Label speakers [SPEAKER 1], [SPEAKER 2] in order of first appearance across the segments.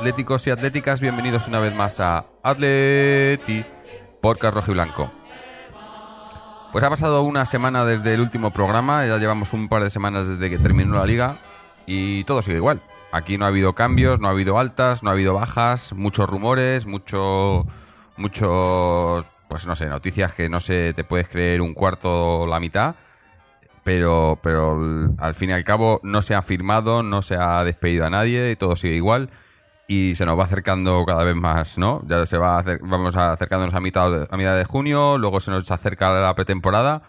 [SPEAKER 1] atléticos y atléticas, bienvenidos una vez más a Atleti, podcast rojo y blanco. Pues ha pasado una semana desde el último programa, ya llevamos un par de semanas desde que terminó la liga y todo sigue igual. Aquí no ha habido cambios, no ha habido altas, no ha habido bajas, muchos rumores, mucho, muchos, pues no sé, noticias que no se te puedes creer un cuarto o la mitad, pero, pero al fin y al cabo no se ha firmado, no se ha despedido a nadie y todo sigue igual y se nos va acercando cada vez más, ¿no? Ya se va acer- vamos acercándonos a mitad, de- a mitad de junio, luego se nos acerca la pretemporada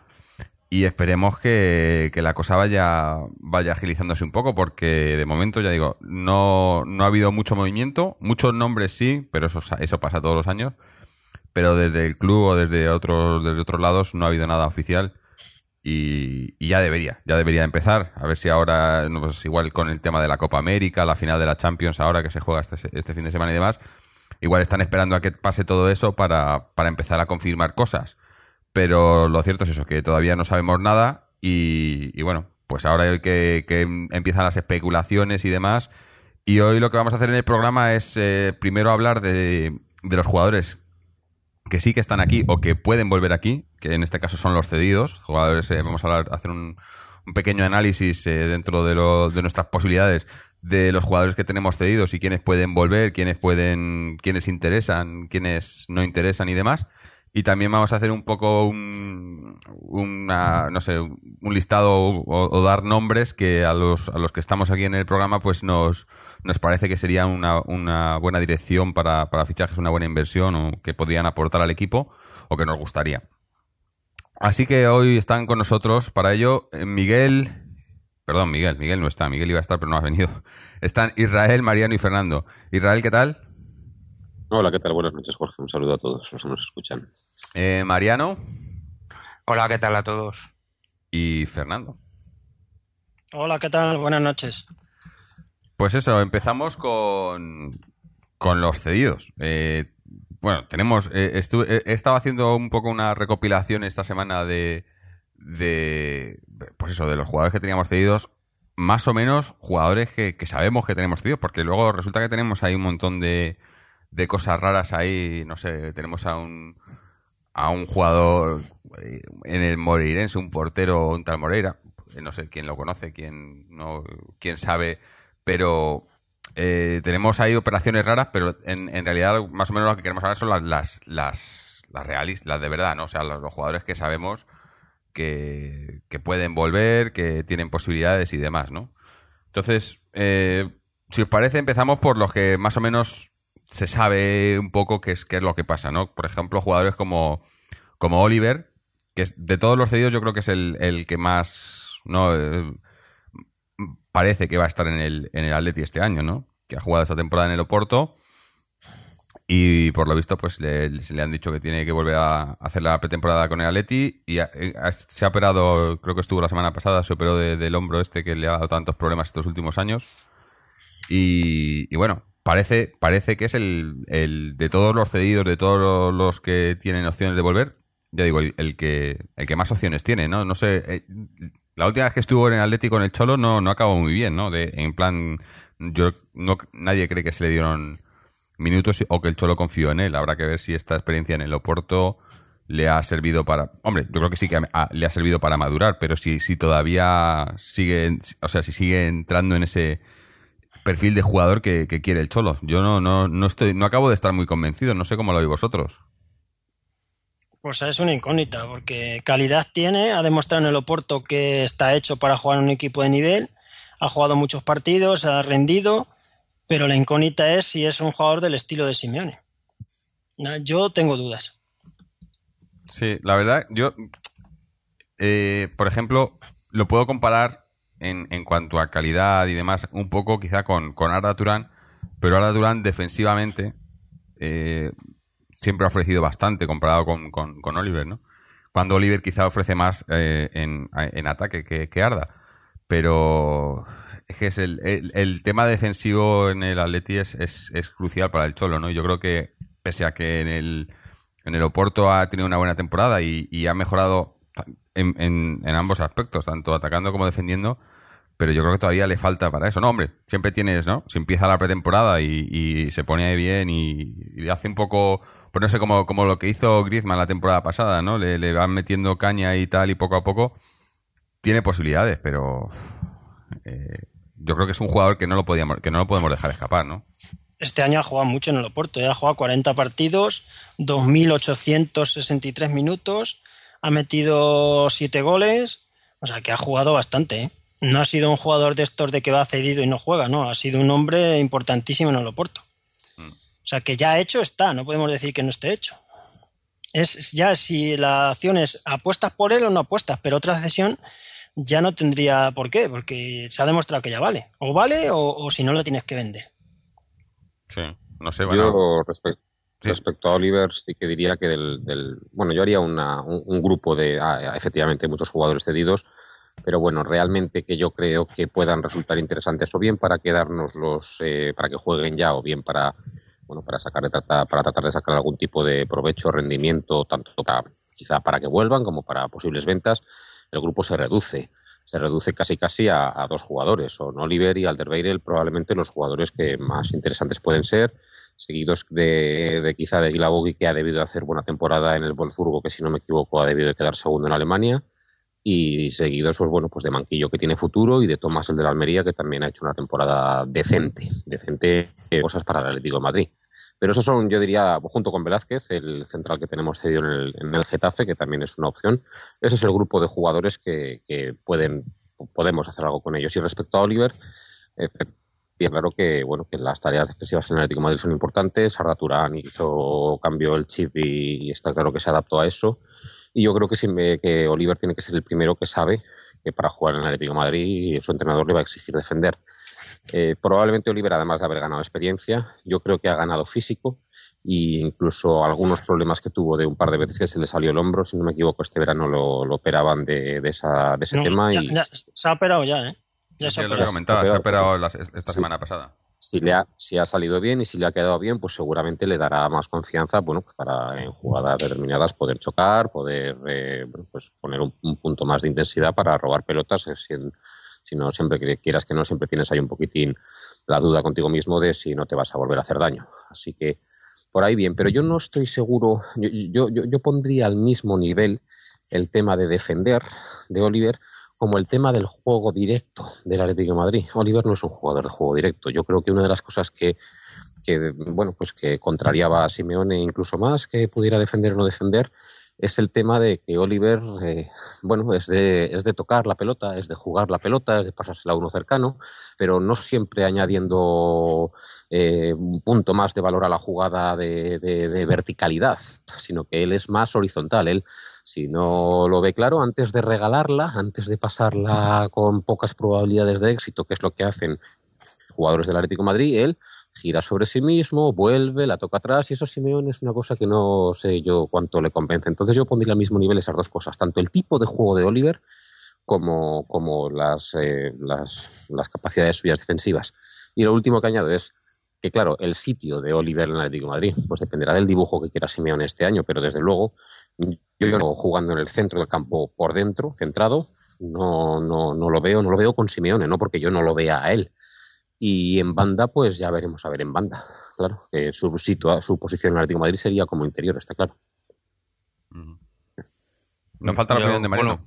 [SPEAKER 1] y esperemos que, que la cosa vaya, vaya agilizándose un poco porque de momento, ya digo, no, no ha habido mucho movimiento, muchos nombres sí, pero eso, eso pasa todos los años, pero desde el club o desde otros, desde otros lados no ha habido nada oficial y, ya debería, ya debería empezar. A ver si ahora, no, pues igual con el tema de la Copa América, la final de la Champions ahora que se juega este, este fin de semana y demás, igual están esperando a que pase todo eso para, para empezar a confirmar cosas. Pero lo cierto es eso, que todavía no sabemos nada y, y bueno, pues ahora que, que empiezan las especulaciones y demás. Y hoy lo que vamos a hacer en el programa es eh, primero hablar de, de los jugadores que sí que están aquí o que pueden volver aquí, que en este caso son los cedidos. Jugadores, eh, vamos a hacer un, un pequeño análisis eh, dentro de, lo, de nuestras posibilidades de los jugadores que tenemos cedidos y quiénes pueden volver, quiénes pueden, quiénes interesan, quiénes no interesan y demás. Y también vamos a hacer un poco un, no sé, un listado o, o dar nombres que a los, a los que estamos aquí en el programa pues nos, nos parece que sería una, una buena dirección para, para fichajes, una buena inversión o que podrían aportar al equipo o que nos gustaría. Así que hoy están con nosotros para ello eh, Miguel, perdón, Miguel, Miguel no está, Miguel iba a estar pero no ha venido. Están Israel, Mariano y Fernando. Israel, ¿qué tal?
[SPEAKER 2] Hola, ¿qué tal? Buenas noches, Jorge. Un saludo a todos los que nos escuchan.
[SPEAKER 1] Eh, Mariano
[SPEAKER 3] Hola, ¿qué tal a todos?
[SPEAKER 1] y Fernando.
[SPEAKER 4] Hola, ¿qué tal? Buenas noches.
[SPEAKER 1] Pues eso, empezamos con, con los cedidos. Eh, bueno, tenemos. eh, estu- eh, he estado haciendo un poco una recopilación esta semana de. de pues eso, de los jugadores que teníamos cedidos. Más o menos jugadores que, que sabemos que tenemos cedidos, porque luego resulta que tenemos ahí un montón de, de cosas raras ahí. No sé, tenemos a un. a un jugador eh, en el Moreirense, un portero, un tal Moreira. Eh, No sé quién lo conoce, quién no, quién sabe pero eh, tenemos ahí operaciones raras, pero en, en realidad más o menos lo que queremos hablar son las, las, las, las realistas, las de verdad, ¿no? O sea, los, los jugadores que sabemos que, que pueden volver, que tienen posibilidades y demás, ¿no? Entonces, eh, si os parece, empezamos por los que más o menos se sabe un poco qué es, qué es lo que pasa, ¿no? Por ejemplo, jugadores como, como Oliver, que de todos los cedidos yo creo que es el, el que más, ¿no? Parece que va a estar en el, en el Atleti este año, ¿no? Que ha jugado esta temporada en el Oporto y por lo visto pues le, se le han dicho que tiene que volver a hacer la pretemporada con el Atleti y eh, se ha operado, creo que estuvo la semana pasada, se operó de- del hombro este que le ha dado tantos problemas estos últimos años y bueno, parece, parece que es el, el de todos los cedidos, de todos los que tienen opciones de volver, ya digo, el, que, el que más opciones tiene, ¿no? No sé, eh, la última vez que estuvo en Atlético en el Cholo no, no acabó muy bien, ¿no? De, en plan, yo no, nadie cree que se le dieron minutos o que el Cholo confió en él. Habrá que ver si esta experiencia en el Oporto le ha servido para... Hombre, yo creo que sí que le ha servido para madurar, pero si, si todavía sigue, o sea, si sigue entrando en ese perfil de jugador que, que quiere el Cholo. Yo no, no, no estoy, no acabo de estar muy convencido, no sé cómo lo veis vosotros.
[SPEAKER 4] Pues es una incógnita, porque calidad tiene, ha demostrado en el Oporto que está hecho para jugar en un equipo de nivel, ha jugado muchos partidos, ha rendido, pero la incógnita es si es un jugador del estilo de Simeone. Yo tengo dudas.
[SPEAKER 1] Sí, la verdad, yo, eh, por ejemplo, lo puedo comparar en, en cuanto a calidad y demás, un poco quizá con, con Arda Turán, pero Arda Turán defensivamente eh, siempre ha ofrecido bastante comparado con, con, con Oliver, ¿no? cuando Oliver quizá ofrece más eh, en, en, ataque que, que, Arda. Pero es que es el, el, tema defensivo en el Atleti es, es, es, crucial para el Cholo, ¿no? Yo creo que, pese a que en el, en el Oporto ha tenido una buena temporada y, y ha mejorado en, en, ambos aspectos, tanto atacando como defendiendo, pero yo creo que todavía le falta para eso. No, hombre, siempre tienes, ¿no? Si empieza la pretemporada y, se pone ahí bien y, hace un poco, pues no sé, como, como lo que hizo Griezmann la temporada pasada, ¿no? Le, van metiendo caña y tal y poco a poco. Tiene posibilidades, pero eh, yo creo que es un jugador que no lo podíamos, que no lo podemos dejar escapar, ¿no?
[SPEAKER 4] Este año ha jugado mucho en el Oporto, ¿eh? ha jugado 40 partidos, 2.863 minutos, ha metido 7 goles, o sea que ha jugado bastante, ¿eh? no ha sido un jugador de estos de que va cedido y no juega, no, ha sido un hombre importantísimo en el Oporto. Mm. O sea, que ya hecho está, no podemos decir que no esté hecho. Es ya si la acción es apuestas por él o no apuestas, pero otra cesión ya no tendría por qué, porque se ha demostrado que ya vale. O vale o, si no lo tienes que vender.
[SPEAKER 1] Sí, no sé.
[SPEAKER 2] Yo respecto a Oliver sí que diría que del... bueno, yo haría un, grupo de, efectivamente, muchos jugadores cedidos pero bueno, realmente que yo creo que puedan resultar interesantes o bien para quedarnos los, eh, para que jueguen ya o bien para, bueno, para sacar, para tratar de sacar algún tipo de provecho rendimiento, tanto para, quizá para que vuelvan como para posibles ventas, el grupo se reduce. Se reduce casi casi a, dos jugadores, son Oliver y Alderweireld, probablemente los jugadores que más interesantes pueden ser, seguidos de, de quizá de Gilabogui, que ha debido hacer buena temporada en el Wolfsburgo, que si no me equivoco ha debido de quedar segundo en Alemania y seguidos pues bueno pues de Manquillo que tiene futuro y de Tomás el de la Almería que también ha hecho una temporada decente decente cosas para el Atlético de Madrid. Pero esos son yo diría junto con Velázquez el central que tenemos cedido en el, en el Getafe que también es una opción. Ese es el grupo de jugadores que, que pueden podemos hacer algo con ellos. Y respecto a Oliver eh, claro que bueno que las tareas defensivas en el Atlético de Madrid son importantes Arda Turán hizo cambió el chip y, y está claro que se adaptó a eso y yo creo que, que Oliver tiene que ser el primero que sabe que para jugar en el Atlético de Madrid su entrenador le va a exigir defender. Eh, probablemente Oliver, además de haber ganado experiencia, yo creo que ha ganado físico e incluso algunos problemas que tuvo de un par de veces que se le salió el hombro, si no me equivoco, este verano lo, operaban de, esa, de ese tema. y...
[SPEAKER 4] se ha operado ya, ¿eh?
[SPEAKER 1] Se, lo comentaba, se ha operado esta semana pasada
[SPEAKER 2] si le ha, si ha salido bien y si le ha quedado bien, pues seguramente le dará más confianza, bueno, pues para en jugadas determinadas poder chocar, poder eh, pues poner un, punto más de intensidad para robar pelotas, eh, si, no siempre que quieras que no, siempre tienes ahí un poquitín la duda contigo mismo de si no te vas a volver a hacer daño. Así que por ahí bien, pero yo no estoy seguro, yo, yo, yo pondría al mismo nivel el tema de defender de Oliver como el tema del juego directo del Atlético de Madrid. Oliver no es un jugador de juego directo. Yo creo que una de las cosas que, bueno, pues que contrariaba a Simeone incluso más que pudiera defender o no defender es el tema de que Oliver, eh, bueno, es de, es de tocar la pelota, es de jugar la pelota, es de pasársela a uno cercano, pero no siempre añadiendo eh, un punto más de valor a la jugada de, de, verticalidad, sino que él es más horizontal. Él, si no lo ve claro, antes de regalarla, antes de pasarla con pocas probabilidades de éxito, que es lo que hacen jugadores del Atlético de Madrid, él gira sobre sí mismo, vuelve, la toca atrás y eso Simeone es una cosa que no sé yo cuánto le convence. Entonces yo pondría al mismo nivel esas dos cosas, tanto el tipo de juego de Oliver como, como las, eh, las, capacidades suyas defensivas. Y lo último que añado es que, claro, el sitio de Oliver en el Atlético de Madrid, pues dependerá del dibujo que quiera Simeone este año, pero desde luego yo jugando en el centro del campo por dentro, centrado, no, no, no lo veo, no lo veo con Simeone, no porque yo no lo vea a él, y en banda, pues ya veremos a ver en banda. Claro, que su, su posición en Atlético de Madrid sería como interior, está claro.
[SPEAKER 1] No falta la opinión de Mariano.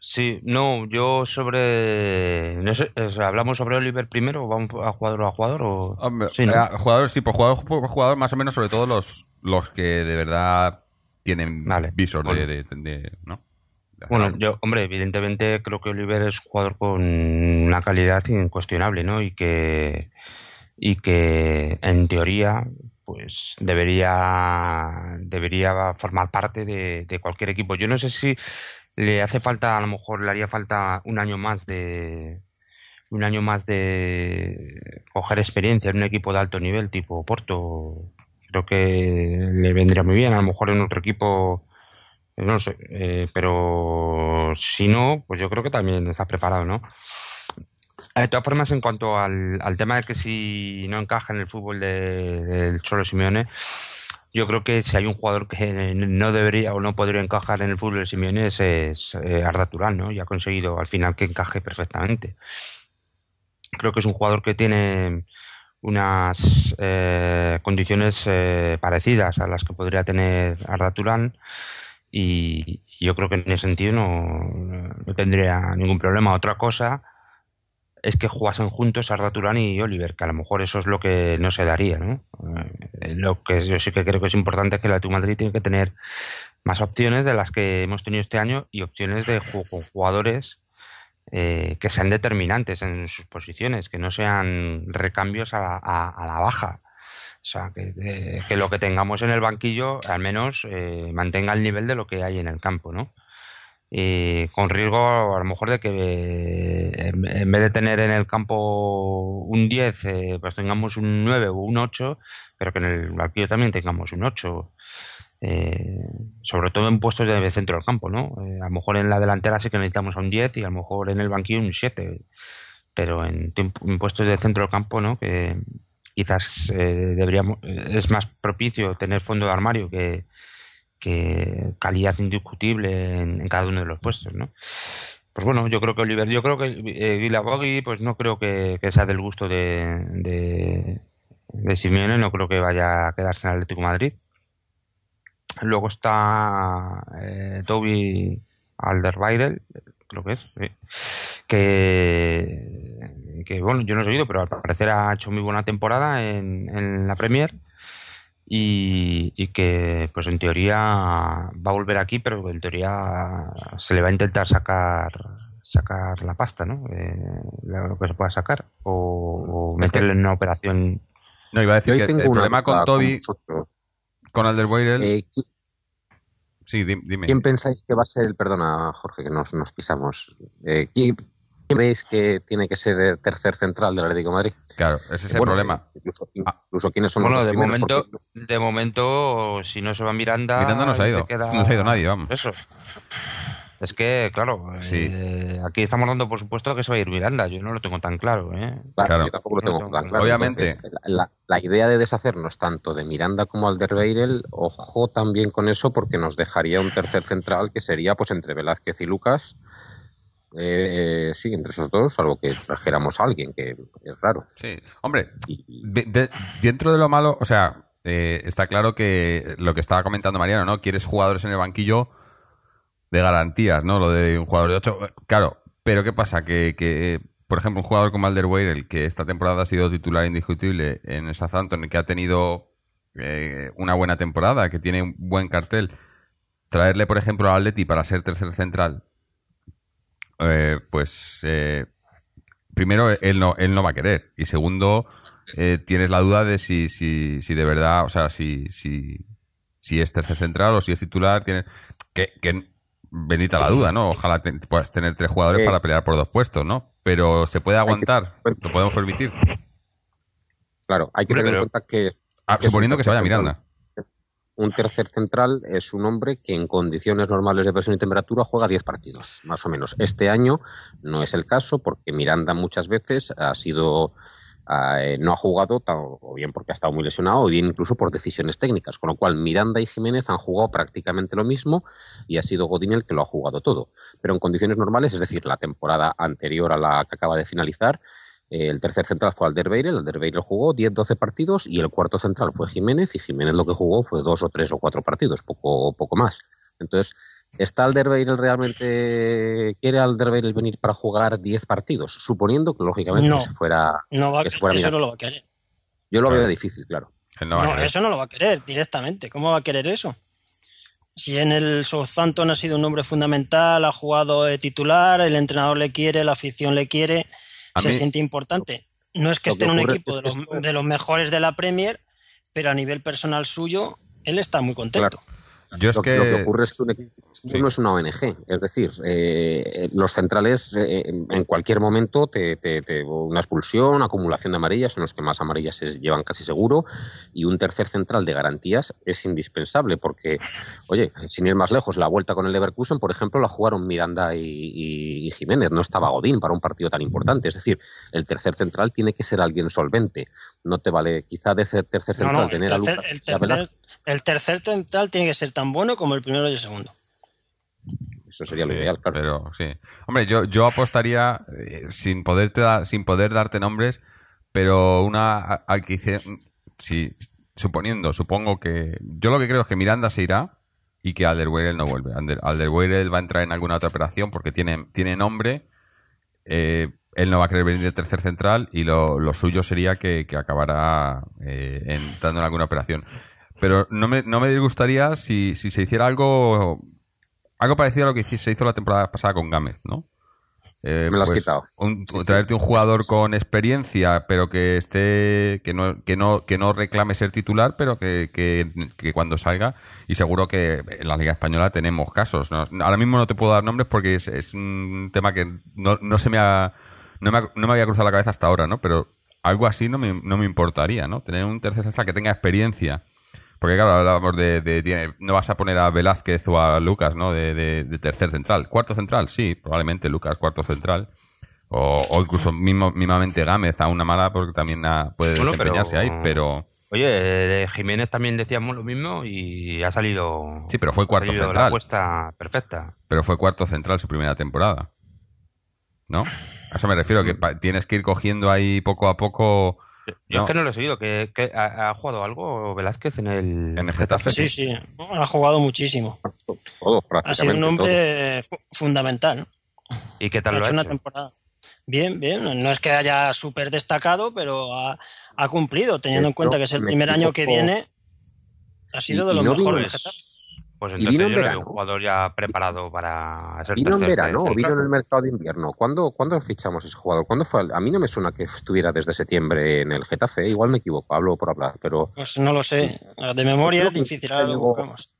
[SPEAKER 3] sí. no, yo sobre. No sé, ¿Hablamos sobre Oliver primero o vamos a jugador a jugador? O...
[SPEAKER 1] sí, eh, jugador, sí, por jugador, por jugador, más o menos, sobre todo los, los que de verdad tienen visor de, ¿no?
[SPEAKER 3] Bueno, yo, hombre, evidentemente creo que Oliver es un jugador con una calidad incuestionable, ¿no? Y que, y que en teoría, pues debería, debería formar parte de, de cualquier equipo. Yo no sé si le hace falta, a lo mejor le haría falta un año más de, un año más de coger experiencia en un equipo de alto nivel tipo Porto creo que le vendría muy bien a lo mejor en otro equipo No sé, eh, pero si no, pues yo creo que también está preparado, ¿no? De todas formas, en cuanto al, al tema de que si no encaja en el fútbol de- del Cholo Simeone, yo creo que si hay un jugador que no debería o no podría encajar en el fútbol de Simeone es, es eh, Arda Turán, ¿no? Y ha conseguido al final que encaje perfectamente. Creo que es un jugador que tiene unas eh, condiciones eh, parecidas a las que podría tener Arda Turán y yo creo que en ese sentido no, no tendría ningún problema. Otra cosa es que jugasen juntos Arda Turán y Oliver, que a lo mejor eso es lo que no se daría, ¿no? Eh, lo que yo sí que creo que es importante es que Atlético de Madrid tiene que tener más opciones de las que hemos tenido este año y opciones de jugadores eh, que sean determinantes en sus posiciones, que no sean recambios a la, a- a la baja. O sea, que, lo que tengamos en el banquillo al menos eh, mantenga el nivel de lo que hay en el campo, ¿no? Y con riesgo a lo mejor de que eh, en vez de tener en el campo un 10, eh, pues tengamos un 9 o un 8, pero que en el banquillo también tengamos un 8. eh, sobre todo en puestos de centro del campo, ¿no? A lo mejor en la delantera sí que necesitamos un 10 y a lo mejor en el banquillo un 7, pero en, en puestos de centro del campo, ¿no? Que quizás eh, deberíamos, eh, es más propicio tener fondo de armario que, calidad indiscutible en, cada uno de los puestos, ¿no? Pues bueno, yo creo que Oliver, yo creo que eh, pues no creo que, sea del gusto de, de, de no creo que vaya a quedarse en Atlético Madrid. Luego está eh, Toby Alderweireld, creo que es, que, que, bueno, yo no he seguido, pero al parecer ha hecho muy buena temporada en, en la Premier y, y que, pues en teoría va a volver aquí, pero en teoría se le va a intentar sacar sacar la pasta, ¿no? Eh, lo que se pueda sacar o, o
[SPEAKER 1] Es que-
[SPEAKER 3] meterle en una operación.
[SPEAKER 1] No, iba a decir
[SPEAKER 2] Yo
[SPEAKER 1] que el problema con Toby, con Alderweireld...
[SPEAKER 2] Eh, ¿qui-
[SPEAKER 1] sí, di- dime.
[SPEAKER 2] ¿Quién pensáis que va a ser el, perdona Jorge, que nos, nos pisamos, eh, ¿quién, veis que tiene que ser el tercer central del Atlético de Madrid?
[SPEAKER 1] Claro, ese es el
[SPEAKER 2] Bueno,
[SPEAKER 1] problema.
[SPEAKER 2] Incluso,
[SPEAKER 1] Ah.
[SPEAKER 2] incluso quiénes son
[SPEAKER 3] Bueno,
[SPEAKER 2] los
[SPEAKER 3] de momento,
[SPEAKER 2] porque-
[SPEAKER 3] de momento, si no se va Miranda.
[SPEAKER 1] Miranda no se ha ido.
[SPEAKER 3] queda-
[SPEAKER 1] No se ha ido nadie, vamos.
[SPEAKER 3] Eso. Es que, claro,
[SPEAKER 1] Sí.
[SPEAKER 3] eh, aquí estamos dando por supuesto que se va a ir Miranda. Yo no lo tengo tan claro, ¿eh?
[SPEAKER 2] Claro,
[SPEAKER 1] Claro.
[SPEAKER 2] yo tampoco lo tengo
[SPEAKER 3] No,
[SPEAKER 2] claro.
[SPEAKER 1] Obviamente.
[SPEAKER 2] Entonces, la, la idea de deshacernos tanto de Miranda como Alderweireld, ojo también con eso, porque nos dejaría un tercer central que sería pues entre Velázquez y Lucas. Eh, eh, sí, entre esos dos, salvo que trajéramos a alguien, que es raro.
[SPEAKER 1] Sí. Hombre,
[SPEAKER 2] Y-
[SPEAKER 1] de- de- dentro de lo malo, o sea, eh, está claro que lo que estaba comentando Mariano, ¿no? Quieres jugadores en el banquillo de garantías, ¿no? Lo de un jugador de 8. Claro, pero ¿qué pasa? Que, que, por ejemplo, un jugador como Alderweireld, que esta temporada ha sido titular indiscutible en Southampton y que ha tenido eh, una buena temporada, que tiene un buen cartel, traerle, por ejemplo, al Atleti para ser tercer central, eh, pues eh, primero él no, él no va a querer. Y segundo, eh, tienes la duda de si, si, si de verdad, o sea, si, si, si es tercer central o si es titular, tiene que, que bendita la duda, ¿no? Ojalá te- puedas tener tres jugadores
[SPEAKER 2] Eh.
[SPEAKER 1] para pelear por dos puestos, ¿no? Pero se puede
[SPEAKER 2] que-
[SPEAKER 1] aguantar, lo podemos permitir.
[SPEAKER 2] Claro, hay que
[SPEAKER 3] Hombre,
[SPEAKER 2] tener
[SPEAKER 3] pero-
[SPEAKER 2] en cuenta que
[SPEAKER 1] Ah,
[SPEAKER 2] que
[SPEAKER 1] suponiendo que se vaya. Miranda.
[SPEAKER 2] Un tercer central es un hombre que en condiciones normales de presión y temperatura juega 10 partidos, más o menos. Este año no es el caso porque Miranda muchas veces ha sido eh, no ha jugado o bien porque ha estado muy lesionado o bien incluso por decisiones técnicas, con lo cual Miranda y Jiménez han jugado prácticamente lo mismo y ha sido Godín el que lo ha jugado todo. Pero en condiciones normales, es decir, la temporada anterior a la que acaba de finalizar, el tercer central fue Alderweireld, Alderweireld jugó 10-12 partidos y el cuarto central fue Jiménez y Jiménez lo que jugó fue dos o tres o cuatro partidos, poco, poco más. Entonces, ¿está Alderweireld realmente, quiere Alderweireld venir para jugar 10 partidos? Suponiendo que lógicamente
[SPEAKER 4] No.
[SPEAKER 2] se fuera,
[SPEAKER 4] No va a
[SPEAKER 2] que se fuera
[SPEAKER 4] eso no lo va a querer.
[SPEAKER 2] Yo lo
[SPEAKER 1] Claro.
[SPEAKER 2] veo difícil, claro.
[SPEAKER 1] No
[SPEAKER 4] eso no lo va a querer directamente. ¿Cómo va a querer eso? Si en el Southampton ha sido un hombre fundamental, ha jugado de titular, el entrenador le quiere, la afición le quiere,
[SPEAKER 1] A
[SPEAKER 4] se
[SPEAKER 1] mí-
[SPEAKER 4] siente importante. No es que esté en un equipo de los, de los mejores de la Premier, pero a nivel personal suyo, él está muy contento.
[SPEAKER 2] Claro.
[SPEAKER 1] Yo es
[SPEAKER 2] lo,
[SPEAKER 1] que...
[SPEAKER 2] lo que ocurre es que un equipo no es una ONG. Es decir, eh, los centrales eh, en cualquier momento te, te, te- una expulsión, acumulación de amarillas, son los que más amarillas se llevan casi seguro, y un tercer central de garantías es indispensable porque, oye, sin ir más lejos, la vuelta con el Leverkusen, por ejemplo, la jugaron Miranda y, y- y Jiménez, no estaba Godín para un partido tan importante. Es decir, el tercer central tiene que ser alguien solvente. No te vale quizá de ese tercer central
[SPEAKER 4] no,
[SPEAKER 2] tener a
[SPEAKER 4] tercer,
[SPEAKER 2] Lucas
[SPEAKER 4] el
[SPEAKER 2] a
[SPEAKER 4] tercer- el tercer central tiene que ser tan bueno como el primero y el segundo.
[SPEAKER 2] Eso sería lo ideal, claro.
[SPEAKER 1] Pero sí. Hombre, yo, yo apostaría, eh, sin, poderte dar- sin poder darte nombres, pero una al que hice, suponiendo, supongo que. Yo lo que creo es que Miranda se irá y que Alderweireld no vuelve. Alder, Alderweireld va a entrar en alguna otra operación porque tiene, tiene nombre. eh, él no va a querer venir de tercer central y lo, lo suyo sería que, que acabara eh, entrando en alguna operación. Pero no me, no me disgustaría si, si se hiciera algo algo parecido a lo que se hizo la temporada pasada con Gámez, ¿no? Eh,
[SPEAKER 2] Me lo has
[SPEAKER 1] pues,
[SPEAKER 2] quitado.
[SPEAKER 1] un-
[SPEAKER 2] Sí, sí.
[SPEAKER 1] traerte un jugador con experiencia, pero que esté, que no, que no, que no reclame ser titular, pero que, que, que cuando salga, y seguro que en la Liga Española tenemos casos. ¿no? Ahora mismo no te puedo dar nombres porque es, es un tema que no, no se me ha, no me, no me había cruzado la cabeza hasta ahora, ¿no? Pero algo así no me, no me importaría, ¿no? Tener un tercer central que tenga experiencia. Porque claro, hablábamos de, no vas a poner a Velázquez o a Lucas, ¿no? De, de- tercer central. Cuarto central, sí, probablemente Lucas cuarto central. O, o incluso mismo, mismamente Gámez a una mala porque también puede
[SPEAKER 3] Bueno,
[SPEAKER 1] desempeñarse
[SPEAKER 3] pero-
[SPEAKER 1] ahí, pero
[SPEAKER 3] Oye, de Jiménez también decíamos lo mismo y ha salido.
[SPEAKER 1] sí, pero fue cuarto
[SPEAKER 3] salido la
[SPEAKER 1] central.
[SPEAKER 3] apuesta perfecta.
[SPEAKER 1] Pero fue cuarto central su primera temporada. ¿No? A eso me refiero, que tienes que ir cogiendo ahí poco a poco.
[SPEAKER 3] Yo
[SPEAKER 1] No.
[SPEAKER 3] es que no lo he seguido. que, que ha, ha jugado algo Velázquez en el.
[SPEAKER 1] En el Getafe.
[SPEAKER 4] Sí, sí, ha jugado muchísimo.
[SPEAKER 2] Todo,
[SPEAKER 4] Ha sido un hombre fu- fundamental.
[SPEAKER 3] ¿Y qué tal
[SPEAKER 4] Ha
[SPEAKER 3] lo ha
[SPEAKER 4] hecho una
[SPEAKER 3] hecho?
[SPEAKER 4] temporada. Bien, bien. No es que haya súper destacado, pero ha, ha cumplido, teniendo en
[SPEAKER 2] Esto
[SPEAKER 4] cuenta que es el
[SPEAKER 2] me
[SPEAKER 4] primer año que viene. Ha sido
[SPEAKER 2] Y-
[SPEAKER 4] de los
[SPEAKER 2] no
[SPEAKER 4] mejores.
[SPEAKER 3] Pues
[SPEAKER 2] Y
[SPEAKER 3] entonces
[SPEAKER 2] vino
[SPEAKER 3] yo
[SPEAKER 2] en
[SPEAKER 3] no veo
[SPEAKER 2] verano.
[SPEAKER 3] un jugador ya preparado para ser
[SPEAKER 2] Vino en verano, vino en el mercado de invierno. ¿Cuándo, ¿Cuándo fichamos ese jugador? ¿Cuándo fue? A mí no me suena que estuviera desde septiembre en el Getafe. Igual me equivoco, hablo por hablar, pero
[SPEAKER 4] Pues no lo sé. De memoria es difícil.
[SPEAKER 2] sí
[SPEAKER 4] ahora lo
[SPEAKER 2] llegó-
[SPEAKER 4] buscamos.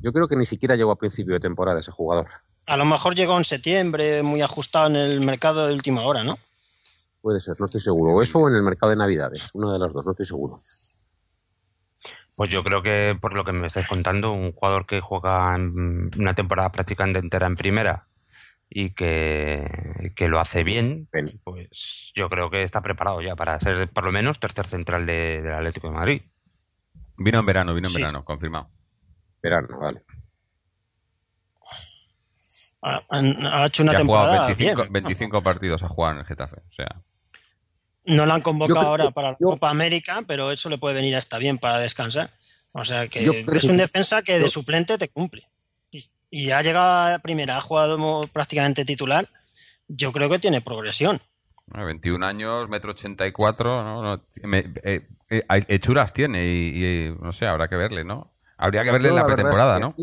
[SPEAKER 2] yo creo que ni siquiera llegó a principio de temporada ese jugador.
[SPEAKER 4] A lo mejor llegó en septiembre, muy ajustado en el mercado de última hora, ¿no?
[SPEAKER 2] Puede ser, no estoy seguro. O eso o en el mercado de Navidades. Una de las dos, no estoy seguro.
[SPEAKER 3] Pues yo creo que por lo que me estáis contando, un jugador que juega en una temporada prácticamente entera en primera y que, que lo hace bien, pues yo creo que está preparado ya para ser por lo menos tercer central de- del Atlético de Madrid.
[SPEAKER 1] Vino en verano, vino en
[SPEAKER 4] Sí.
[SPEAKER 1] verano, confirmado.
[SPEAKER 2] Verano, vale.
[SPEAKER 4] Ha, ha hecho una
[SPEAKER 1] Y ha jugado
[SPEAKER 4] temporada
[SPEAKER 1] 25,
[SPEAKER 4] bien.
[SPEAKER 1] 25 partidos a jugar en el Getafe. O sea,
[SPEAKER 4] No la han convocado
[SPEAKER 2] creo
[SPEAKER 4] ahora
[SPEAKER 2] que-
[SPEAKER 4] para la
[SPEAKER 2] yo-
[SPEAKER 4] Copa América, pero eso le puede venir hasta bien para descansar. O sea que
[SPEAKER 2] creo
[SPEAKER 4] es un defensa que de
[SPEAKER 2] yo-
[SPEAKER 4] suplente te cumple. Y, y ha llegado a primera, ha jugado prácticamente titular. Yo creo que tiene progresión.
[SPEAKER 1] bueno, 21 años, metro 84, ¿no? No, me- eh, eh, hay- hechuras tiene y, y, no sé, habrá que verle, ¿no? Habría que verle
[SPEAKER 2] Yo
[SPEAKER 1] en la, pretemporada,
[SPEAKER 2] es
[SPEAKER 1] ¿no?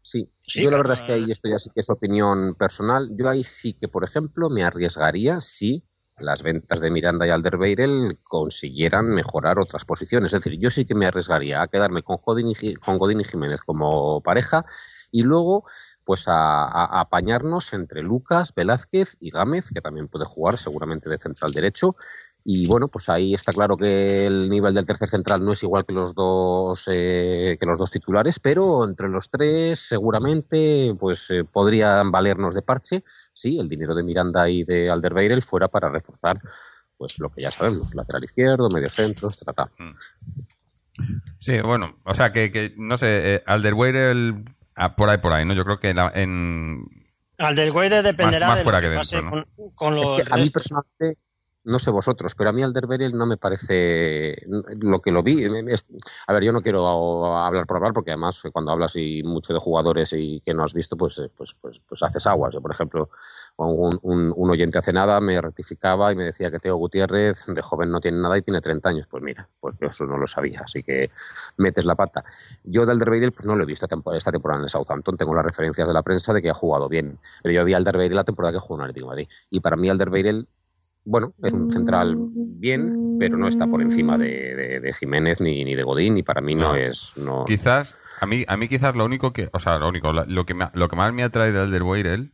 [SPEAKER 2] Sí,
[SPEAKER 4] Sí,
[SPEAKER 2] yo la
[SPEAKER 4] claro.
[SPEAKER 2] verdad es que ahí esto ya sí que es opinión personal. Yo ahí sí que, por ejemplo, me arriesgaría si las ventas de Miranda y Alderweireld consiguieran mejorar otras posiciones. Es decir, yo sí que me arriesgaría a quedarme con Godín y, con Godín y Jiménez como pareja y luego pues a- a apañarnos entre Lucas, Velázquez y Gámez, que también puede jugar seguramente de central derecho. Y bueno, pues ahí está claro que el nivel del tercer central no es igual que los dos eh, que los dos titulares, pero entre los tres seguramente pues eh, podrían valernos de parche si el dinero de Miranda y de Alderweireld fuera para reforzar pues lo que ya sabemos, lateral izquierdo, medio centro, ta, ta.
[SPEAKER 1] Sí, bueno, o sea que, que no sé, eh, Alderweireld ah, por ahí, por ahí, ¿no? Yo creo que la- en...
[SPEAKER 4] Al del Guedes dependerá
[SPEAKER 1] más fuera
[SPEAKER 4] lo que,
[SPEAKER 1] que
[SPEAKER 4] pase
[SPEAKER 1] dentro, ¿no?
[SPEAKER 4] con, con los
[SPEAKER 2] Es que a mí
[SPEAKER 4] restos.
[SPEAKER 2] personalmente, no sé vosotros, pero a mí Alderweireld no me parece lo que lo vi. a ver, yo no quiero hablar por hablar porque además eh, cuando hablas y mucho de jugadores y que no has visto, pues, eh, pues, pues, pues haces aguas. Yo, por ejemplo, un, oyente hace nada me rectificaba y me decía que Teo Gutiérrez de joven no tiene nada y tiene 30 años. Pues mira, pues yo eso no lo sabía, así que metes la pata. Yo de Alderweireld pues no lo he visto esta temporada en Southampton, tengo las referencias de la prensa de que ha jugado bien, pero yo vi a Alderweireld la temporada que jugó en el Atlético Madrid y para mí Alderweireld bueno, es un central bien, pero no está por encima de, de, Jiménez ni, ni, de Godín, y para mí no, es. No...
[SPEAKER 1] Quizás, a mí, a mí quizás lo único que, o sea, lo único, lo que, lo que más me atrae de Alderweireld,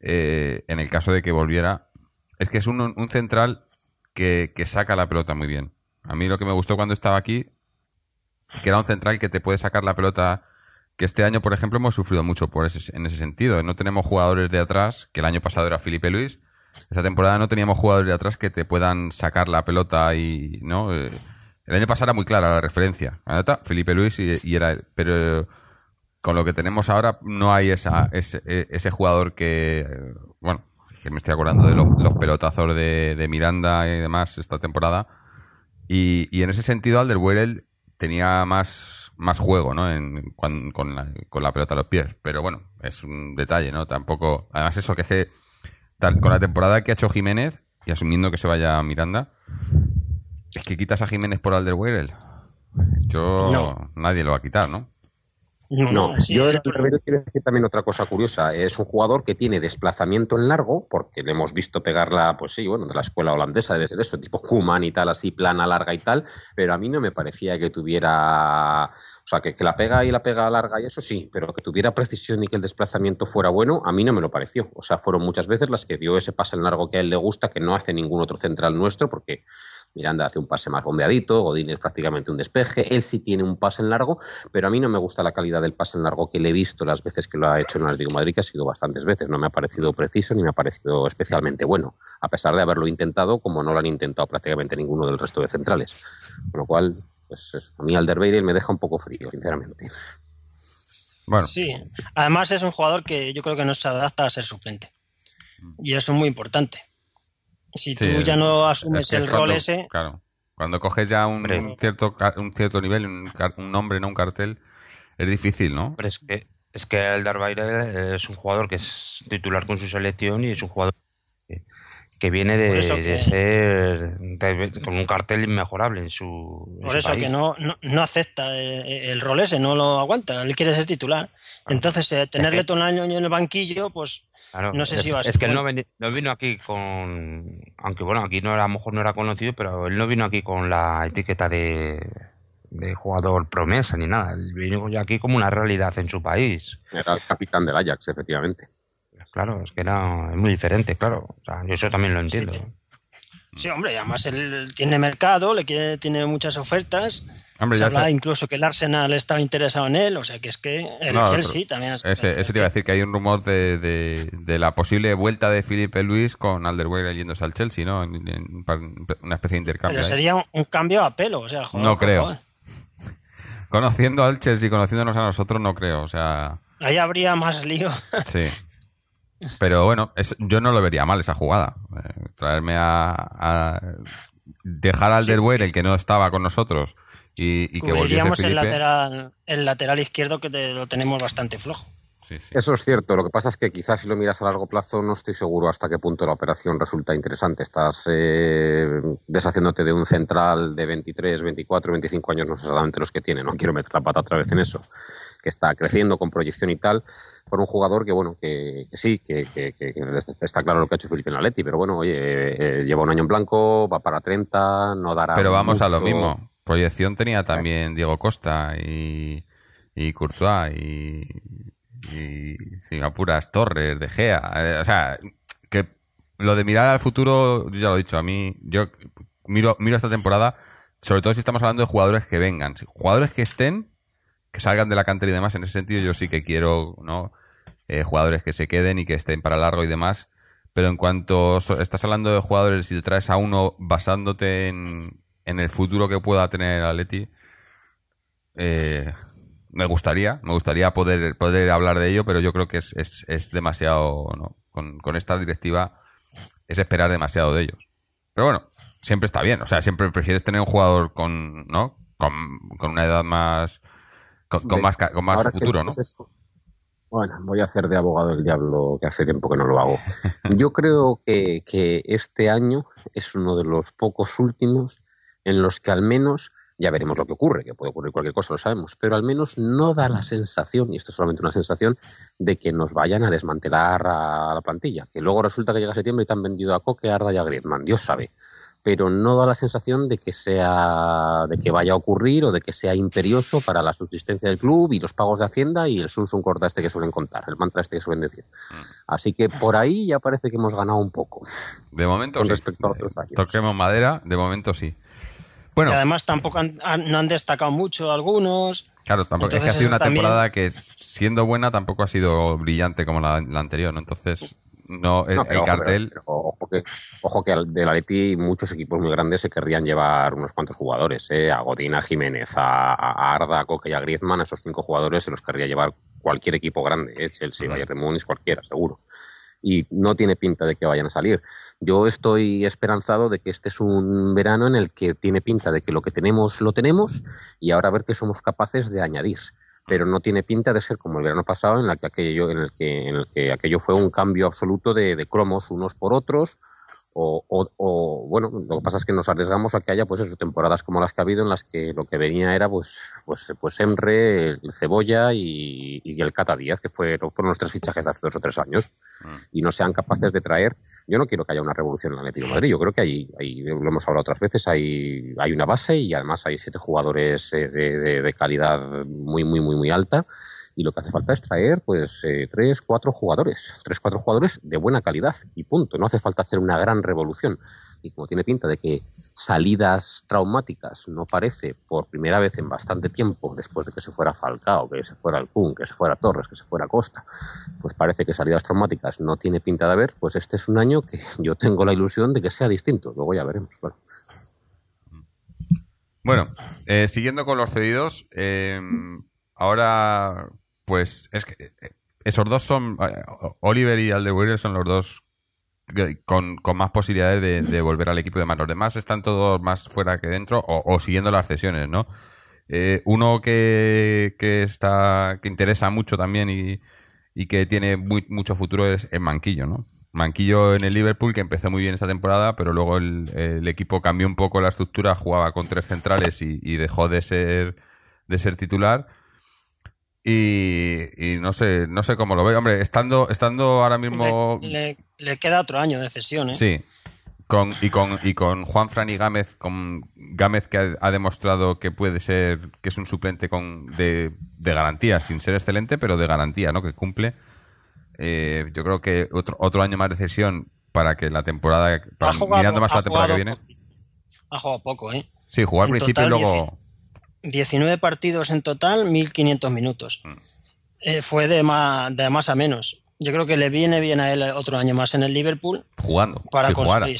[SPEAKER 1] eh, en el caso de que volviera, es que es un, un central que, que saca la pelota muy bien. A mí lo que me gustó cuando estaba aquí, que era un central que te puede sacar la pelota que este año, por ejemplo, hemos sufrido mucho por ese, en ese sentido. No tenemos jugadores de atrás, que el año pasado era Felipe Luis, esta temporada no teníamos jugadores de atrás que te puedan sacar la pelota y, ¿no? Eh, el año pasado era muy clara la referencia. Felipe Luis y, era Pero con lo que tenemos ahora no hay esa, ese, ese jugador que, bueno, que me estoy acordando de los, pelotazos de, Miranda y demás esta temporada. Y, en ese sentido, Alderweireld tenía más, más juego, ¿no? Con, la, con la pelota a los pies. Pero bueno, es un detalle, ¿no? Tampoco. Además, eso que es con la temporada que ha hecho Jiménez, y asumiendo que se vaya Miranda, es que quitas a Jiménez por Alderweireld. Yo, nadie lo va a quitar, ¿no?
[SPEAKER 2] No, yo quiero decir también otra cosa curiosa. Es un jugador que tiene desplazamiento en largo, porque le hemos visto pegarla, pues sí, bueno, de la escuela holandesa, debe ser eso, tipo Kuman y tal, así plana, larga y tal, pero a mí no me parecía que tuviera, o sea, que, que la pega y la pega larga y eso sí, pero que tuviera precisión y que el desplazamiento fuera bueno, a mí no me lo pareció. O sea, fueron muchas veces las que dio ese pase en largo que a él le gusta, que no hace ningún otro central nuestro, porque Miranda hace un pase más bombeadito, Godín es prácticamente un despeje, él sí tiene un pase en largo, pero a mí no me gusta la calidad del pase en largo que le he visto las veces que lo ha hecho en el Atlético Madrid, que ha sido bastantes veces, no me ha parecido preciso ni me ha parecido especialmente bueno, a pesar de haberlo intentado como no lo han intentado prácticamente ninguno del resto de centrales, con lo cual, pues a mí Alderweireld me deja un poco frío, sinceramente.
[SPEAKER 4] Bueno. Sí, además es un jugador que yo creo que no se adapta a ser suplente. Y eso es muy importante. Si tú ya no asumes el rol ese.
[SPEAKER 1] Claro. Cuando coges ya un, cierto, un cierto nivel, un, nombre, no un cartel, es difícil, ¿no?
[SPEAKER 3] Pero es que, es que el Darbaire es un jugador que es titular con su selección y es un jugador que viene de, ser con un cartel inmejorable en su.
[SPEAKER 4] por eso que no, no, acepta el, rol ese, no lo aguanta, él quiere ser titular. Entonces, eh, tenerle todo un año en el banquillo, pues no sé si va a ser.
[SPEAKER 3] Es que él no, vino aquí con. Aunque bueno, aquí no era, a lo mejor no era conocido, pero él no vino aquí con la etiqueta de, de jugador promesa ni nada. Él vino aquí como una realidad en su país.
[SPEAKER 2] Era el capitán del Ajax, efectivamente.
[SPEAKER 3] Claro, es que era muy diferente, claro. O sea, yo eso también lo entiendo.
[SPEAKER 4] Sí, hombre, además él tiene mercado, le quiere, tiene muchas ofertas. Hombre, se habla incluso que el Arsenal estaba interesado en él, o sea que es que el Chelsea también.
[SPEAKER 1] Ese, eso te iba a decir que hay un rumor de, de, la posible vuelta de Felipe Luis con Alderweireld yéndose al Chelsea, ¿no? una especie de intercambio.
[SPEAKER 4] Pero sería un, cambio a pelo, o sea,
[SPEAKER 1] joder, No creo. Conociendo al Chelsea y conociéndonos a nosotros, no creo, o sea.
[SPEAKER 4] Ahí habría más lío.
[SPEAKER 1] Sí. Pero bueno, yo no lo vería mal esa jugada. Eh, traerme a, dejar al sí, el que no estaba con nosotros y, que volviese
[SPEAKER 4] el lateral, el lateral izquierdo que lo tenemos bastante flojo.
[SPEAKER 2] Eso es cierto. Lo que pasa es que quizás si lo miras a largo plazo no estoy seguro hasta qué punto la operación resulta interesante. Estás eh, deshaciéndote de un central de 23, 24, 25 años, no sé exactamente los que tiene, no quiero meter la pata otra vez en eso, que está creciendo con proyección y tal, por un jugador que, bueno, que, sí, que, está claro lo que ha hecho Felipe Naletti, pero bueno, oye, eh, lleva un año en blanco, va para 30, no dará.
[SPEAKER 1] Pero vamos a lo mismo. Proyección tenía también Diego Costa y, y Courtois y y sin apuras Torres, De Gea. Eh, o sea, que lo de mirar al futuro, ya lo he dicho, a mí, yo miro, miro esta temporada, sobre todo si estamos hablando de jugadores que vengan. Jugadores que estén, que salgan de la cantera y demás, en ese sentido yo sí que quiero, ¿no? Eh, jugadores que se queden y que estén para largo y demás. Pero en cuanto estás hablando de jugadores y te traes a uno basándote en, en el futuro que pueda tener Atleti, eh, me gustaría, me gustaría poder, poder hablar de ello, pero yo creo que es, es, es demasiado, ¿no? Con, con, esta directiva es esperar demasiado de ellos. Pero bueno, siempre está bien, o sea, siempre prefieres tener un jugador con, ¿no? Con, con una edad más, con, más, con más futuro, ¿no?
[SPEAKER 2] Bueno, voy a hacer de abogado del diablo, que hace tiempo que no lo hago. Yo creo que, que este año es uno de los pocos últimos en los que al menos Ya veremos lo que ocurre, que puede ocurrir cualquier cosa, lo sabemos, pero al menos no da la sensación, y esto es solamente una sensación, de que nos vayan a desmantelar a la plantilla. Que luego resulta que llega septiembre y te han vendido a Coque, a Arda y a Griezmann, Dios sabe. Pero no da la sensación de que sea, de que vaya a ocurrir o de que sea imperioso para la subsistencia del club y los pagos de Hacienda y el sun corta este que suelen contar, el mantra este que suelen decir. Así que por ahí ya parece que hemos ganado un poco.
[SPEAKER 1] De momento
[SPEAKER 2] Con
[SPEAKER 1] sí.
[SPEAKER 2] respecto a otros años.
[SPEAKER 1] Toquemos madera, de momento sí. Bueno,
[SPEAKER 4] Y además tampoco han, han- no han destacado mucho algunos.
[SPEAKER 1] claro, tampoco, es que ha sido una
[SPEAKER 4] también-
[SPEAKER 1] temporada que, siendo buena, tampoco ha sido brillante como la, la anterior, ¿no? Entonces, no, el,
[SPEAKER 2] No,
[SPEAKER 1] el
[SPEAKER 2] pero ojo,
[SPEAKER 1] cartel...
[SPEAKER 2] pero- pero ojo que, ojo que del Atleti muchos equipos muy grandes se querrían llevar unos cuantos jugadores, ¿eh? a Godín, a Jiménez, a, a Arda, a Coque y a Griezmann, a esos cinco jugadores se los querría llevar cualquier equipo grande, ¿eh? Chelsea. Bayern de Múnich, cualquiera, seguro. Y no tiene pinta de que vayan a salir. Yo estoy esperanzado de que este es un verano en el que tiene pinta de que lo que tenemos lo tenemos y ahora a ver qué somos capaces de añadir pero no tiene pinta de ser como el verano pasado en, la que aquello, en, el, que, en el que aquello fue un cambio absoluto de, de cromos unos por otros. O, o- o, bueno, lo que pasa es que nos arriesgamos a que haya pues eso, temporadas como las que ha habido en las que lo que venía era pues pues pues Emre, el Cebolla y, y el Cata Díaz, que fueron, fueron los tres fichajes de hace dos o tres años, y no sean capaces de traer. Yo no quiero que haya una revolución en el Atlético de Madrid, yo creo que hay, hay, lo hemos hablado otras veces, hay, hay una base y además hay siete jugadores eh, de, de- de calidad muy, muy, muy, muy alta. Y lo que hace falta es traer, pues, eh, tres, cuatro jugadores. Tres, cuatro jugadores de buena calidad. Y punto. No hace falta hacer una gran revolución. Y como tiene pinta de que salidas traumáticas no parece por primera vez en bastante tiempo, después de que se fuera Falcao, que se fuera Kun, que se fuera Torres, que se fuera Costa, pues parece que salidas traumáticas no tiene pinta de haber, pues este es un año que yo tengo la ilusión de que sea distinto. Luego ya veremos. Bueno.
[SPEAKER 1] Bueno, eh, siguiendo con los cedidos, eh, ahora, pues, es que eh, esos dos son, eh, Oliver y Alderweireld son los dos con, con más posibilidades de, volver al equipo de más. Los demás están todos más fuera que dentro o, siguiendo las cesiones, ¿no? Eh, uno que, que está, que interesa mucho también y, y que tiene mucho futuro es el Manquillo, ¿no? Manquillo en el Liverpool, que empezó muy bien esta temporada, pero luego el, el equipo cambió un poco la estructura, jugaba con tres centrales y, y dejó de ser, de ser titular. Y, y no sé, no sé cómo lo veo. Hombre, estando, estando ahora mismo.
[SPEAKER 4] Le, le- le queda otro año de cesión, ¿eh?
[SPEAKER 1] Sí. Con, y con y con Juan Fran y Gámez, con Gámez que ha, ha demostrado que puede ser, que es un suplente con de, de garantía, sin ser excelente, pero de garantía, ¿no? Que cumple. Eh, yo creo que otro, otro año más de cesión para que la temporada, para-
[SPEAKER 4] Ha jugado-
[SPEAKER 1] mirando más a la temporada que viene.
[SPEAKER 4] Ha jugado poco, ¿eh?
[SPEAKER 1] Sí, jugar al principio y luego.
[SPEAKER 4] 19 partidos en total, 1.500 minutos.
[SPEAKER 1] Mm.
[SPEAKER 4] Eh, fue de más, de más a menos. Yo creo que le viene bien a él otro año más en el Liverpool
[SPEAKER 1] Jugando.
[SPEAKER 4] para
[SPEAKER 1] si
[SPEAKER 4] conseguir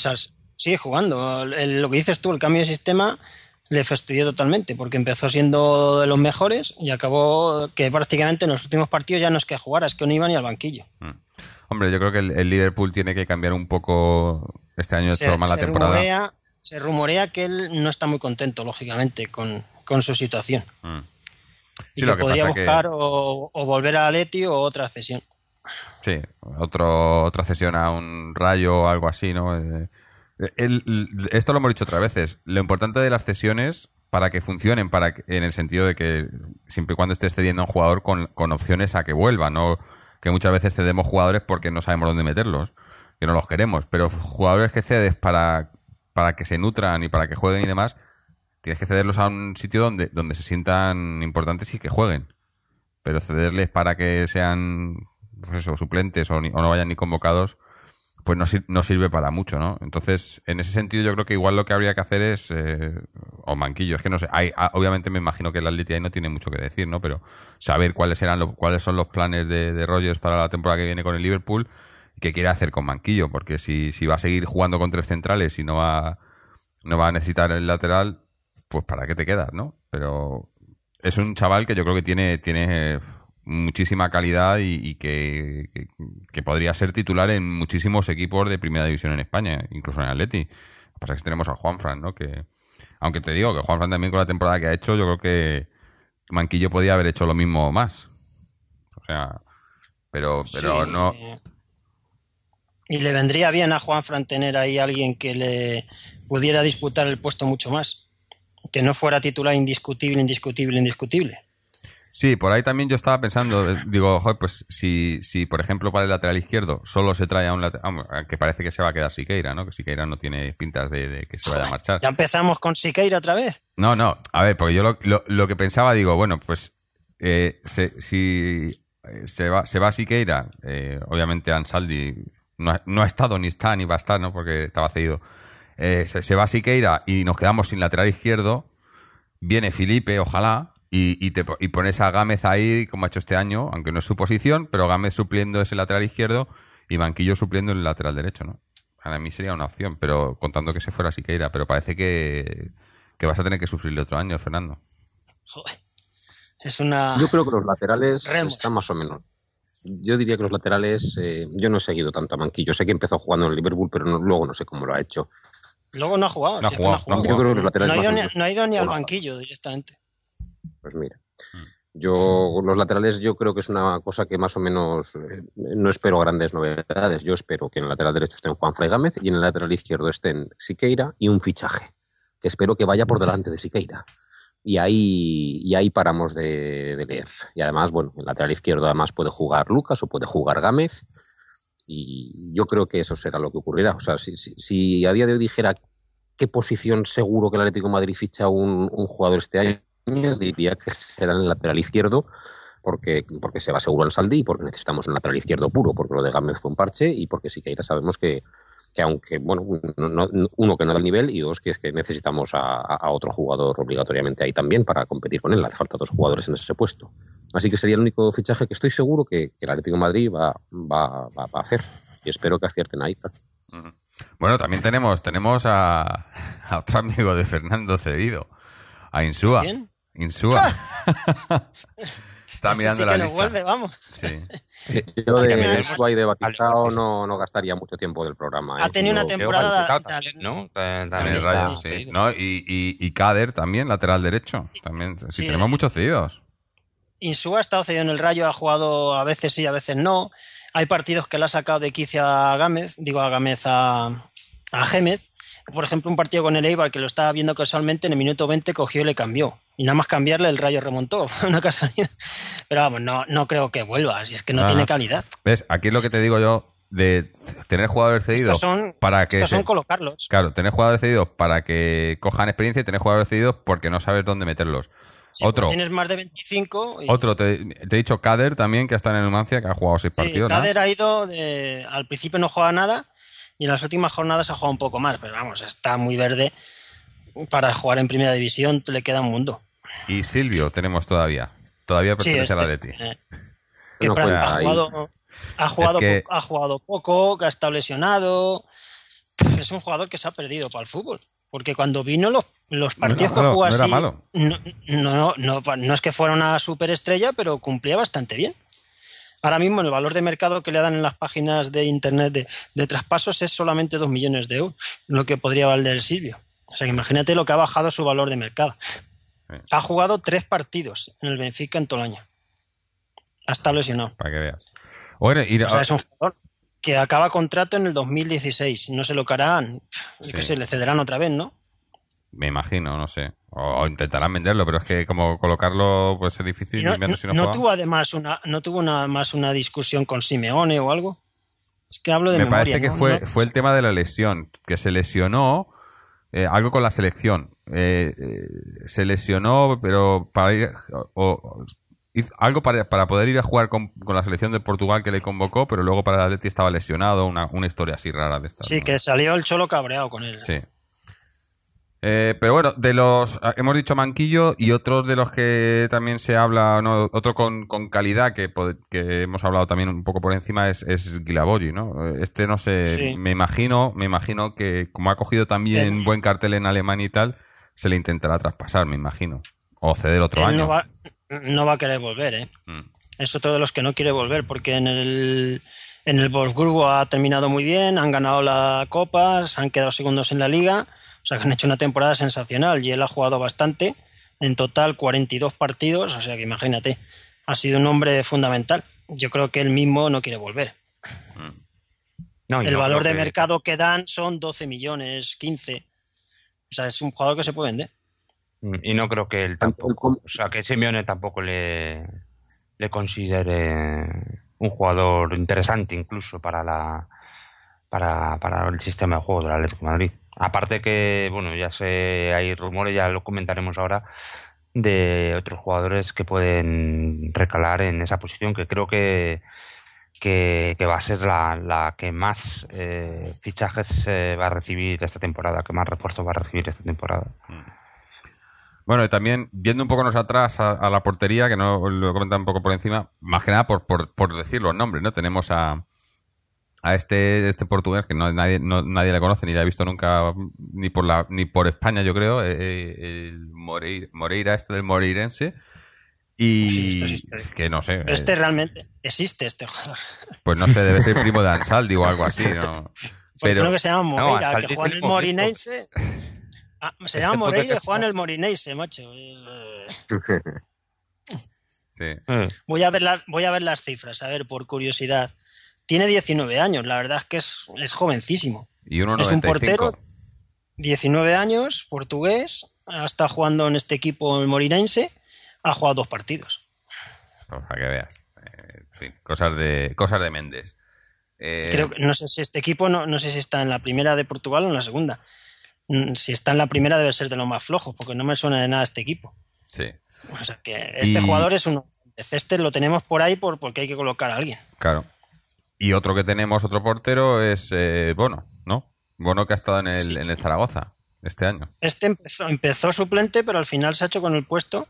[SPEAKER 4] Sí, jugando. El- lo que dices tú, el cambio de sistema le fastidió totalmente porque empezó siendo de los mejores y acabó que prácticamente en los últimos partidos ya no es que jugara, es que no iba ni al banquillo.
[SPEAKER 1] Hombre, yo creo que el, el Liverpool tiene que cambiar un poco. Este año ha hecho mal la temporada.
[SPEAKER 4] rumorea, se rumorea que él no está muy contento, lógicamente, con, con su situación.
[SPEAKER 1] Sí,
[SPEAKER 4] y
[SPEAKER 1] lo
[SPEAKER 4] que
[SPEAKER 1] que
[SPEAKER 4] podría
[SPEAKER 1] que-
[SPEAKER 4] buscar o, o volver a Leti o otra cesión.
[SPEAKER 1] Sí, otro, otra cesión a un rayo o algo así, ¿no? Eh, el- esto lo hemos dicho otras veces. Lo importante de las cesiones para que funcionen, para que- en el sentido de que siempre y cuando estés cediendo a un jugador con, con opciones a que vuelva, no que muchas veces cedemos jugadores porque no sabemos dónde meterlos, que no los queremos, pero jugadores que cedes para, para que se nutran y para que jueguen y demás, tienes que cederlos a un sitio donde, donde se sientan importantes y que jueguen. Pero cederles para que sean pues eso, suplentes o, ni- o no vayan ni convocados, pues no, sir- no sirve para mucho, ¿no? Entonces, en ese sentido, yo creo que igual lo que habría que hacer es. eh, o manquillo, es que no sé. Hay, ah, obviamente me imagino que el Atleti ahí no tiene mucho que decir, ¿no? Pero saber cuáles eran los, cuáles son los planes de, de Rogers para la temporada que viene con el Liverpool qué quiere hacer con Manquillo, porque si, si va a seguir jugando con tres centrales y no va, no va a necesitar el lateral, pues para qué te quedas, ¿no? Pero es un chaval que yo creo que tiene, tiene eh, muchísima calidad y, y que, que- que podría ser titular en muchísimos equipos de primera división en España, incluso en Atleti. Lo que pasa es que tenemos a Juanfran, ¿no? Que, aunque te digo que Juanfran también con la temporada que ha hecho, yo creo que Manquillo podía haber hecho lo mismo más. O sea, pero, pero
[SPEAKER 4] Sí,
[SPEAKER 1] no.
[SPEAKER 4] Y le vendría bien a Juan Fran tener ahí alguien que le pudiera disputar el puesto mucho más. que no fuera titular indiscutible, indiscutible, indiscutible.
[SPEAKER 1] Sí, por ahí también yo estaba pensando, eh, digo, joder, pues si, si por ejemplo para el lateral izquierdo solo se trae a un lateral, que parece que se va a quedar Siqueira, ¿no? Que Siqueira no tiene pintas de, de que se vaya a marchar.
[SPEAKER 4] ¿Ya empezamos con Siqueira otra vez?
[SPEAKER 1] No, no, a ver, porque yo lo, lo, lo que pensaba, digo, bueno, pues eh, se, si eh, se va, se va Siqueira, eh, obviamente Ansaldi no ha, no ha estado, ni está, ni va a estar, ¿no? Porque estaba cedido. Eh, se, se va Siqueira y nos quedamos sin lateral izquierdo. Viene Felipe, ojalá, y, y, te, y pones a Gámez ahí, como ha hecho este año, aunque no es su posición, pero Gámez supliendo ese lateral izquierdo y Banquillo supliendo el lateral derecho, ¿no? Para mí sería una opción, pero contando que se fuera Siqueira, pero parece que, que vas a tener que sufrirle otro año, Fernando.
[SPEAKER 4] Joder. Es una.
[SPEAKER 2] Yo creo que los laterales
[SPEAKER 4] Remo.
[SPEAKER 2] están más o menos. Yo diría que los laterales, eh, yo no he seguido tanto a Manquillo. Sé que empezó jugando en el Liverpool, pero no- luego no sé cómo lo ha hecho.
[SPEAKER 4] Luego no ha jugado.
[SPEAKER 1] No ha jugado, no ha
[SPEAKER 2] Yo creo que los laterales
[SPEAKER 4] No ha
[SPEAKER 2] más
[SPEAKER 4] ido ni,
[SPEAKER 2] menos-
[SPEAKER 4] no ha ido ni al banquillo directamente.
[SPEAKER 2] Pues mira, yo los laterales yo creo que es una cosa que más o menos eh, no espero grandes novedades. Yo espero que en el lateral derecho estén Juan Fray Gámez y en el lateral izquierdo estén Siqueira y un fichaje que espero que vaya por delante de Siqueira. Y ahí, y ahí paramos de, leer. Y además, bueno, en el lateral izquierdo además puede jugar Lucas o puede jugar Gámez. Y yo creo que eso será lo que ocurrirá. O sea, si, si- a día de hoy dijera qué posición seguro que el Atlético Madrid ficha un, un jugador este año, diría que será en el lateral izquierdo, porque, porque se va seguro al Saldi y porque necesitamos un lateral izquierdo puro, porque lo de Gámez fue un parche y porque Siqueira sabemos que, que aunque, bueno, no- no- uno que no da el nivel y dos que es que necesitamos a, otro jugador obligatoriamente ahí también para competir con él. Hace falta dos jugadores en ese puesto. Así que sería el único fichaje que estoy seguro que, que el Atlético de Madrid va, va, va, va a hacer. Y espero que acierten ahí.
[SPEAKER 1] Bueno, también tenemos, tenemos a, a otro amigo de Fernando cedido, a Insúa.
[SPEAKER 4] ¿Quién?
[SPEAKER 1] Insúa. Está mirando
[SPEAKER 4] sí
[SPEAKER 1] la
[SPEAKER 4] que
[SPEAKER 1] lista.
[SPEAKER 4] vuelve, vamos.
[SPEAKER 1] Sí.
[SPEAKER 2] Yo
[SPEAKER 4] Porque
[SPEAKER 2] de
[SPEAKER 4] me-
[SPEAKER 2] Insúa y de Batistao no, no gastaría mucho tiempo del programa.
[SPEAKER 4] Ha
[SPEAKER 2] ¿eh?
[SPEAKER 4] tenido una
[SPEAKER 2] Yo-
[SPEAKER 4] temporada- da-
[SPEAKER 3] también, ¿no? Eh, También
[SPEAKER 1] Rayo, sí. Y, y, y Kader también, lateral derecho. También. Sí,
[SPEAKER 4] Sí.
[SPEAKER 1] tenemos muchos cedidos.
[SPEAKER 4] Insúa ha estado cedido en el Rayo, ha jugado a veces sí, a veces no. Hay partidos que le ha sacado de quicio a Gámez, digo a Gámez, a, a Gémez. Por ejemplo, un partido con el Eibar que lo estaba viendo casualmente, en el minuto 20 cogió y le cambió. Y nada más cambiarle, el Rayo remontó. Fue una casualidad. Pero vamos, no, no creo que vuelva, si es que no
[SPEAKER 1] Ah.
[SPEAKER 4] tiene calidad.
[SPEAKER 1] ¿Ves? Aquí es lo que te digo yo de tener jugadores cedidos
[SPEAKER 4] Estos son,
[SPEAKER 1] para que
[SPEAKER 4] estos
[SPEAKER 1] se-
[SPEAKER 4] son colocarlos.
[SPEAKER 1] Claro, tener jugadores cedidos para que cojan experiencia y tener jugadores cedidos porque no sabes dónde meterlos.
[SPEAKER 4] Sí,
[SPEAKER 1] otro,
[SPEAKER 4] Tienes más de 25. Y,
[SPEAKER 1] otro te, te he dicho Kader también, que está en el Numancia, que ha jugado seis
[SPEAKER 4] Sí,
[SPEAKER 1] partidos. ¿no?
[SPEAKER 4] Kader ha ido, de- al principio no juega nada y en las últimas jornadas ha jugado un poco más, pero vamos, está muy verde. Para jugar en primera división le queda un mundo.
[SPEAKER 1] Y Silvio tenemos todavía. Todavía
[SPEAKER 4] Sí,
[SPEAKER 1] pertenece al
[SPEAKER 4] este,
[SPEAKER 1] Atleti.
[SPEAKER 4] eh, que
[SPEAKER 2] No
[SPEAKER 4] ha, jugado, ha, jugado
[SPEAKER 1] que-
[SPEAKER 4] po- ha jugado poco, que ha estado lesionado. Es un jugador que se ha perdido para el fútbol. Porque cuando vino los, los
[SPEAKER 1] No era
[SPEAKER 4] partidos que jugó
[SPEAKER 1] no era
[SPEAKER 4] así,
[SPEAKER 1] malo.
[SPEAKER 4] No, no, no, no es que fuera una superestrella, pero cumplía bastante bien. Ahora mismo el valor de mercado que le dan en las páginas de internet de, de traspasos es solamente 2 millones de euros, lo que podría valer Silvio. O sea que imagínate lo que ha bajado su valor de mercado. Ha jugado tres partidos en el Benfica en todo el año. Ha estado lesionado.
[SPEAKER 1] Para que veas. Bueno, y-
[SPEAKER 4] O sea, es un jugador que acaba contrato en el 2016. No se lo harán.
[SPEAKER 1] Sí.
[SPEAKER 4] que se le cederán otra vez, ¿no?
[SPEAKER 1] Me imagino, no sé. O, o intentarán venderlo, pero es que como colocarlo pues es difícil
[SPEAKER 4] Y no,
[SPEAKER 1] menos si no,
[SPEAKER 4] no
[SPEAKER 1] juega.
[SPEAKER 4] tuvo además una, no tuvo más una discusión con Simeone o algo. Es que hablo de
[SPEAKER 1] Me
[SPEAKER 4] memoria.
[SPEAKER 1] parece que fue, fue el tema de la lesión, que se lesionó eh, algo con la selección. Eh, eh, se lesionó, pero para ir, o- o- hizo algo para, para poder ir a jugar con, con la selección de Portugal que le convocó, pero luego para el Atleti estaba lesionado, una, una historia así rara de esta.
[SPEAKER 4] Sí, que salió el cholo cabreado con él.
[SPEAKER 1] Sí. Eh, pero bueno, de los hemos dicho Manquillo y otros de los que también se habla, ¿no? otro con, con calidad que, hemos hablado también un poco por encima es, es Guilaboyi, ¿no? Este no sé,
[SPEAKER 4] Sí.
[SPEAKER 1] me imagino, me imagino que como ha cogido también
[SPEAKER 4] Bien.
[SPEAKER 1] buen cartel en Alemania y tal, se le intentará traspasar, me imagino, o ceder otro
[SPEAKER 4] Él
[SPEAKER 1] año.
[SPEAKER 4] no va, no va a querer volver, ¿eh?
[SPEAKER 1] Mm.
[SPEAKER 4] Es otro de los que no quiere volver porque en el, en el Wolfsburgo ha terminado muy bien, han ganado la Copa, se han quedado segundos en la liga, sea que han hecho una temporada sensacional y él ha jugado bastante, en total 42 partidos, o sea que imagínate, ha sido un hombre fundamental. Yo creo que él mismo no quiere volver.
[SPEAKER 3] No,
[SPEAKER 4] El
[SPEAKER 3] no
[SPEAKER 4] valor de
[SPEAKER 3] que-
[SPEAKER 4] mercado que dan son 12 millones, 15. O sea, es un jugador que se puede vender.
[SPEAKER 3] Y no creo que él tampoco, o sea, que Simeone tampoco le, le considere un jugador interesante incluso para la para, para el sistema de juego del Atlético de Madrid. Aparte que, bueno, ya sé, hay rumores, ya lo comentaremos ahora, de otros jugadores que pueden recalar en esa posición, que creo que, que, va a ser la, la que más eh, fichajes eh, va a recibir esta temporada, que más refuerzos va a recibir esta temporada.
[SPEAKER 1] Bueno, y también viendo un poco nos atrás a, a la portería, que no lo he comentado un poco por encima, más que nada por, por, por decir los nombres, ¿no? Tenemos a, a este, este portugués que no, nadie, no, nadie le conoce ni le ha visto nunca ni por la ni por España, yo creo, eh, el Moreira, Moreira este del Moreirense. Y
[SPEAKER 4] Sí, esto existe.
[SPEAKER 1] que no sé.
[SPEAKER 4] Este
[SPEAKER 1] eh,
[SPEAKER 4] realmente existe este jugador.
[SPEAKER 1] pues no sé, debe ser primo de Ansaldi o algo así, ¿no?
[SPEAKER 4] Pero,
[SPEAKER 1] Pero
[SPEAKER 4] uno que se llama Moreira,
[SPEAKER 3] Ansaldi
[SPEAKER 4] que juega en
[SPEAKER 3] el.
[SPEAKER 4] Morinense. Ah, se
[SPEAKER 3] Este
[SPEAKER 4] llama Moreira
[SPEAKER 3] que
[SPEAKER 4] y juega en el Morinense, macho. Eh,
[SPEAKER 1] sí.
[SPEAKER 3] Eh,
[SPEAKER 4] Voy a ver, la- voy a ver las cifras, a ver, por curiosidad. Tiene 19 años, la verdad es que es, es jovencísimo.
[SPEAKER 1] Y
[SPEAKER 4] Es un
[SPEAKER 1] 1.95.
[SPEAKER 4] portero, 19 años, portugués, estado jugando en este equipo el Morinense, ha jugado dos partidos.
[SPEAKER 1] Pues para que veas. Eh, en fin, cosas de, cosas de Méndez. Eh,
[SPEAKER 4] Creo que, no sé si este equipo, no, no sé si está en la primera de Portugal o en la segunda. Mm, Si está en la primera debe ser de los más flojos, porque no me suena de nada este equipo.
[SPEAKER 1] Sí,
[SPEAKER 4] O sea que este
[SPEAKER 1] Y-
[SPEAKER 4] jugador es uno. Este lo tenemos por ahí por, porque hay que colocar a alguien.
[SPEAKER 1] claro. Y otro que tenemos, otro portero, es eh, Bono, ¿no? Bono que ha estado en el, en el Zaragoza este año.
[SPEAKER 4] Este empezó, empezó suplente, pero al final se ha hecho con el puesto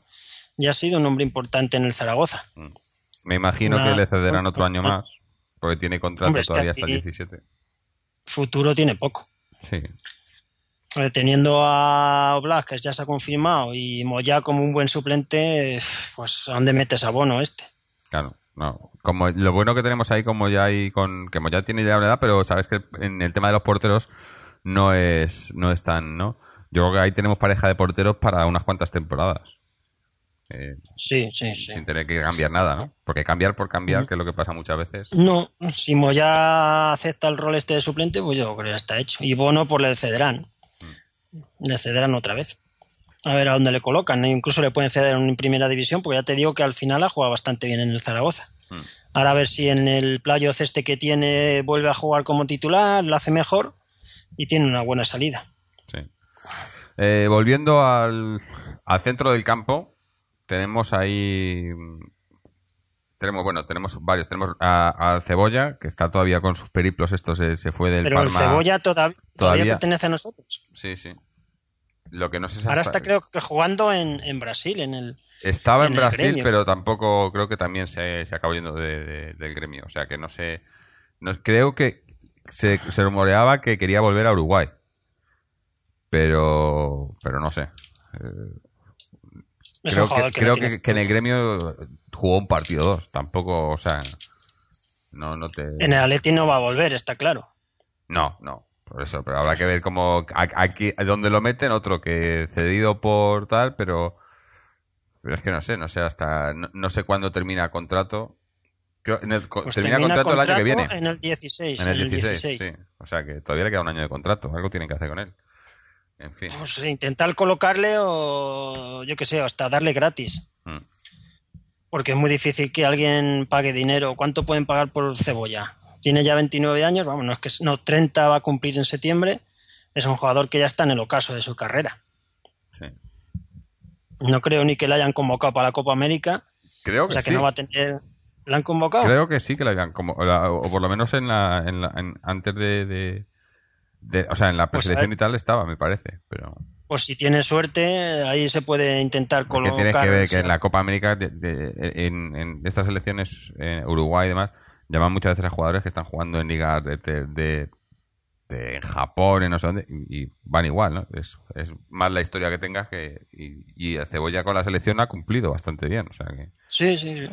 [SPEAKER 4] y ha sido un hombre importante en el Zaragoza.
[SPEAKER 1] Me imagino
[SPEAKER 4] Una-
[SPEAKER 1] que le cederán otro año más, porque tiene contrato
[SPEAKER 4] Hombre,
[SPEAKER 1] todavía hasta el
[SPEAKER 4] aquí-
[SPEAKER 1] 17.
[SPEAKER 4] Futuro tiene poco.
[SPEAKER 1] Sí,
[SPEAKER 4] Eh, Teniendo a Oblak, que ya se ha confirmado, y Moya como un buen suplente, eh, pues ¿a dónde metes a Bono este?
[SPEAKER 1] claro. No. Como, lo bueno que tenemos ahí, como ya hay con. que ya tiene ya una edad, pero sabes que en el tema de los porteros no es, no es tan, ¿no? Yo creo que ahí tenemos pareja de porteros para unas cuantas temporadas. Eh,
[SPEAKER 4] Sí, sí, sí.
[SPEAKER 1] sin tener que cambiar nada, ¿no? Porque cambiar por cambiar, que es lo que pasa muchas veces.
[SPEAKER 4] No, si Moya acepta el rol este de suplente, pues yo creo que ya está hecho. Y Bono, pues le cederán. Le cederán otra vez. A ver a dónde le colocan. E Incluso le pueden ceder en primera división, porque ya te digo que al final ha jugado bastante bien en el Zaragoza. Ahora a ver si en el playo este que tiene vuelve a jugar como titular, lo hace mejor y tiene una buena salida.
[SPEAKER 1] Sí. Eh, volviendo al, al centro del campo, tenemos ahí. Tenemos, bueno, tenemos varios. Tenemos a, a Cebolla, que está todavía con sus periplos. Esto se, se fue del
[SPEAKER 4] Pero. Cebolla todav- todavía,
[SPEAKER 1] todavía-
[SPEAKER 4] pertenece a nosotros.
[SPEAKER 1] Sí, sí. Lo que no sé
[SPEAKER 4] Ahora
[SPEAKER 1] hasta-
[SPEAKER 4] está creo que jugando en, en Brasil, en el...
[SPEAKER 1] Estaba en, Brasil, pero tampoco creo que también se, se acabó yendo de- de- del gremio. O sea que no sé. No, creo que se, se rumoreaba que quería volver a Uruguay. Pero. Pero no sé.
[SPEAKER 4] es
[SPEAKER 1] creo que, creo que, que en el gremio jugó un partido dos. Tampoco, o sea. No, no te.
[SPEAKER 4] En el Atleti no va a volver, está claro.
[SPEAKER 1] No, no. Por eso, pero habrá que ver cómo. Aquí, donde lo meten, otro que cedido por tal, pero. Pero es que no sé, no sé hasta. No, no sé cuándo termina contrato. Creo- en el- co-
[SPEAKER 4] Pues
[SPEAKER 1] termina, contrato, el año que viene.
[SPEAKER 4] En el 16.
[SPEAKER 1] En el 16, sí. O sea que todavía le queda un año de contrato. Algo tienen que hacer con él. En fin.
[SPEAKER 4] Pues intentar colocarle o yo qué sé, hasta darle gratis.
[SPEAKER 1] Mm.
[SPEAKER 4] Porque es muy difícil que alguien pague dinero. ¿Cuánto pueden pagar por cebolla? Tiene ya 29 años, vamos, no es que no 30 va a cumplir en septiembre. Es un jugador que ya está en el ocaso de su carrera.
[SPEAKER 1] Sí.
[SPEAKER 4] No creo ni que le hayan convocado para la Copa América.
[SPEAKER 1] Creo
[SPEAKER 4] O
[SPEAKER 1] que
[SPEAKER 4] sea que
[SPEAKER 1] sí.
[SPEAKER 4] no va a tener. ¿La han convocado?
[SPEAKER 1] Creo que sí que la habían como o, o por lo menos en la, en la- en- antes de, de- de- o sea en la
[SPEAKER 4] Pues
[SPEAKER 1] preselección y tal estaba me parece pero
[SPEAKER 4] Pues si tiene suerte, ahí se puede intentar
[SPEAKER 1] es que
[SPEAKER 4] colocar.
[SPEAKER 1] tienes que ver que en la Copa América de- de- en, en estas elecciones en Uruguay y demás llaman muchas veces a jugadores que están jugando en ligas de, de, de- Japón en no sé dónde y, y van igual ¿no? es, es más la historia que tengas que y, y Cebolla con la selección ha cumplido bastante bien o sea que
[SPEAKER 4] Sí, sí. sí.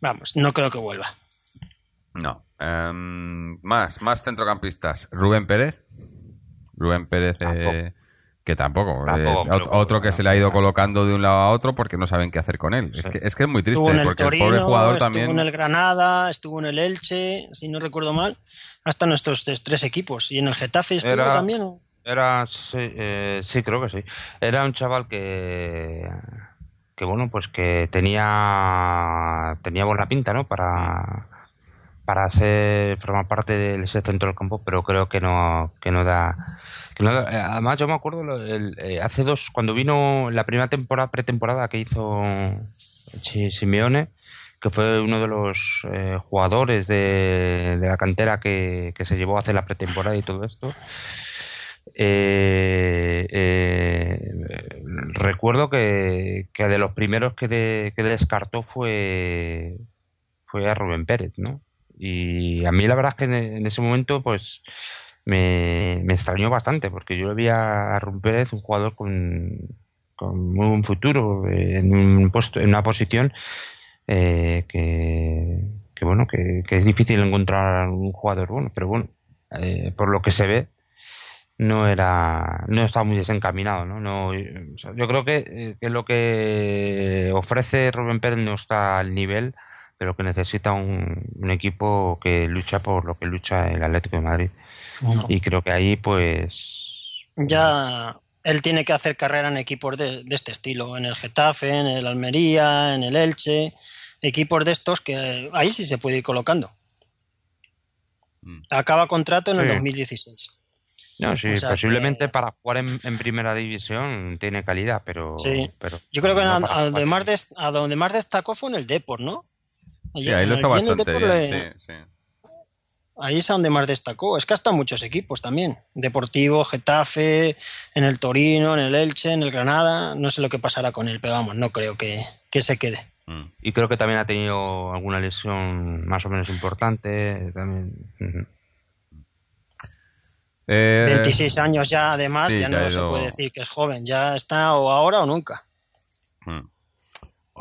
[SPEAKER 4] Vamos, no creo que vuelva.
[SPEAKER 1] No. Em, más, más centrocampistas. Rubén Pérez. Rubén Pérez, eh, que tampoco.
[SPEAKER 3] Tampoco
[SPEAKER 1] eh, otro que se le ha ido colocando de un lado a otro porque no saben qué hacer con él. Es, que, es que es muy triste,
[SPEAKER 4] Estuvo en el
[SPEAKER 1] porque
[SPEAKER 4] Torino,
[SPEAKER 1] el pobre jugador
[SPEAKER 4] estuvo
[SPEAKER 1] también.
[SPEAKER 4] en el Granada, estuvo en el Elche, si no recuerdo mal, hasta nuestros tres, tres equipos. Y en el Getafe estuvo
[SPEAKER 3] Era-
[SPEAKER 4] también.
[SPEAKER 3] Era, sí, eh, sí, creo que sí. Era un chaval que, que bueno, pues que tenía, tenía buena pinta, ¿no? Para, para ser, formar parte de ese centro del campo, pero creo que no, que no da, eh, Además, yo me acuerdo el- eh, hace dos, cuando vino la primera temporada, pretemporada que hizo Simeone, que fue uno de los eh, jugadores de, la cantera que, que se llevó a hacer la pretemporada y todo esto. Eh, eh, recuerdo que, que de los primeros que, de- que descartó fue, fue a Rubén Pérez, ¿no? Y a mí la verdad es que en, ese momento pues me, me extrañó bastante porque yo le vi a Rubén Pérez un jugador con, con muy buen futuro eh, en un puesto, en una posición eh, que, bueno, que, que es difícil encontrar un jugador bueno, pero bueno, eh, por lo que se ve no era no está muy desencaminado ¿no? No, yo creo que, eh, que lo que ofrece Rubén Pérez no está al nivel de lo que necesita un, un equipo que lucha por lo que lucha el Atlético de Madrid
[SPEAKER 4] No.
[SPEAKER 3] y creo que ahí pues
[SPEAKER 4] Ya él tiene que hacer carrera en equipos de, de este estilo, en el Getafe, en el Almería, en el Elche, equipos de estos que ahí sí se puede ir colocando.
[SPEAKER 1] Mm.
[SPEAKER 4] Acaba contrato en el
[SPEAKER 3] Sí.
[SPEAKER 4] 2016.
[SPEAKER 3] no sí
[SPEAKER 4] o sea
[SPEAKER 3] posiblemente
[SPEAKER 4] que-
[SPEAKER 3] para jugar en, en primera división tiene calidad pero,
[SPEAKER 4] Sí.
[SPEAKER 3] pero
[SPEAKER 4] Yo creo que
[SPEAKER 3] no
[SPEAKER 4] a, donde más des- a donde más destacó fue en el Deport, ¿no?
[SPEAKER 1] Sí, ahí lo hizo bastante
[SPEAKER 4] Depor
[SPEAKER 1] bien,
[SPEAKER 4] le-
[SPEAKER 1] sí, sí.
[SPEAKER 4] Ahí es donde más destacó. Es que hasta muchos equipos también. Deportivo, Getafe, en el Torino, en el Elche, en el Granada. No sé lo que pasará con él, pero vamos, no creo que, que se quede.
[SPEAKER 1] Mm.
[SPEAKER 3] y creo que también ha tenido alguna lesión más o menos importante también Ujú.
[SPEAKER 1] Eh,
[SPEAKER 4] 26 años ya, además,
[SPEAKER 1] sí,
[SPEAKER 4] ya no se puede decir que es joven. Ya está o ahora o nunca.
[SPEAKER 1] Mm.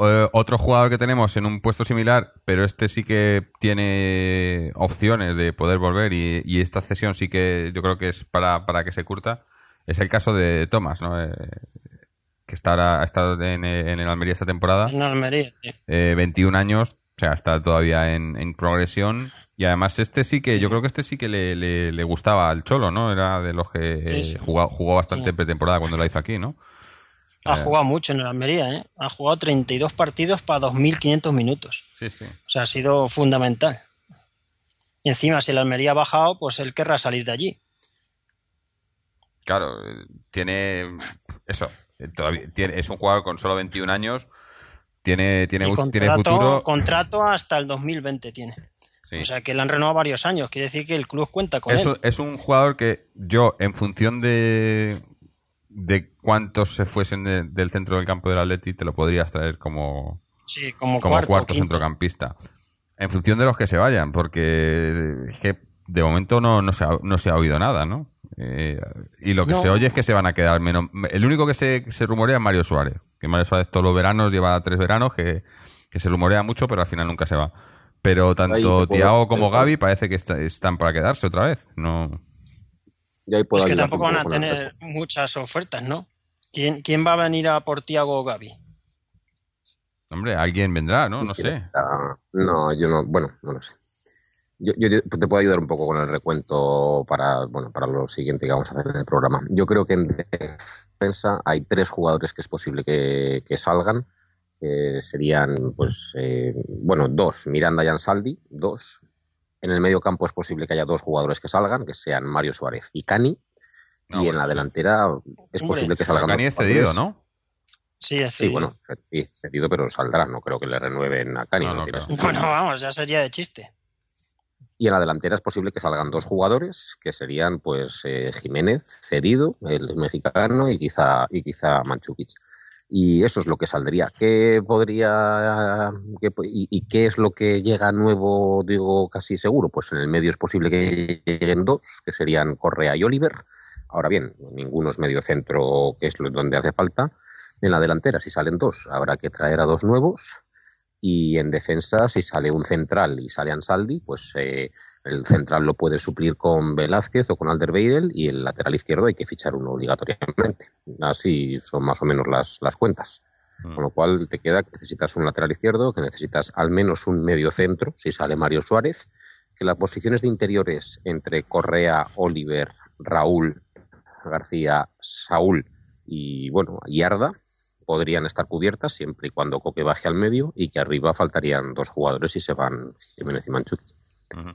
[SPEAKER 1] Eh, otro jugador que tenemos en un puesto similar, pero este sí que tiene opciones de poder volver y, y esta cesión sí que yo creo que es para, para que se curta, es el caso de Thomas, ¿no? Eh, que está ahora- ha estado en, en el Almería esta temporada,
[SPEAKER 4] En Almería. sí.
[SPEAKER 1] eh, 21 años, o sea, está todavía en, en progresión y además este sí que, yo creo que este sí que le, le- le gustaba al Cholo, ¿no? Era de los que
[SPEAKER 4] Sí,
[SPEAKER 1] eh,
[SPEAKER 4] sí.
[SPEAKER 1] jugó, jugó bastante
[SPEAKER 4] Sí.
[SPEAKER 1] pretemporada cuando la hizo aquí, ¿no?
[SPEAKER 4] Ha
[SPEAKER 1] Eh.
[SPEAKER 4] jugado mucho en el Almería, ¿eh? Ha jugado 32 partidos para 2.500 minutos.
[SPEAKER 1] Sí, sí.
[SPEAKER 4] O sea, ha sido fundamental. Y encima, si el Almería ha bajado, pues él querrá salir de allí.
[SPEAKER 1] Claro, eh, tiene eso, eh, todavía tiene, es un jugador con solo 21 años, tiene tiene, fu- tiene
[SPEAKER 4] contrato,
[SPEAKER 1] futuro.
[SPEAKER 4] contrato hasta el 2020 tiene.
[SPEAKER 1] sí.
[SPEAKER 4] O sea, que le han renovado varios años. Quiere decir que el club cuenta con
[SPEAKER 1] es,
[SPEAKER 4] él.
[SPEAKER 1] es un jugador que yo, en función de de cuántos se fuesen de- del centro del campo del Atleti, te lo podrías traer como,
[SPEAKER 4] Sí, como,
[SPEAKER 1] como
[SPEAKER 4] cuarto,
[SPEAKER 1] centrocampista. En función de los que se vayan, porque es que de momento no, no, se, ha, no se ha oído nada, ¿no? Eh, y lo que
[SPEAKER 4] No.
[SPEAKER 1] se oye es que se van a quedar menos. El único que se, se rumorea es Mario Suárez. Que Mario Suárez todos los veranos lleva tres veranos, que, que se rumorea mucho, pero al final nunca se va. Pero tanto Tiago como Gaby parece que está- están para quedarse otra vez. No.
[SPEAKER 2] Y ahí puedo
[SPEAKER 4] Es que tampoco van a tener muchas ofertas, ¿no? ¿Quién, quién va a venir a por Tiago o Gaby?
[SPEAKER 1] Hombre, alguien vendrá, ¿no? No sé.
[SPEAKER 2] Ah, No, yo no, bueno, no lo sé. Yo, te puedo ayudar un poco con el recuento para, bueno, para lo siguiente que vamos a hacer en el programa. Yo creo que en defensa hay tres jugadores que es posible que, que salgan, que serían, pues, eh, bueno, dos, Miranda y Ansaldi, dos. En el medio campo es posible que haya dos jugadores que salgan, que sean Mario Suárez y Cani.
[SPEAKER 1] No,
[SPEAKER 2] y en la
[SPEAKER 1] sí.
[SPEAKER 2] delantera es posible que salgan
[SPEAKER 1] Cani es cedido. ¿no?
[SPEAKER 4] Sí, es
[SPEAKER 2] Sí,
[SPEAKER 4] cedido.
[SPEAKER 2] bueno, sí, cedido, pero saldrá. No creo que le renueven a Cani.
[SPEAKER 1] No,
[SPEAKER 2] no.
[SPEAKER 4] Bueno, vamos, ya sería de chiste.
[SPEAKER 2] Y en la delantera es posible que salgan dos jugadores, que serían pues eh, Jiménez, cedido, el mexicano, y quizá, y quizá Manchukic. Y eso es lo que saldría. ¿Qué podría qué y, y qué es lo que llega nuevo, digo, casi seguro? Pues en el medio es posible que lleguen dos, que serían Correa y Oliver. Ahora bien, ninguno es medio centro, que es donde hace falta. En la delantera, si salen dos, habrá que traer a dos nuevos. Y en defensa, si sale un central y sale Ansaldi, pues eh, el central lo puede suplir con Velázquez o con Alderweireld y el lateral izquierdo hay que fichar uno obligatoriamente. Así son más o menos las, las cuentas.
[SPEAKER 1] Mm.
[SPEAKER 2] Con lo cual te queda que necesitas un lateral izquierdo, que necesitas al menos un medio centro, si sale Mario Suárez, que las posiciones de interiores entre Correa, Oliver, Raúl, García, Saúl y bueno, y Arda podrían estar cubiertas siempre y cuando Coque baje al medio y que arriba faltarían dos jugadores y se van Jiménez y Manchukic.
[SPEAKER 1] Ujú.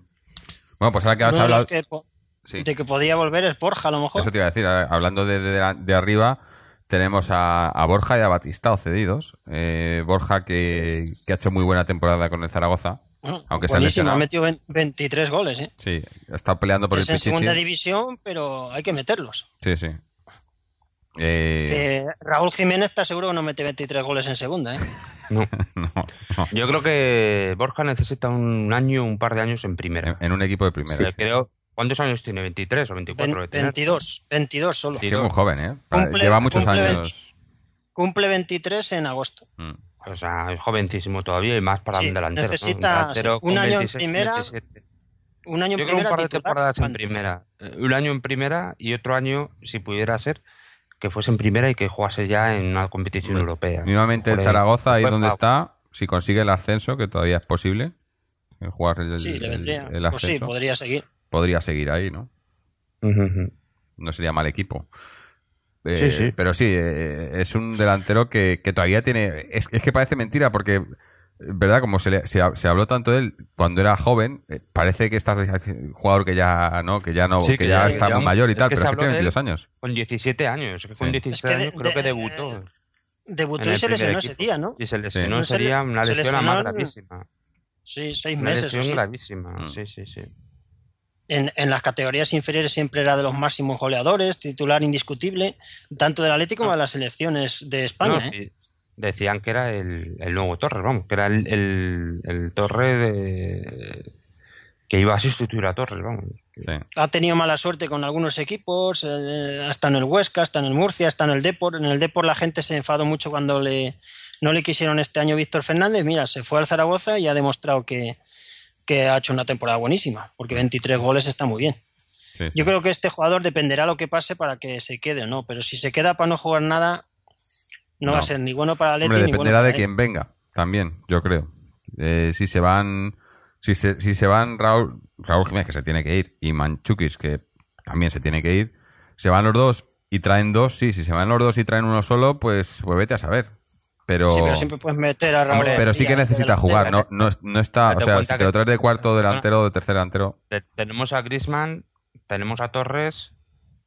[SPEAKER 1] Bueno, pues ahora que has
[SPEAKER 4] los
[SPEAKER 1] hablado...
[SPEAKER 4] que po-
[SPEAKER 1] Sí.
[SPEAKER 4] de que podía volver es Borja, a lo mejor.
[SPEAKER 1] Eso te iba a decir, hablando de, de- de arriba, tenemos a, a Borja y a Batistao cedidos. Eh, Borja que, que ha hecho muy buena temporada con el Zaragoza, aunque se ha
[SPEAKER 4] Buenísimo,
[SPEAKER 1] lesionado.
[SPEAKER 4] ha metido 20 23 goles, ¿eh?
[SPEAKER 1] Sí, está peleando por
[SPEAKER 4] es
[SPEAKER 1] el
[SPEAKER 4] en segunda división, pero hay que meterlos.
[SPEAKER 1] Sí, sí. Eh,
[SPEAKER 4] Que Raúl Jiménez está seguro que no mete 23 goles en segunda, ¿eh?
[SPEAKER 3] No.
[SPEAKER 1] no, no.
[SPEAKER 3] Yo creo que Borja necesita un año, un par de años en primera.
[SPEAKER 1] En, en un equipo de primera.
[SPEAKER 3] Eh, creo, ¿Cuántos años tiene? ¿23 o 24?
[SPEAKER 4] Ven-
[SPEAKER 3] de tener?
[SPEAKER 4] 22, 22 solo.
[SPEAKER 1] Es que es muy joven, ¿eh? Para-
[SPEAKER 4] Cumple-
[SPEAKER 1] Lleva muchos
[SPEAKER 4] cumple
[SPEAKER 1] años.
[SPEAKER 4] Cumple 23 en agosto.
[SPEAKER 1] Mm.
[SPEAKER 3] O sea, es jovencísimo todavía y más para
[SPEAKER 4] Sí,
[SPEAKER 3] un delantero. ¿no?
[SPEAKER 4] necesita,
[SPEAKER 3] Un delantero
[SPEAKER 4] sí, un año en
[SPEAKER 3] 26,
[SPEAKER 4] primera,
[SPEAKER 3] 27.
[SPEAKER 4] Un año en
[SPEAKER 3] Yo creo un
[SPEAKER 4] primera
[SPEAKER 3] par de
[SPEAKER 4] titular,
[SPEAKER 3] temporadas en
[SPEAKER 4] cuando-
[SPEAKER 3] primera. Eh, Un año en primera y otro año, si pudiera ser, que fuese en primera y que jugase ya en una competición europea.
[SPEAKER 1] Mínimamente
[SPEAKER 3] ahí.
[SPEAKER 1] Zaragoza, ahí
[SPEAKER 3] Pues,
[SPEAKER 1] donde está, si consigue el ascenso, que todavía es posible, eh, jugar el,
[SPEAKER 4] Sí, le
[SPEAKER 1] el-
[SPEAKER 4] vendría.
[SPEAKER 1] el
[SPEAKER 4] pues sí,
[SPEAKER 1] ascenso,
[SPEAKER 4] podría seguir.
[SPEAKER 1] podría seguir ahí, ¿no? No sería mal equipo. Eh,
[SPEAKER 3] Sí, sí.
[SPEAKER 1] Pero sí, eh, es un delantero que, que todavía tiene... Es, es que parece mentira porque, ¿verdad? Como se, le- se, ha- se habló tanto de él cuando era joven, eh, parece que está un jugador que ya no, que ya no,
[SPEAKER 3] Sí,
[SPEAKER 1] que,
[SPEAKER 3] que
[SPEAKER 1] ya,
[SPEAKER 3] ya-
[SPEAKER 1] está
[SPEAKER 3] ya-
[SPEAKER 1] muy mayor y
[SPEAKER 3] es
[SPEAKER 1] tal,
[SPEAKER 3] que
[SPEAKER 1] pero es que tiene
[SPEAKER 3] de él
[SPEAKER 1] 22 años.
[SPEAKER 3] Con 17 años. es que Con
[SPEAKER 1] Sí.
[SPEAKER 3] 17
[SPEAKER 4] Es que de-
[SPEAKER 3] años creo que
[SPEAKER 4] de-
[SPEAKER 3] debutó.
[SPEAKER 4] Debutó
[SPEAKER 3] en
[SPEAKER 4] y se lesionó
[SPEAKER 3] equipo.
[SPEAKER 4] ese día, ¿no?
[SPEAKER 3] Y se lesionó, sería una
[SPEAKER 4] se
[SPEAKER 3] lesión la más gravísima.
[SPEAKER 4] Sí, seis
[SPEAKER 3] Una
[SPEAKER 4] meses. o
[SPEAKER 3] lesión
[SPEAKER 4] sí.
[SPEAKER 3] gravísima.
[SPEAKER 1] Mm.
[SPEAKER 3] Sí, sí, sí.
[SPEAKER 4] En, en las categorías inferiores siempre era de los máximos goleadores, titular indiscutible, tanto del Atlético como de las selecciones de España.
[SPEAKER 3] No,
[SPEAKER 4] ¿eh?
[SPEAKER 3] Decían que era el, el nuevo Torres, vamos, que era el, el, el Torres de- que iba a sustituir a Torres, vamos.
[SPEAKER 1] Sí.
[SPEAKER 4] Ha tenido mala suerte con algunos equipos, eh, hasta en el Huesca, hasta en el Murcia, hasta en el Depor. En el Depor la gente se enfadó mucho cuando le, no le quisieron este año Víctor Fernández. Mira, se fue al Zaragoza y ha demostrado que, que ha hecho una temporada buenísima, porque 23 goles está muy bien.
[SPEAKER 1] Sí, sí.
[SPEAKER 4] Yo creo que este jugador dependerá lo que pase para que se quede o no, pero si se queda para no jugar nada, no,
[SPEAKER 1] No.
[SPEAKER 4] va a ser ni bueno para el
[SPEAKER 1] Hombre,
[SPEAKER 4] ni
[SPEAKER 1] dependerá
[SPEAKER 4] bueno
[SPEAKER 1] de
[SPEAKER 4] para
[SPEAKER 1] quién venga, también, yo creo. Eh, si se van, si se, si se van Raúl, Raúl Jiménez, que se tiene que ir, y Manchukis, que también se tiene que ir, se van los dos y traen dos, sí, si se van los dos y traen uno solo, pues, pues vete a saber. Pero,
[SPEAKER 4] Sí, pero siempre puedes meter a Raúl.
[SPEAKER 3] Hombre,
[SPEAKER 1] pero sí que
[SPEAKER 4] García
[SPEAKER 1] necesita jugar, no, no, no está, o sea, si te lo
[SPEAKER 3] que-
[SPEAKER 1] traes de cuarto delantero o de tercer delantero,
[SPEAKER 3] Te- tenemos a Grisman, tenemos a Torres,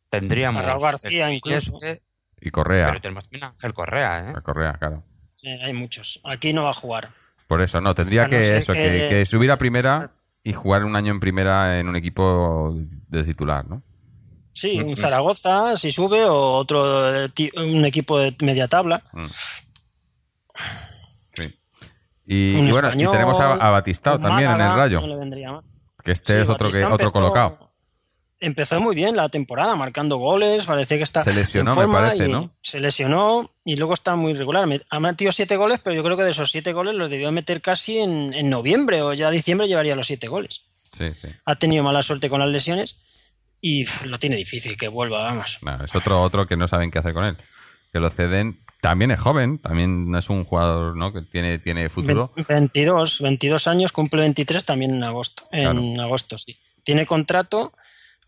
[SPEAKER 3] tendríamos
[SPEAKER 4] A Raúl García incluso.
[SPEAKER 3] Este,
[SPEAKER 1] y Correa,
[SPEAKER 3] pero tenemos también a Ángel Correa, ¿eh?
[SPEAKER 1] a Correa, claro.
[SPEAKER 4] Sí, hay muchos. Aquí no va a jugar.
[SPEAKER 1] Por eso, no, tendría
[SPEAKER 4] no
[SPEAKER 1] que eso, que,
[SPEAKER 4] que-
[SPEAKER 1] que subir a primera y jugar un año en primera en un equipo de titular, ¿no?
[SPEAKER 4] Sí, un Zaragoza, si sube, o otro eh, un equipo de media tabla.
[SPEAKER 1] Sí. Y, bueno, y tenemos a, a Batistao también en el Rayo,
[SPEAKER 4] no le vendría mal.
[SPEAKER 1] que este
[SPEAKER 4] Sí,
[SPEAKER 1] es otro que otro
[SPEAKER 4] empezó-
[SPEAKER 1] colocado.
[SPEAKER 4] Empezó muy bien la temporada, marcando goles, parecía que está
[SPEAKER 1] Se lesionó,
[SPEAKER 4] en
[SPEAKER 1] me
[SPEAKER 4] forma
[SPEAKER 1] parece,
[SPEAKER 4] y
[SPEAKER 1] ¿no?
[SPEAKER 4] Se lesionó y luego está muy regular. Me- Ha metido siete goles, pero yo creo que de esos siete goles los debió meter casi en, en noviembre o ya diciembre llevaría los siete goles.
[SPEAKER 1] Sí, sí.
[SPEAKER 4] Ha tenido mala suerte con las lesiones y pff, lo tiene difícil que vuelva, vamos.
[SPEAKER 1] No, es otro otro que no saben qué hacer con él. Que lo ceden. También es joven, también es un jugador ¿no? que tiene, tiene futuro.
[SPEAKER 4] Ve- 22, 22 años, cumple 23 también en agosto. En agosto, sí. Tiene contrato,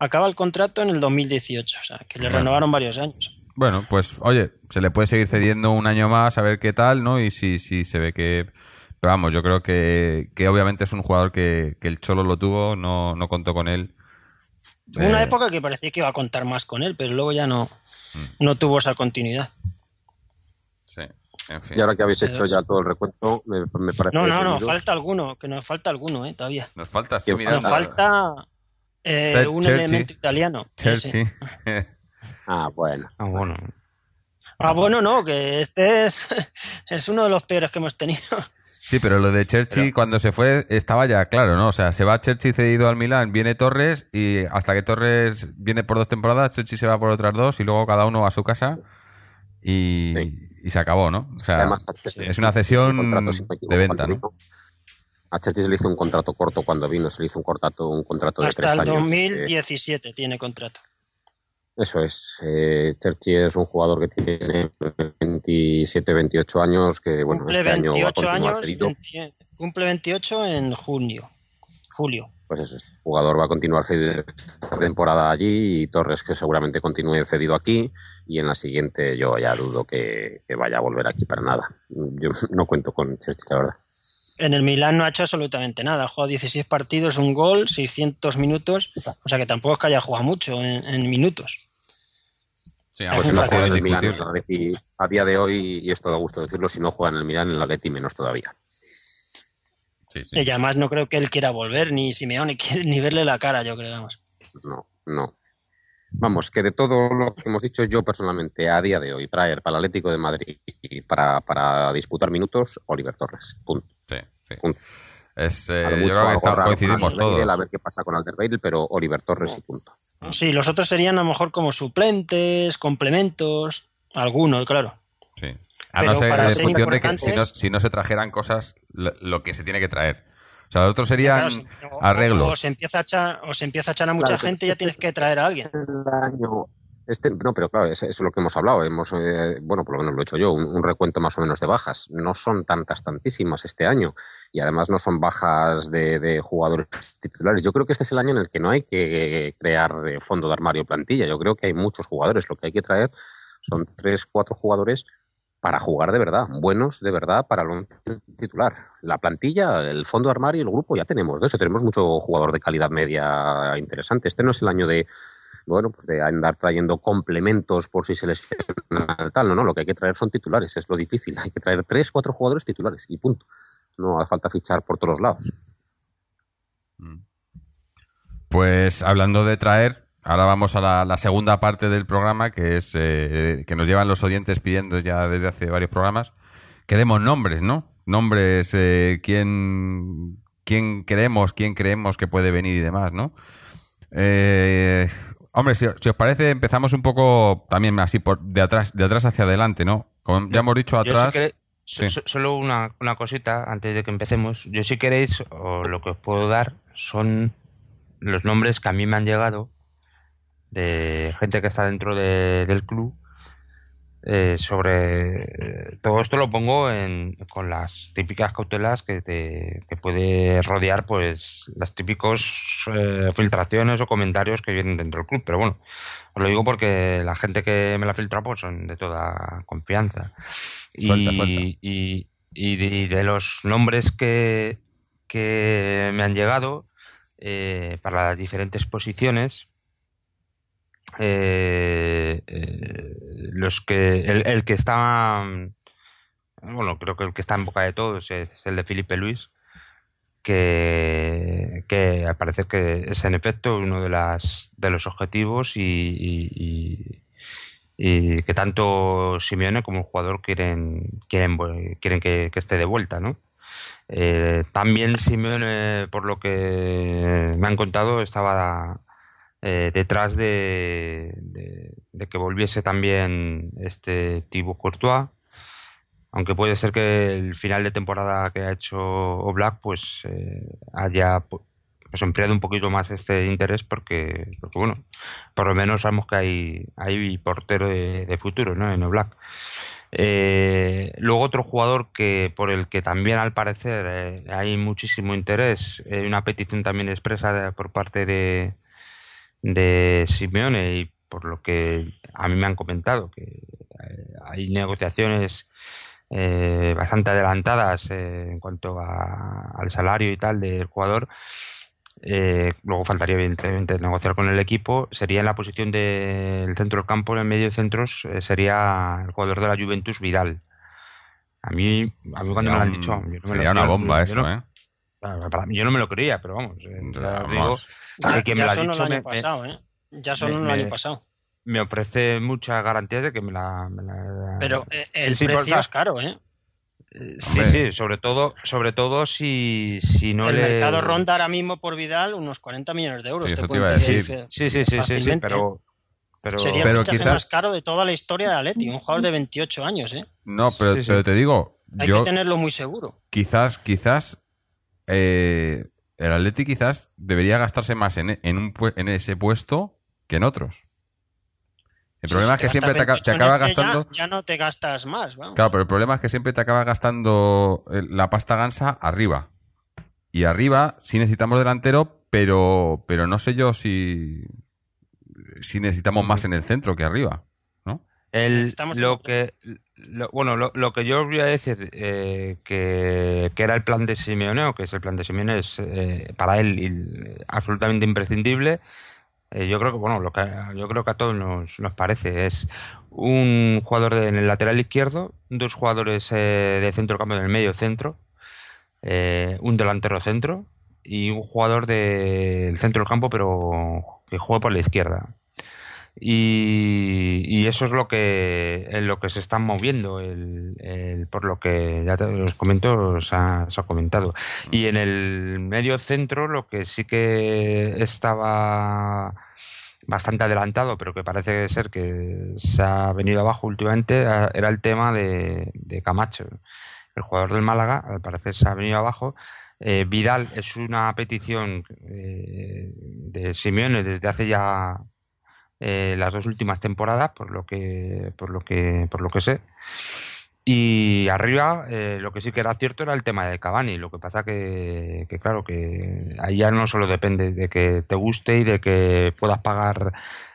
[SPEAKER 4] acaba el contrato en el 2018, o sea, que le
[SPEAKER 1] Bueno.
[SPEAKER 4] renovaron varios años.
[SPEAKER 1] Bueno, pues oye, se le puede seguir cediendo un año más a ver qué tal, ¿no? Y si, si se ve que... Pero vamos, yo creo que, que obviamente es un jugador que, que el Cholo lo tuvo, no, no contó con él.
[SPEAKER 4] Una
[SPEAKER 1] Eh,
[SPEAKER 4] época que parecía que iba a contar más con él, pero luego ya no,
[SPEAKER 1] Mm.
[SPEAKER 4] no tuvo esa continuidad.
[SPEAKER 1] Sí, en fin.
[SPEAKER 2] Y ahora que habéis hecho ya todo el recuento, me, me parece.
[SPEAKER 4] No, no, no, falta alguno, que nos falta alguno, eh, todavía.
[SPEAKER 1] Nos falta, estoy
[SPEAKER 2] ¿Quién
[SPEAKER 4] Nos
[SPEAKER 1] mirando.
[SPEAKER 4] falta eh, un elemento italiano. Sí.
[SPEAKER 2] Ah, bueno.
[SPEAKER 3] Ah, bueno.
[SPEAKER 4] Ah, bueno, no, que este es, es uno de los peores que hemos tenido.
[SPEAKER 1] Sí, pero lo de Cherchi cuando se fue estaba ya claro, ¿no? O sea, se va Cherchi cedido al Milán, viene Torres y hasta que Torres viene por dos temporadas, Cherchi se va por otras dos y luego cada uno va a su casa y,
[SPEAKER 2] Sí.
[SPEAKER 1] y se acabó, ¿no? O sea,
[SPEAKER 2] Además,
[SPEAKER 1] es una cesión de venta, ¿no?
[SPEAKER 2] A Cherchi se le hizo un contrato corto cuando vino, se le hizo un contrato, un contrato de
[SPEAKER 4] Hasta
[SPEAKER 2] tres
[SPEAKER 4] el
[SPEAKER 2] años. eh,
[SPEAKER 4] 2017 tiene contrato.
[SPEAKER 2] Eso es. Eh, Cherchi es un jugador que tiene 27, 28 años, que bueno,
[SPEAKER 4] cumple
[SPEAKER 2] este año va a
[SPEAKER 4] 28
[SPEAKER 2] continuar
[SPEAKER 4] años,
[SPEAKER 2] cedido.
[SPEAKER 4] 20 cumple 28 en junio. julio.
[SPEAKER 2] Pues eso, este jugador va a continuar cedido esta temporada allí y Torres que seguramente continúe cedido aquí y en la siguiente yo ya dudo que, que vaya a volver aquí para nada. Yo no cuento con Chelsea, la verdad.
[SPEAKER 4] En el Milán no ha hecho absolutamente nada. Ha jugado 16 partidos, un gol, 600 minutos. O sea que tampoco es que haya jugado mucho en, en minutos.
[SPEAKER 1] Sí,
[SPEAKER 4] Pues
[SPEAKER 2] Pues si no juega en el Milán, el Atleti, a día de hoy, y esto da gusto decirlo, si no juega en el Milán, en el Atleti menos todavía.
[SPEAKER 1] Sí, sí.
[SPEAKER 4] Y además no creo que él quiera volver, ni Simeone quiere ni verle la cara, yo creo. Vamos.
[SPEAKER 2] No, no. Vamos, que de todo lo que hemos dicho, yo personalmente, a día de hoy, traer para el Atlético de Madrid y para, para disputar minutos, Oliver Torres. Punto.
[SPEAKER 1] Sí, sí.
[SPEAKER 2] Punto.
[SPEAKER 1] Es, eh,
[SPEAKER 2] A lo
[SPEAKER 1] yo creo que está- coincidimos todos.
[SPEAKER 2] A ver qué pasa con Alderweireld, pero Oliver Torres y punto.
[SPEAKER 4] Sí, los otros serían a lo mejor como suplentes, complementos, algunos, claro.
[SPEAKER 1] Sí. A no
[SPEAKER 4] Pero
[SPEAKER 1] ser
[SPEAKER 4] para
[SPEAKER 1] en
[SPEAKER 4] ser
[SPEAKER 1] función de que si no, si no se trajeran cosas, lo, lo que se tiene que traer. O sea, los otros serían
[SPEAKER 4] Claro, si- o-
[SPEAKER 1] arreglos.
[SPEAKER 4] O se empieza a echar, o se empieza a, echar a mucha
[SPEAKER 2] Claro,
[SPEAKER 4] gente y ya
[SPEAKER 2] que
[SPEAKER 4] tienes
[SPEAKER 2] este-
[SPEAKER 4] que traer a alguien.
[SPEAKER 2] el año- Este, no, pero claro, eso, es lo que hemos hablado. Hemos, eh, bueno, por lo menos lo he hecho yo, un, recuento más o menos de bajas. No son tantas, tantísimas este año. Y además no son bajas de, jugadores titulares. Yo creo que este es el año en el que no hay que crear eh, fondo de armario plantilla. Yo creo que hay muchos jugadores. Lo que hay que traer son tres, cuatro jugadores para jugar de verdad, buenos de verdad para el titular. La plantilla, el fondo de armario y el grupo ya tenemos de eso. Tenemos mucho jugador de calidad media interesante. Este no es el año de bueno, pues de andar trayendo complementos por si se lesiona tal, no, no, lo que hay que traer son titulares, es lo difícil, hay que traer tres, cuatro jugadores titulares y punto. No hace falta fichar por todos lados.
[SPEAKER 1] Pues hablando de traer, ahora vamos a la, segunda parte del programa, que es eh, que nos llevan los oyentes pidiendo ya desde hace varios programas, que demos nombres, ¿no? Nombres, eh, quién, quién queremos, quién creemos que puede venir y demás, ¿no? Eh, hombre, si, si os parece, empezamos un poco también así por de atrás, de atrás hacia adelante, ¿no? Como ya hemos dicho atrás.
[SPEAKER 3] sí. solo una, una cosita antes de que empecemos. Yo si queréis, o lo que os puedo dar son los nombres que a mí me han llegado de gente que está dentro de- del club. Eh, sobre todo esto lo pongo en, con las típicas cautelas que te que puede rodear pues las típicos eh, filtraciones o comentarios que vienen dentro del club pero bueno os lo digo porque la gente que me la filtra pues son de toda confianza
[SPEAKER 1] Suelta,
[SPEAKER 3] y,
[SPEAKER 1] suelta.
[SPEAKER 3] y- y de, y de los nombres que, que me han llegado eh, para las diferentes posiciones, eh, eh, los que el, que está, mm, bueno, creo que el que está en boca de todos es, el de Felipe Luis, que, que parece que es en efecto uno de las de los objetivos y, y- que tanto Simeone como el jugador quieren quieren quieren que, que esté de vuelta, ¿no? Eh, también Simeone, por lo que me han contado, estaba eh, detrás de, que volviese también este Thibaut Courtois, aunque puede ser que el final de temporada que ha hecho Oblak pues eh, haya pu- pues, empleado un poquito más este interés porque, porque bueno, por lo menos sabemos que hay, hay portero de, futuro, ¿no? En Oblak. Eh, luego otro jugador que por el que también al parecer eh, hay muchísimo interés, una petición también expresa por parte de, de Simeone y por lo que a mí me han comentado que eh, hay negociaciones eh, bastante adelantadas eh, en cuanto a- al salario y tal del jugador. Eh, luego faltaría evidentemente negociar con el equipo. Sería en la posición del centro del campo, en el medio de centros, eh, sería el jugador de la Juventus Vidal. A mí, a mí cuando me lo han dicho,
[SPEAKER 1] un-
[SPEAKER 3] yo no me lo-
[SPEAKER 1] sería una bomba
[SPEAKER 3] yo
[SPEAKER 1] eso,
[SPEAKER 3] no-
[SPEAKER 1] ¿eh?
[SPEAKER 3] Para mí, yo no me lo creía, pero vamos, eh, digo
[SPEAKER 1] Vamos.
[SPEAKER 3] que quien me
[SPEAKER 4] ya
[SPEAKER 3] lo ha
[SPEAKER 4] sonó
[SPEAKER 3] dicho
[SPEAKER 4] el año
[SPEAKER 3] me-
[SPEAKER 4] pasado, ¿eh? Ya el
[SPEAKER 3] me-
[SPEAKER 4] año pasado.
[SPEAKER 3] me ofrece muchas garantías de que me la... me la-
[SPEAKER 4] Pero eh,
[SPEAKER 3] Sí,
[SPEAKER 4] el
[SPEAKER 3] sí,
[SPEAKER 4] precio es caro, ¿eh?
[SPEAKER 3] Sí,
[SPEAKER 1] Hombre.
[SPEAKER 3] sí, sobre todo, sobre todo si, si no
[SPEAKER 4] el
[SPEAKER 3] le...
[SPEAKER 4] mercado ronda ahora mismo por Vidal unos 40 millones de euros.
[SPEAKER 1] Sí,
[SPEAKER 4] te
[SPEAKER 1] eso te
[SPEAKER 4] pueden
[SPEAKER 1] iba a
[SPEAKER 4] pedir
[SPEAKER 1] decir.
[SPEAKER 3] Sí, sí, sí, sí, pero... pero
[SPEAKER 4] Sería
[SPEAKER 1] Pero
[SPEAKER 4] el
[SPEAKER 1] quizás-
[SPEAKER 4] más caro de toda la historia de Atleti, un jugador de 28 años, ¿eh?
[SPEAKER 1] No, pero,
[SPEAKER 3] Sí, sí.
[SPEAKER 1] pero te digo,
[SPEAKER 4] Hay
[SPEAKER 1] yo
[SPEAKER 4] que tenerlo muy seguro.
[SPEAKER 1] quizás, quizás eh, el Atleti quizás debería gastarse más en, en, un, pu- en ese puesto que en otros. El
[SPEAKER 4] Sí,
[SPEAKER 1] problema
[SPEAKER 4] si
[SPEAKER 1] es que siempre te, te
[SPEAKER 4] 28 en
[SPEAKER 1] acaba
[SPEAKER 4] este,
[SPEAKER 1] gastando...
[SPEAKER 4] Ya, no te gastas más, vamos.
[SPEAKER 1] Claro, pero el problema es que siempre te acaba gastando eh, la pasta gansa arriba. Y arriba sí necesitamos delantero, pero, pero no sé yo si, si necesitamos más en el centro que arriba.
[SPEAKER 3] El,
[SPEAKER 4] Necesitamos
[SPEAKER 3] lo que lo- bueno lo, lo que yo voy a decir eh, que, que era el plan de Simeone o que es el plan de Simeone es eh, para él il- absolutamente imprescindible. Eh, yo creo que bueno lo que yo creo que a todos nos, nos parece es un jugador de- en el lateral izquierdo dos jugadores eh, de centro campo del medio centro un delantero centro y un jugador del centro del campo pero que juega por la izquierda y, y eso es lo que en lo que se están moviendo el, el- por lo que ya te os comento se ha, se ha comentado. Y en el medio centro lo que sí que estaba bastante adelantado pero que parece ser que se ha venido abajo últimamente era el tema de, de Camacho. El jugador del Málaga al parecer se ha venido abajo. Eh, Vidal es una petición eh, de Simeone desde hace ya eh, las dos últimas temporadas, por lo que, por lo que, por lo que sé. Y arriba, eh, lo que sí que era cierto era el tema de Cavani. Lo que pasa que, que claro, que ahí ya no solo depende de que te guste y de que puedas pagar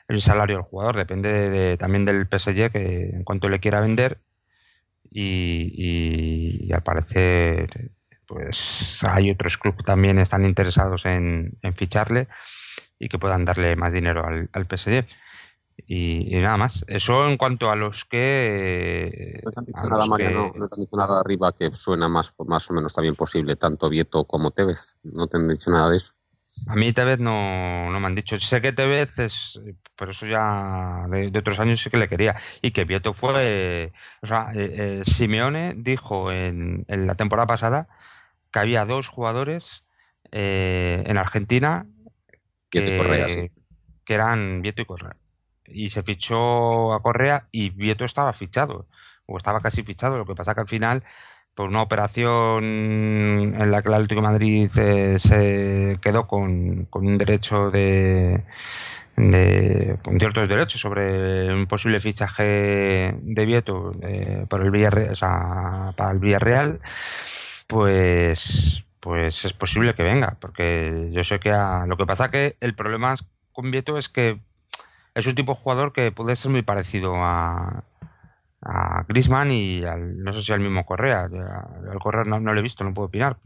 [SPEAKER 3] el salario del jugador, depende de- también del PSG que en cuanto le quiera vender. Y, al parecer, pues hay otros clubes que también están interesados en ficharle y que puedan darle más dinero al, al PSG. Y, y nada más. Eso en cuanto a los que.
[SPEAKER 2] No te han dicho nada,
[SPEAKER 3] que-
[SPEAKER 2] no te han dicho nada arriba que suena más, más o menos también posible, tanto Vieto como Tevez. No te han dicho nada de eso.
[SPEAKER 3] A mí Tevez no, no me han dicho. Sé que Tevez es, pero eso ya de, de otros años sí que le quería. Y que Vieto fue, o sea, eh, eh, Simeone dijo en, en la temporada pasada que había dos jugadores eh, en Argentina
[SPEAKER 2] Sí.
[SPEAKER 3] que eran Vieto y Correa. Y se fichó a Correa y Vieto estaba fichado, o estaba casi fichado. Lo que pasa que al final, por una operación en la que el Atlético Madrid eh, se quedó con, con un derecho de, con ciertos derechos sobre un posible fichaje de Vieto eh, el Villarreal, para el Villarreal, pues pues es posible que venga, porque yo sé que a- lo que pasa que el problema con Vieto es que es un tipo de jugador que puede ser muy parecido a, a Griezmann y al, no sé si al mismo Correa. Al Correa no, no lo he visto, no puedo opinar.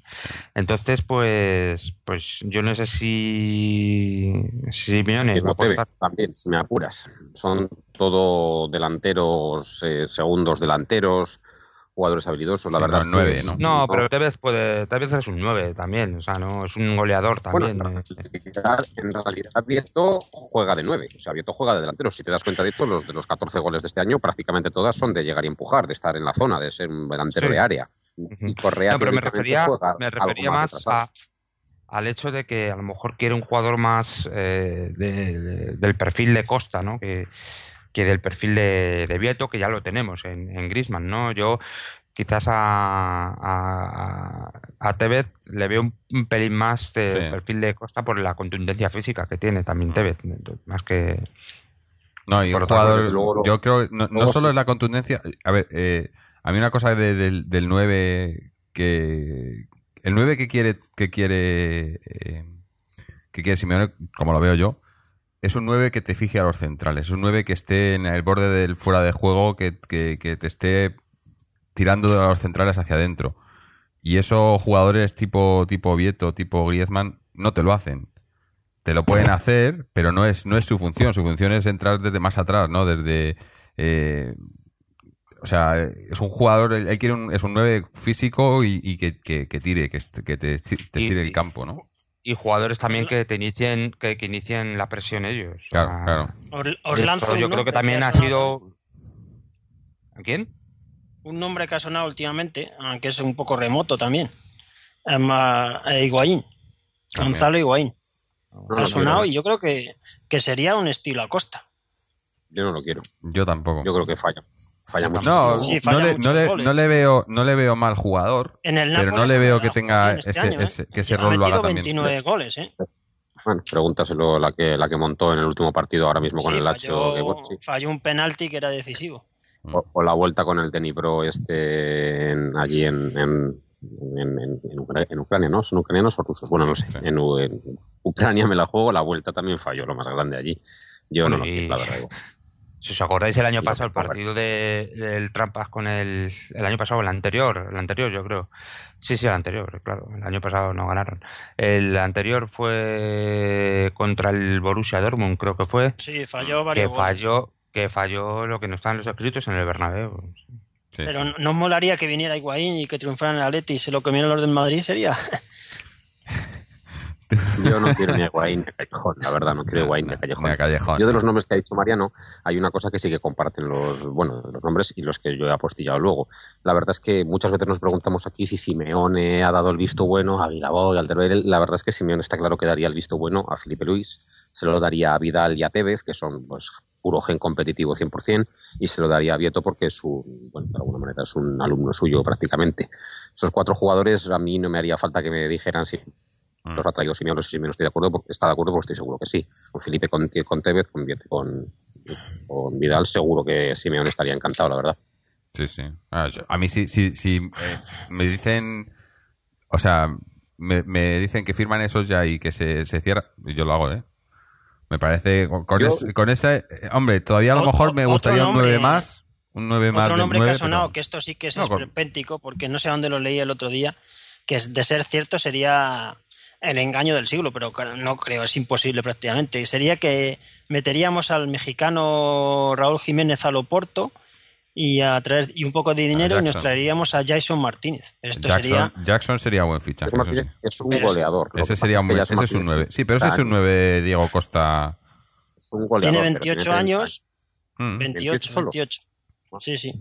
[SPEAKER 3] Entonces, pues, pues yo no sé si, si Simeone va a apostar.
[SPEAKER 2] También, si me apuras. Son todo delanteros, eh, segundos delanteros, jugadores habilidosos. La
[SPEAKER 1] Sí,
[SPEAKER 2] verdad
[SPEAKER 1] no,
[SPEAKER 2] es que
[SPEAKER 1] nueve,
[SPEAKER 2] es-
[SPEAKER 1] ¿no?
[SPEAKER 3] No, pero Tevez puede, Tevez es un 9 también, o sea, no, es un goleador
[SPEAKER 2] Bueno,
[SPEAKER 3] también.
[SPEAKER 2] en
[SPEAKER 3] eh.
[SPEAKER 2] realidad, en realidad Vieto juega de nueve, o sea, Vieto juega de delantero. Si te das cuenta, de hecho, los de los 14 goles de este año, prácticamente todas son de llegar y empujar, de estar en la zona, de ser un delantero
[SPEAKER 3] Sí.
[SPEAKER 2] de área. Y Correa,
[SPEAKER 3] No, pero me refería, me refería más a, al hecho de que a lo mejor quiere un jugador más eh, de- de- del perfil de Costa, ¿no? Que, que del perfil de, de Vieto, que ya lo tenemos en, en Griezmann, ¿no? Yo quizás a, a, a Tevez le veo un, un pelín más de
[SPEAKER 1] Sí.
[SPEAKER 3] perfil de Costa por la contundencia física que tiene también Tevez, más que...
[SPEAKER 1] No, y
[SPEAKER 3] Por
[SPEAKER 1] un jugador,
[SPEAKER 2] desde luego,
[SPEAKER 1] yo creo, no, no solo
[SPEAKER 2] sí.
[SPEAKER 1] es la contundencia, a ver, eh, a mí una cosa de- del, del 9 que, el 9 que quiere, que quiere, eh, que quiere Simeone, como lo veo yo, es un 9 que te fije a los centrales, es un 9 que esté en el borde del fuera de juego, que, que, que te esté tirando a los centrales hacia adentro. Y esos jugadores tipo, tipo Vieto, tipo Griezmann, no te lo hacen. Te lo pueden hacer, pero no es, no es su función. Su función es entrar desde más atrás, ¿no? Desde. eh, o sea, es un jugador, él quiere un, es un 9 físico y, y que, que, que tire, que, que te, te estire el campo, ¿no?
[SPEAKER 3] Y jugadores también que te inicien, que, que inicien la presión ellos.
[SPEAKER 1] Claro,
[SPEAKER 3] sea,
[SPEAKER 1] claro.
[SPEAKER 3] Esto
[SPEAKER 4] lanzo
[SPEAKER 3] yo creo que también
[SPEAKER 4] ha
[SPEAKER 3] sido... ¿A quién?
[SPEAKER 4] Un nombre que ha sonado últimamente, aunque es un poco remoto también. Es más, eh, Higuaín.
[SPEAKER 1] También.
[SPEAKER 4] Gonzalo Higuaín.
[SPEAKER 2] No,
[SPEAKER 4] ha sonado
[SPEAKER 2] quiero,
[SPEAKER 4] y yo creo que, que sería un estilo Acosta.
[SPEAKER 2] yo no lo quiero.
[SPEAKER 1] Yo tampoco.
[SPEAKER 2] Yo creo que falla. Falla mucho.
[SPEAKER 1] no,
[SPEAKER 4] Sí,
[SPEAKER 1] no, le, no, le, no le veo, no le veo mal jugador,
[SPEAKER 4] En el
[SPEAKER 1] pero no le veo que tenga
[SPEAKER 4] este
[SPEAKER 1] ese,
[SPEAKER 4] año, ¿eh?
[SPEAKER 1] ese- que ese rol lo haga
[SPEAKER 4] metido
[SPEAKER 1] también.
[SPEAKER 4] 29 goles, ¿eh?
[SPEAKER 2] Bueno, pregúntaselo la que, la que montó en el último partido ahora mismo con el Lacho. que,
[SPEAKER 4] falló,
[SPEAKER 2] bueno, sí.
[SPEAKER 4] falló un penalti que era decisivo.
[SPEAKER 2] o, o la vuelta con el Denibro este en- allí en, en, en, en- en Ucra- en Ucrania, ¿no? ¿Son ucranianos o rusos? Bueno, no sé. En, Ucrania me la juego, la vuelta también falló, lo más grande allí. Yo no lo la verdad.
[SPEAKER 3] Si os acordáis el año pasado, el
[SPEAKER 2] que
[SPEAKER 3] partido de, del Trampas con el, el año pasado, el anterior, el anterior yo creo. Sí, sí, el anterior, claro. El año pasado no ganaron. El anterior fue contra el Borussia Dortmund, creo que fue,
[SPEAKER 4] Sí, falló
[SPEAKER 3] que
[SPEAKER 4] varios goles.
[SPEAKER 3] falló, que falló lo que no está en los escritos en el Bernabéu.
[SPEAKER 1] Sí,
[SPEAKER 4] Pero
[SPEAKER 1] sí.
[SPEAKER 4] no nos molaría que viniera Higuaín y que triunfara en el Atleti y se lo comieran los del Madrid sería.
[SPEAKER 2] Yo no quiero ni a Higuaín ni a Callejón, la verdad, no quiero a Higuaín ni a Callejón.
[SPEAKER 1] Ni a Callejón.
[SPEAKER 2] Yo de los nombres que ha dicho Mariano, hay una cosa que sí que comparten los, bueno, los nombres y los que yo he apostillado luego. La verdad es que muchas veces nos preguntamos aquí si Simeone ha dado el visto bueno a Guilabó y a Alderweireld. La verdad es que Simeone está claro que daría el visto bueno a Felipe Luis, se lo daría a Vidal y a Tevez, que son pues puro gen competitivo 100%, y se lo daría a Vieto porque es un, bueno, de alguna manera es un alumno suyo prácticamente. Esos cuatro jugadores a mí no me haría falta que me dijeran si
[SPEAKER 1] Mm.
[SPEAKER 2] los ha traído Simeone, si Simeone estoy de acuerdo, porque está de acuerdo, porque estoy seguro que sí. Con Felipe, con, con Tevez, con, con, con Vidal, seguro que Simeone estaría encantado, la verdad.
[SPEAKER 1] Sí, sí. Ah, yo- A mí sí, sí, sí. eh, me dicen. O sea, me, me dicen que firman esos ya y que se, se cierra. y Yo lo hago, ¿eh? Me parece. Con, con
[SPEAKER 2] Yo-
[SPEAKER 1] ese, con ese, Hombre, todavía a lo
[SPEAKER 4] Otro-
[SPEAKER 1] mejor me gustaría un
[SPEAKER 4] nombre-
[SPEAKER 1] 9 más. Un 9 más.
[SPEAKER 4] Otro nombre
[SPEAKER 1] 9,
[SPEAKER 4] que ha sonado,
[SPEAKER 1] pero-
[SPEAKER 4] que esto sí que es
[SPEAKER 1] No,
[SPEAKER 4] porque no sé dónde lo leí el otro día, que de ser cierto sería el engaño del siglo, pero no creo, es imposible prácticamente. Sería que meteríamos al mexicano Raúl Jiménez al Oporto y a traer y un poco de dinero y nos traeríamos a Jason Martínez. Esto
[SPEAKER 1] Jackson,
[SPEAKER 4] sería
[SPEAKER 1] Jackson sería buen fichaje.
[SPEAKER 2] Es, un goleador.
[SPEAKER 1] Ese sería un, ese es un
[SPEAKER 2] Martínez
[SPEAKER 1] 9. Sí, pero ese es un 9 Diego Costa.
[SPEAKER 2] Es un goleador.
[SPEAKER 4] tiene
[SPEAKER 2] pero
[SPEAKER 4] 28
[SPEAKER 2] 30
[SPEAKER 4] años,
[SPEAKER 1] Mm.
[SPEAKER 4] 28,
[SPEAKER 2] 28 solo.
[SPEAKER 4] 28. Sí, sí.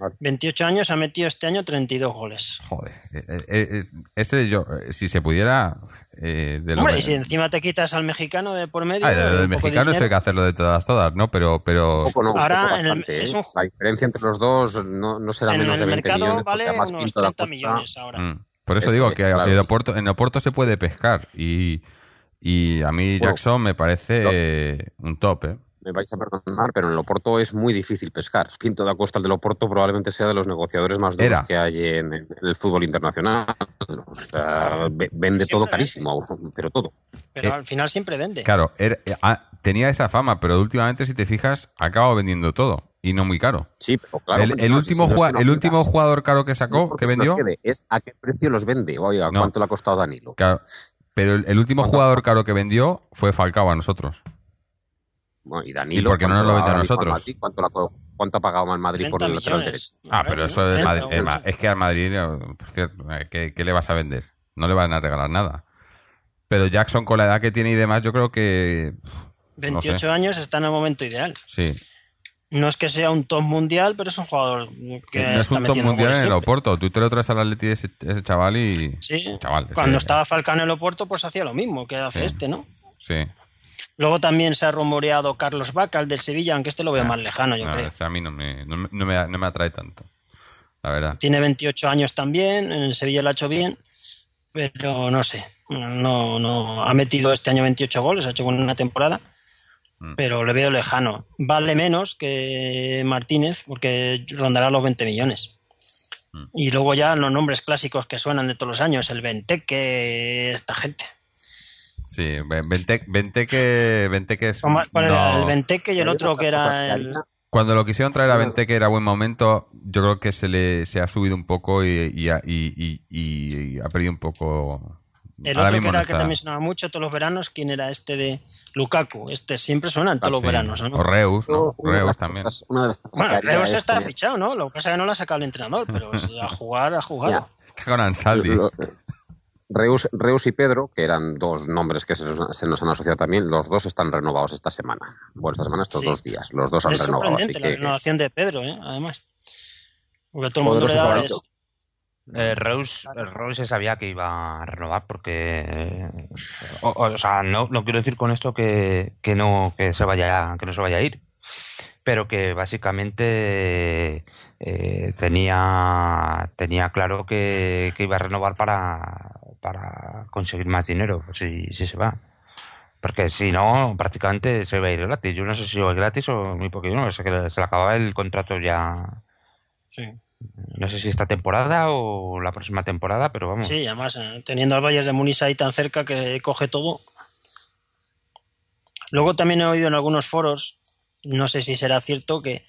[SPEAKER 2] Vale.
[SPEAKER 4] 28 años ha metido este año 32 goles.
[SPEAKER 1] Joder. eh, eh, eh, ese yo, si se pudiera. Eh, de
[SPEAKER 4] Hombre,
[SPEAKER 1] de-
[SPEAKER 4] y si encima te quitas al mexicano de por medio.
[SPEAKER 1] Ah, de-
[SPEAKER 4] un
[SPEAKER 1] del
[SPEAKER 4] de
[SPEAKER 1] mexicano hay que hacerlo de todas, todas, ¿no? Pero, pero.
[SPEAKER 2] Poco no,
[SPEAKER 4] Ahora,
[SPEAKER 2] poco
[SPEAKER 4] en el-
[SPEAKER 2] bastante,
[SPEAKER 4] es un-
[SPEAKER 2] La diferencia entre los dos no, no será
[SPEAKER 4] en
[SPEAKER 2] menos
[SPEAKER 4] el
[SPEAKER 2] de 20
[SPEAKER 4] mercado
[SPEAKER 2] millones. porque
[SPEAKER 4] vale
[SPEAKER 2] además
[SPEAKER 4] unos
[SPEAKER 2] Pinto da
[SPEAKER 4] 30
[SPEAKER 2] Costa-
[SPEAKER 4] millones ahora.
[SPEAKER 1] Mm. Por eso
[SPEAKER 2] Eso
[SPEAKER 1] digo
[SPEAKER 2] es,
[SPEAKER 1] que
[SPEAKER 2] claro.
[SPEAKER 1] en Oporto, en Oporto se puede pescar y, y a mí
[SPEAKER 2] Bueno,
[SPEAKER 1] Jackson me parece eh, un top, ¿eh?
[SPEAKER 2] Me vais a perdonar, pero en el Oporto es muy difícil pescar. Pinto da Costa, el del Oporto, probablemente sea de los negociadores más duros
[SPEAKER 1] Era.
[SPEAKER 2] que hay en, en el fútbol internacional. O sea, ve- vende todo carísimo, pero todo.
[SPEAKER 4] Pero
[SPEAKER 1] Eh,
[SPEAKER 4] al final siempre vende.
[SPEAKER 1] Claro, era- eh, ah, tenía esa fama, pero últimamente, si te fijas, ha acabado vendiendo todo y no muy caro.
[SPEAKER 2] Sí, pero claro.
[SPEAKER 1] el,
[SPEAKER 2] pues,
[SPEAKER 1] el
[SPEAKER 2] no,
[SPEAKER 1] último,
[SPEAKER 2] si- no es que no
[SPEAKER 1] el último jugador caro que sacó, que vendió,
[SPEAKER 2] quede, es a qué precio los vende. Oiga,
[SPEAKER 1] No.
[SPEAKER 2] ¿cuánto le ha costado Danilo?
[SPEAKER 1] claro, pero el, el último
[SPEAKER 2] ¿Cuánto?
[SPEAKER 1] jugador caro que vendió fue Falcao a nosotros.
[SPEAKER 2] Bueno, y Danilo.
[SPEAKER 1] ¿Y por qué no nos lo
[SPEAKER 2] ¿cuánto
[SPEAKER 1] vende a nosotros?
[SPEAKER 2] Madrid? ¿Cuánto, la- cuánto ha pagado al Madrid por
[SPEAKER 4] 30
[SPEAKER 2] el lateral derecho?
[SPEAKER 1] Ah, pero eso es,
[SPEAKER 4] 30,
[SPEAKER 1] Madrid-
[SPEAKER 4] bueno.
[SPEAKER 1] es que al Madrid, eh, por cierto, eh, ¿qué, qué le vas a vender? No le van a regalar nada. Pero Jackson, con la edad que tiene y demás, yo creo que. no
[SPEAKER 4] 28
[SPEAKER 1] sé.
[SPEAKER 4] años está en el momento ideal.
[SPEAKER 1] Sí.
[SPEAKER 4] No es que sea un top mundial, pero es un jugador que
[SPEAKER 1] no es
[SPEAKER 4] está
[SPEAKER 1] un top mundial en el. Oporto. Tú te lo traes al Atleti ese, ese chaval y.
[SPEAKER 4] Sí.
[SPEAKER 1] Chaval, ese-
[SPEAKER 4] Cuando estaba Falcao en el Oporto, pues hacía lo mismo que hace
[SPEAKER 1] Sí.
[SPEAKER 4] este, ¿no?
[SPEAKER 1] Sí.
[SPEAKER 4] Luego también se ha rumoreado Carlos Vaca, el del Sevilla, aunque este lo veo
[SPEAKER 1] Ah,
[SPEAKER 4] más lejano, yo
[SPEAKER 1] No,
[SPEAKER 4] creo.
[SPEAKER 1] ese a mí no me, no, me- no me, no me atrae tanto. La verdad.
[SPEAKER 4] Tiene 28 años también, en el Sevilla lo ha hecho bien, pero no sé. No, no, ha metido este año 28 goles, ha hecho una temporada,
[SPEAKER 1] Mm.
[SPEAKER 4] pero le veo lejano. Vale menos que Martínez, porque rondará los 20 millones.
[SPEAKER 1] Mm.
[SPEAKER 4] Y luego ya los nombres clásicos que suenan de todos los años, el Benteke, esta gente.
[SPEAKER 1] Sí, Ven- Vente, Venteque, Venteque es.
[SPEAKER 4] ¿Cómo- cuál era?
[SPEAKER 1] no.
[SPEAKER 4] El Benteke y el otro que era el...
[SPEAKER 1] Cuando lo quisieron traer a Venteque era buen momento. Yo creo que se le se ha subido un poco y, y, ha- y- y- y ha perdido un poco.
[SPEAKER 4] El
[SPEAKER 1] Ahora
[SPEAKER 4] otro que era
[SPEAKER 1] no
[SPEAKER 4] que también sonaba mucho todos los veranos, ¿quién era este de Lukaku? Este siempre suena en todos los
[SPEAKER 1] Sí.
[SPEAKER 4] veranos, ¿o ¿no?
[SPEAKER 1] O Reus, ¿no? Reus también.
[SPEAKER 2] cosas-
[SPEAKER 4] Bueno, Reus
[SPEAKER 2] es
[SPEAKER 4] está fichado, ¿no? Lo que pasa es que no lo ha sacado el entrenador, pero a jugar ha jugado.
[SPEAKER 1] Está con Ansaldi.
[SPEAKER 2] Reus, Reus y Pedro, que eran dos nombres que se nos, se nos han asociado también, los dos están renovados esta semana. Bueno, esta semana, estos
[SPEAKER 4] Sí.
[SPEAKER 2] dos días. Los dos han
[SPEAKER 4] Es
[SPEAKER 2] renovado. Así
[SPEAKER 4] la
[SPEAKER 2] que
[SPEAKER 4] renovación de Pedro, ¿eh? Además. Porque todo el mundo le
[SPEAKER 2] Poderoso
[SPEAKER 4] da
[SPEAKER 2] favorito.
[SPEAKER 4] es-
[SPEAKER 3] Eh, Reus, Reus se sabía que iba a renovar porque eh, o, o sea no, no quiero decir con esto que, que no que se vaya que no se vaya a ir pero que básicamente eh, tenía tenía claro que, que iba a renovar para, para conseguir más dinero si, si se va porque si no prácticamente se va a ir gratis yo no sé si va gratis o muy poquito no sé que se le acababa el contrato ya
[SPEAKER 4] Sí.
[SPEAKER 3] No sé si esta temporada o la próxima temporada, pero vamos.
[SPEAKER 4] Sí, además, eh, teniendo al Bayern de Múnich ahí tan cerca que coge todo. Luego también he oído en algunos foros, no sé si será cierto, que,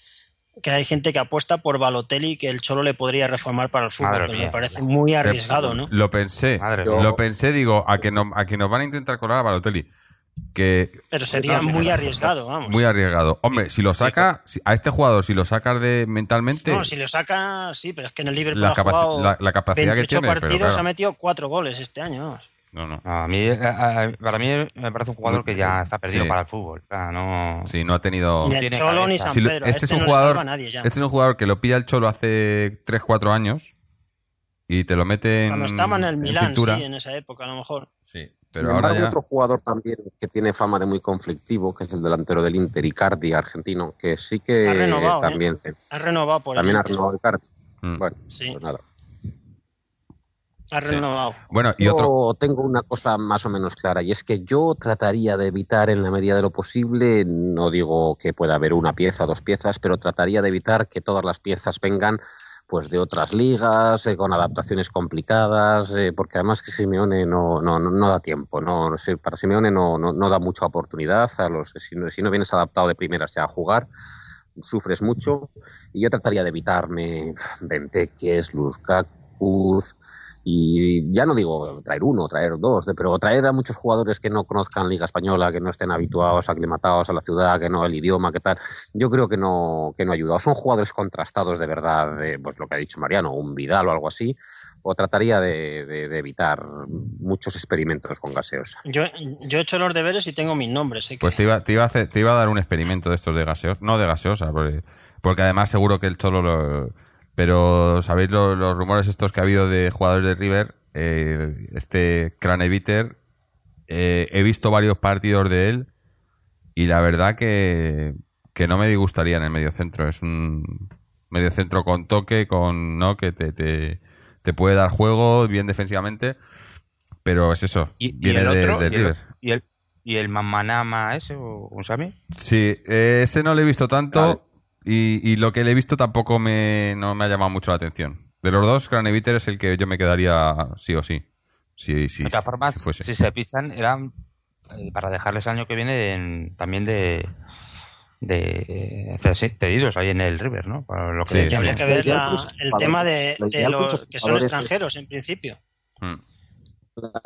[SPEAKER 4] que hay gente que apuesta por Balotelli que el Cholo le podría reformar para el fútbol, pero
[SPEAKER 3] mía.
[SPEAKER 4] me parece muy arriesgado, ¿no?
[SPEAKER 1] Lo pensé.
[SPEAKER 3] Madre
[SPEAKER 2] mía.
[SPEAKER 1] Lo pensé, digo, a que, no, a que nos van a intentar colar a Balotelli. Que
[SPEAKER 4] Pero sería muy arriesgado, vamos.
[SPEAKER 1] muy arriesgado. Hombre, si lo saca, si- a este jugador, si lo sacas de mentalmente,
[SPEAKER 4] No, si lo saca, sí, pero es que en el Liverpool
[SPEAKER 1] La
[SPEAKER 4] ha jugado
[SPEAKER 1] la- la capacidad que
[SPEAKER 4] 28
[SPEAKER 1] tiene, pero
[SPEAKER 4] partidos,
[SPEAKER 1] claro.
[SPEAKER 4] ha metido cuatro goles este año. vamos.
[SPEAKER 1] No, no.
[SPEAKER 3] A mí, a- a- para mí me parece un jugador que ya está perdido
[SPEAKER 1] Sí.
[SPEAKER 3] para el fútbol. O sea, no...
[SPEAKER 1] Sí, no ha tenido.
[SPEAKER 4] Ni el Cholo ni. San
[SPEAKER 1] Si
[SPEAKER 4] Pedro.
[SPEAKER 1] este,
[SPEAKER 4] a
[SPEAKER 1] es un
[SPEAKER 4] no
[SPEAKER 1] jugador,
[SPEAKER 4] a nadie ya.
[SPEAKER 1] este es un jugador que lo pilla el Cholo hace 3-4 años y te lo mete en,
[SPEAKER 4] Cuando estaba en el
[SPEAKER 1] en
[SPEAKER 4] Milán,
[SPEAKER 1] cintura.
[SPEAKER 4] sí, en esa época a lo mejor.
[SPEAKER 1] Sí,
[SPEAKER 2] Sin
[SPEAKER 1] pero ahora
[SPEAKER 2] embargo,
[SPEAKER 1] ya.
[SPEAKER 2] otro jugador también que tiene fama de muy conflictivo, que es el delantero del Inter, Icardi, argentino, que sí que
[SPEAKER 4] Ha renovado, ¿eh?
[SPEAKER 2] también,
[SPEAKER 4] Ha renovado por el
[SPEAKER 2] también ha
[SPEAKER 4] Inter.
[SPEAKER 2] renovado Icardi.
[SPEAKER 1] Mm.
[SPEAKER 2] Bueno,
[SPEAKER 4] Sí.
[SPEAKER 2] pues nada.
[SPEAKER 4] Ha renovado.
[SPEAKER 1] Bueno, y
[SPEAKER 2] Yo
[SPEAKER 1] otro.
[SPEAKER 2] tengo una cosa más o menos clara y es que yo trataría de evitar en la medida de lo posible, no digo que pueda haber una pieza, dos piezas, pero trataría de evitar que todas las piezas vengan pues de otras ligas, eh, con adaptaciones complicadas, eh, porque además que Simeone no, no, no, no da tiempo, no, no sé, para Simeone no, no, no da mucha oportunidad, a los, si, no, si no vienes adaptado de primeras ya a jugar, sufres mucho y yo trataría de evitarme Benteques, Lukaku y ya no digo traer uno, traer dos, de- pero traer a muchos jugadores que no conozcan Liga Española, que no estén habituados, aclimatados a la ciudad, que no el idioma, que tal, yo creo que no, que no ayuda. O son jugadores contrastados de verdad, de, pues lo que ha dicho Mariano, un Vidal o algo así, o trataría de, de- de evitar muchos experimentos con gaseos.
[SPEAKER 4] Yo, yo he hecho los deberes y tengo mis nombres. ¿eh?
[SPEAKER 1] Pues te iba, te, iba a hacer- te iba a dar un experimento de estos de gaseos. No de gaseosa, porque, porque además seguro que el Cholo lo. Pero, ¿sabéis lo- los, rumores estos que ha habido de jugadores de River? Eh, este Craneviter, eh, he visto varios partidos de él y la verdad que, que no me disgustaría en el mediocentro. Es un mediocentro con toque, con no que te, te, te puede dar juego bien defensivamente, pero es eso.
[SPEAKER 3] ¿Y, y
[SPEAKER 1] viene
[SPEAKER 3] el
[SPEAKER 1] de,
[SPEAKER 3] otro?
[SPEAKER 1] de
[SPEAKER 3] ¿Y el,
[SPEAKER 1] River.
[SPEAKER 3] y el, y el Mamanama ese, o o Sami?
[SPEAKER 1] Sí, eh, ese no lo he visto tanto. Y, y lo que le he visto tampoco me, no me ha llamado mucho la atención. De los dos, Craneviter es el que yo me quedaría sí o sí. Sí, sí,
[SPEAKER 3] de todas
[SPEAKER 1] sí,
[SPEAKER 3] formas,
[SPEAKER 1] si fuese.
[SPEAKER 3] si se fichan, eran eh, para dejarles el año que viene en- también de de cedidos ahí en el River, ¿no? Para lo que
[SPEAKER 1] Sí,
[SPEAKER 4] habría que ver la-
[SPEAKER 2] Pues,
[SPEAKER 4] el tema de, de los
[SPEAKER 2] los
[SPEAKER 4] que son extranjeros en principio.
[SPEAKER 1] Mm.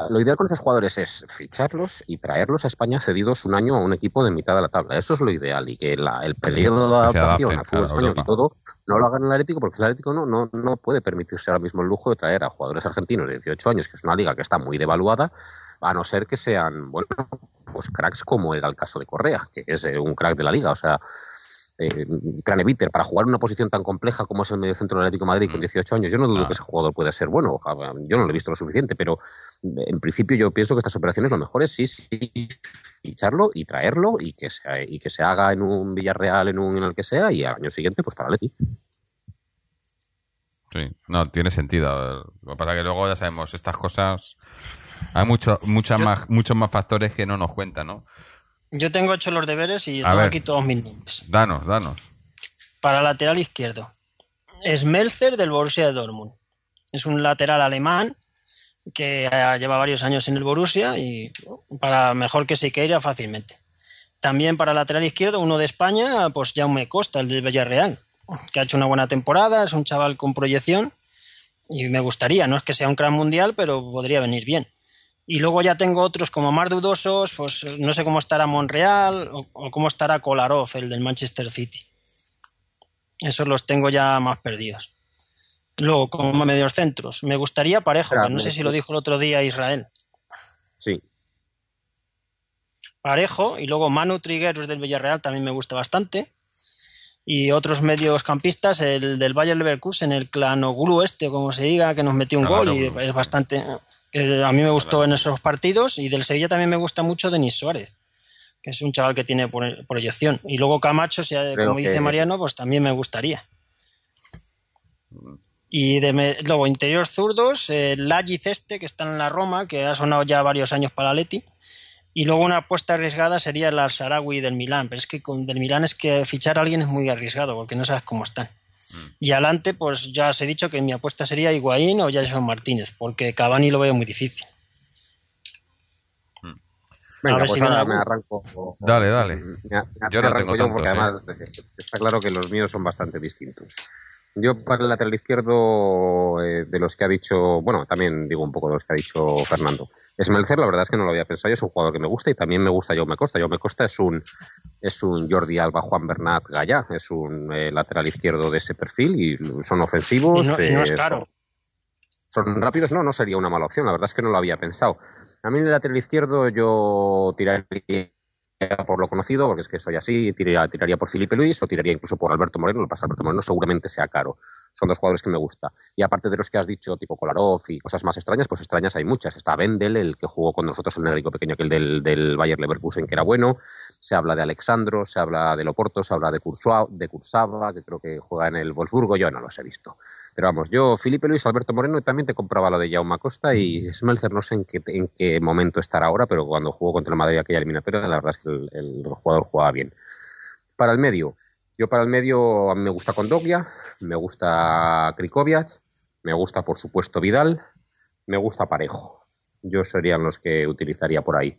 [SPEAKER 2] Lo ideal con esos jugadores es ficharlos y traerlos a España cedidos un año a un equipo de mitad de la tabla. Eso es lo ideal y que la- el periodo de adaptación al fútbol español y todo no lo hagan en el Atlético porque el Atlético no, no, no puede permitirse ahora mismo el lujo de traer a jugadores argentinos de 18 años, que es una liga que está muy devaluada, a no ser que sean, bueno, pues cracks como era el caso de Correa, que es eh, un crack de la liga. O sea, eh, Craneviter, para jugar una posición tan compleja como es el mediocentro del Atlético de Madrid con 18 años, yo no dudo
[SPEAKER 1] Ah.
[SPEAKER 4] Mm.
[SPEAKER 2] que ese jugador pueda ser bueno. Ojalá, Yo no lo he visto lo suficiente, pero eh, en principio yo pienso que estas operaciones lo mejor es sí, sí ficharlo y traerlo y que se, y que se haga en un Villarreal, en un en el que sea, y al año siguiente, pues para Leti.
[SPEAKER 1] Sí, no, tiene sentido. Lo que pasa es que luego ya sabemos, estas cosas. Hay mucho, muchas
[SPEAKER 4] Yo-
[SPEAKER 1] más, muchos más factores que no nos cuentan, ¿no?
[SPEAKER 4] Yo tengo hecho los deberes y tengo
[SPEAKER 1] ver.
[SPEAKER 4] aquí todos mis nombres.
[SPEAKER 1] Danos, danos.
[SPEAKER 4] Para lateral izquierdo, Smelzer del Borussia Dortmund. Es un lateral alemán que lleva varios años en el Borussia y para mejor que Siqueira fácilmente. También para lateral izquierdo, uno de España, pues Jaume Costa, el del Villarreal, que ha hecho una buena temporada, es un chaval con proyección y me gustaría, no es que sea un gran mundial, pero podría venir bien. Y luego ya tengo otros como más dudosos, pues no sé cómo estará Monreal o, o cómo estará Kolarov, el del Manchester City. Esos los tengo ya más perdidos. Luego, como medios centros, me gustaría Parejo,
[SPEAKER 2] Claro,
[SPEAKER 4] no sé si lo dijo el otro día Israel.
[SPEAKER 2] Sí.
[SPEAKER 4] Parejo y luego Manu Trigueros del Villarreal también me gusta bastante. Y otros medios campistas, el del Bayer Leverkusen, el Clanoglu este, como se diga, que nos metió un gol y es bastante... a mí me gustó en esos partidos y del Sevilla también me gusta mucho Denis Suárez, que es un chaval que tiene pro- proyección. Y luego Camacho, si, como dice Mariano, pues también me gustaría. Y de me- luego interior zurdos, el Lagiz este, que está en la Roma, que ha sonado ya varios años para Leti. Y luego una apuesta arriesgada sería el Al-Sarawi del Milán. Pero es que con del Milán es que fichar a alguien es muy arriesgado porque no sabes cómo están. Y adelante, pues ya os he dicho que mi apuesta sería Higuaín o Jason Martínez, porque Cavani lo veo muy difícil.
[SPEAKER 2] Venga,
[SPEAKER 4] ver
[SPEAKER 2] pues
[SPEAKER 4] si
[SPEAKER 2] ahora me arranco.
[SPEAKER 1] Dale, dale.
[SPEAKER 2] Me, me
[SPEAKER 1] Yo no
[SPEAKER 2] arranco
[SPEAKER 1] tengo
[SPEAKER 2] yo
[SPEAKER 1] tantos,
[SPEAKER 2] porque
[SPEAKER 1] ¿eh?
[SPEAKER 2] además eh, está claro que los míos son bastante distintos. Yo para el lateral izquierdo, eh, de los que ha dicho, bueno, también digo un poco de los que ha dicho Fernando. Smelcer, la verdad es que no lo había pensado, yo es un jugador que me gusta y también me gusta Jaume Costa. Jaume Costa es un, es un Jordi Alba, Juan Bernat Gallá, es un eh, lateral izquierdo de ese perfil y son ofensivos.
[SPEAKER 4] Y no, y no es
[SPEAKER 2] eh,
[SPEAKER 4] caro.
[SPEAKER 2] son rápidos, no, no sería una mala opción, la verdad es que no lo había pensado. A mí en el lateral izquierdo yo tiraría por lo conocido, porque es que soy así, tiraría, tiraría por Felipe Luis o tiraría incluso por Alberto Moreno, lo pasa Alberto Moreno seguramente sea caro. Son dos jugadores que me gusta. Y aparte de los que has dicho, tipo Kolarov y cosas más extrañas, pues extrañas hay muchas. Está Bendel, el que jugó con nosotros, el negrico pequeño, aquel del, del Bayer Leverkusen, que era bueno. Se habla de Alexandro, se habla de Loporto, se habla de, Kursua, de que creo que juega en el Wolfsburgo, yo no los he visto. Pero vamos, yo, Felipe Luis, Alberto Moreno, y también te compraba lo de Jaume Costa y Smelcer, no sé en qué, en qué momento estará ahora, pero cuando jugó contra el Madrid aquella eliminatoria, la verdad es que el, el jugador jugaba bien. Para el medio, yo para el medio a mí me gusta Condoglia, me gusta Krikoviac, me gusta por supuesto Vidal, me gusta Parejo. Yo serían los que utilizaría por ahí.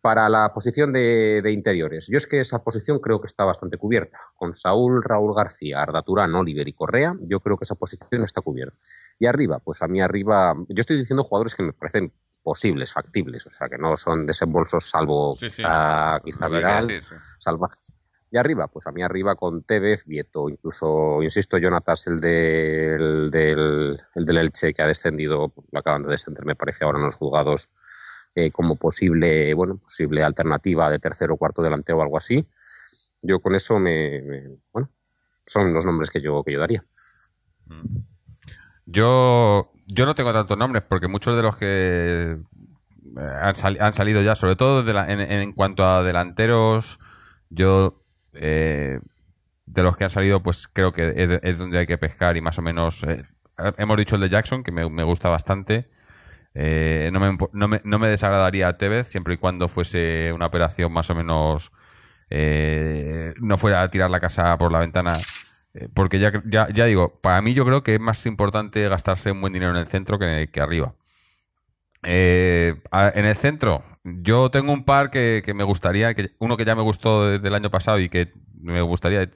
[SPEAKER 2] Para la posición de, de interiores, yo es que esa posición creo que está bastante cubierta. Con Saúl, Raúl García, Arda Turán, Oliver y Correa, yo creo que esa posición está cubierta. Y arriba, pues a mí arriba, yo estoy diciendo jugadores que me parecen posibles, factibles, o sea, que no son desembolsos salvo
[SPEAKER 1] Sí, sí.
[SPEAKER 2] quizá, quizá salvajes. Y arriba, pues a mí arriba con Tevez, Vieto, incluso, insisto, Jonatas, el del, del, el del Elche que ha descendido, pues, lo acaban de descender, me parece ahora en los juzgados, eh, como posible, bueno, posible alternativa de tercero o cuarto delantero o algo así. Yo con eso me, bueno, son los nombres que yo, que yo daría.
[SPEAKER 1] Yo, yo no tengo tantos nombres porque muchos de los que eh, han, sali- han salido ya, sobre todo en cuanto a delanteros, yo eh, de los que han salido, pues creo que es, donde hay que pescar y más o menos eh, hemos dicho el de Jackson que me, me gusta bastante. Eh, no, me, no, me, no me desagradaría a Tevez siempre y cuando fuese una operación más o menos no fuera a tirar la casa por la ventana porque ya, ya, ya digo, para mí yo creo que es más importante gastarse un buen dinero en el centro que, que arriba. Eh, en el centro, yo tengo un par que, que me gustaría, que uno que ya me gustó desde el año pasado y que me gustaría,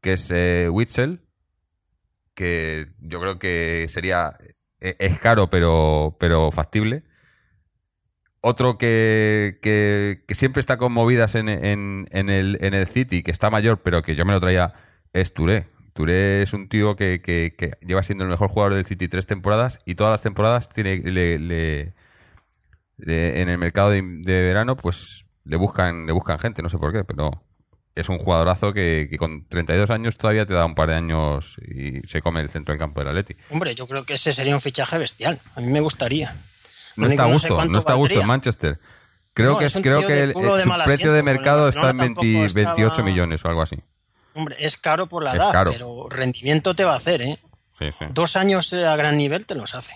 [SPEAKER 1] que es eh, Witzel, que yo creo que sería, eh, es caro pero, pero factible. Otro que, que, que siempre está con movidas en, en, en el, en el City, que está mayor, pero que yo me lo traía, es Touré. Touré es un tío que, que- que lleva siendo el mejor jugador del City tres temporadas y todas las temporadas tiene le, le- le- en el mercado de, de verano pues le buscan le buscan gente, no sé por qué, pero es un jugadorazo que, que con 32 años todavía te da un par de años y se come el centro del campo del Atleti.
[SPEAKER 4] Hombre, yo creo que ese sería un fichaje bestial. A mí me gustaría.
[SPEAKER 1] No está a
[SPEAKER 4] no
[SPEAKER 1] gusto, no está a gusto en. Manchester. Creo
[SPEAKER 4] No,
[SPEAKER 1] que
[SPEAKER 4] es
[SPEAKER 1] creo el- su precio de mercado está en
[SPEAKER 4] Barcelona
[SPEAKER 1] 20
[SPEAKER 4] tampoco
[SPEAKER 1] 28
[SPEAKER 4] estaba-
[SPEAKER 1] millones o algo así.
[SPEAKER 4] Hombre, es caro por la
[SPEAKER 1] Es
[SPEAKER 4] edad,
[SPEAKER 1] caro.
[SPEAKER 4] pero rendimiento te va a hacer, ¿eh?
[SPEAKER 1] Sí, sí.
[SPEAKER 4] Dos años eh, a gran nivel te los hace.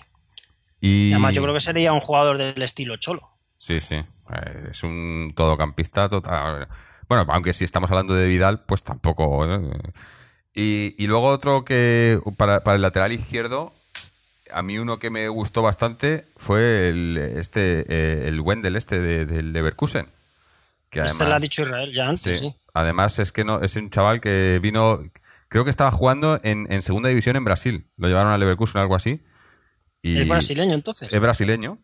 [SPEAKER 1] Y
[SPEAKER 4] Y además yo creo que sería un jugador del estilo Cholo.
[SPEAKER 1] Sí, sí. Eh, Es un todocampista total. Bueno, aunque si estamos hablando de Vidal, pues tampoco. Y, y luego otro que para, para el lateral izquierdo, a mí uno que me gustó bastante fue el este eh, el Wendel este de- del Leverkusen. Que además,
[SPEAKER 4] lo ha dicho Israel ya antes,
[SPEAKER 1] sí,
[SPEAKER 4] sí.
[SPEAKER 1] además es que no es un chaval que vino, creo que estaba jugando en, en segunda división en Brasil. Lo llevaron al Leverkusen o algo así. Y
[SPEAKER 4] Es brasileño entonces.
[SPEAKER 1] es brasileño,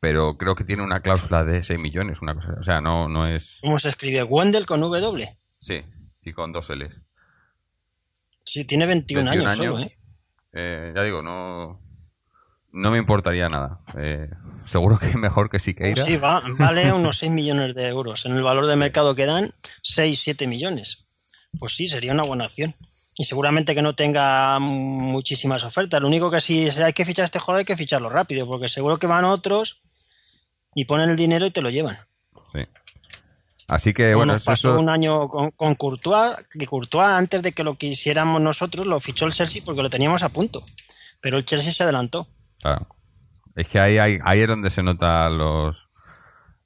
[SPEAKER 1] pero creo que tiene una cláusula de 6 millones, una cosa. O sea, no, no es.
[SPEAKER 4] ¿Cómo se escribe? Wendell con W.
[SPEAKER 1] Sí, y con dos L's.
[SPEAKER 4] Sí, tiene 21,
[SPEAKER 1] 21
[SPEAKER 4] años, solo. ¿eh?
[SPEAKER 1] Eh, ya digo, no. No me importaría nada. Eh, seguro que mejor que Siqueira.
[SPEAKER 4] Sí, va, vale unos 6 millones de euros. En el valor de mercado que dan, 6, 7 millones. Pues sí, sería una buena acción. Y seguramente que no tenga muchísimas ofertas. Lo único que si hay que fichar a este jugador hay que ficharlo rápido, porque seguro que van otros y ponen el dinero y te lo llevan.
[SPEAKER 1] Sí. Así que, bueno, eso,
[SPEAKER 4] pasó
[SPEAKER 1] eso-
[SPEAKER 4] un año con, con Courtois, que Courtois antes de que lo quisiéramos nosotros lo fichó el Chelsea porque lo teníamos a punto. Pero el Chelsea se adelantó.
[SPEAKER 1] Claro. Es que ahí, ahí, ahí es donde se nota los,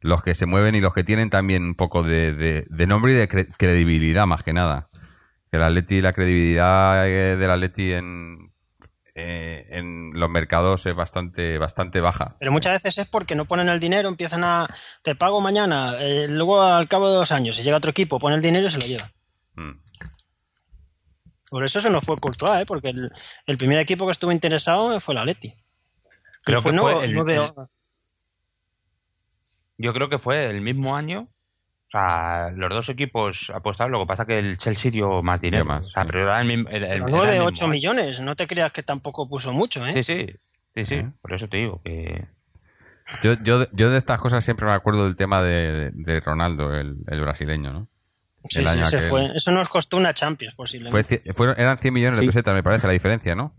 [SPEAKER 1] los que se mueven y los que tienen también un poco de, de- de nombre y de cre- credibilidad, más que nada. que el Atleti, la credibilidad eh, del Atleti en, eh, en los mercados es bastante, bastante baja.
[SPEAKER 4] Pero muchas veces es porque no ponen el dinero, empiezan a. Te pago mañana, eh, luego al cabo de dos años, si llega otro equipo, pone el dinero y se lo lleva.
[SPEAKER 1] Mm.
[SPEAKER 4] Por eso eso no fue Courtois, ¿eh? porque el, el primer equipo que estuvo interesado fue el Atleti.
[SPEAKER 3] Creo
[SPEAKER 4] fue
[SPEAKER 3] que
[SPEAKER 4] nueve-
[SPEAKER 3] fue el-
[SPEAKER 4] nueve-
[SPEAKER 3] Yo creo que fue el mismo año. O sea, los dos equipos apostaron, lo que pasa que el Chelsea dio más dinero.
[SPEAKER 1] Más,
[SPEAKER 3] o sea,
[SPEAKER 1] sí.
[SPEAKER 3] pero era el mismo. el- el-
[SPEAKER 4] pero
[SPEAKER 3] era el
[SPEAKER 4] 9,
[SPEAKER 3] mismo
[SPEAKER 4] 8
[SPEAKER 3] año.
[SPEAKER 4] millones. No te creas que tampoco puso mucho, ¿eh?
[SPEAKER 3] Sí, sí. Sí, sí.
[SPEAKER 1] ¿Eh?
[SPEAKER 3] Por eso te digo que.
[SPEAKER 1] Yo, yo, yo de estas cosas siempre me acuerdo del tema de, de Ronaldo, el, el brasileño, ¿no?
[SPEAKER 4] Sí,
[SPEAKER 1] el
[SPEAKER 4] sí,
[SPEAKER 1] aquel.
[SPEAKER 4] fue. Eso nos costó una Champions, posiblemente.
[SPEAKER 1] fueron, eran 100 millones
[SPEAKER 2] Sí.
[SPEAKER 1] de pesetas, me parece, la diferencia, ¿no?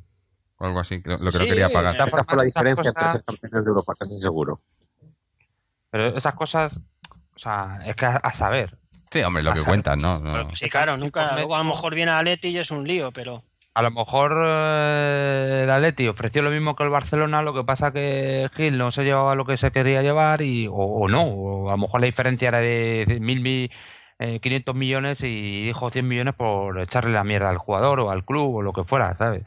[SPEAKER 1] O algo así, lo, lo que no
[SPEAKER 4] Sí,
[SPEAKER 1] quería pagar.
[SPEAKER 4] eh,
[SPEAKER 2] Esa fue la diferencia entre
[SPEAKER 3] cosas-
[SPEAKER 2] ser campeones de Europa, casi seguro.
[SPEAKER 3] Pero esas cosas. O sea, es que a, a saber.
[SPEAKER 1] Sí, hombre, lo que
[SPEAKER 3] Ajá.
[SPEAKER 1] cuentan, ¿no? No.
[SPEAKER 3] Pero-
[SPEAKER 4] Sí, claro, nunca. Luego a lo mejor viene Atleti y es un lío, pero.
[SPEAKER 3] A lo mejor eh, el Atleti ofreció lo mismo que el Barcelona, lo que pasa que Gil no se llevaba lo que se quería llevar y, o, o no, o a lo mejor la diferencia era de mil, mil, eh, 500 millones y dijo 100 millones por echarle la mierda al jugador o al club o lo que fuera, ¿sabes?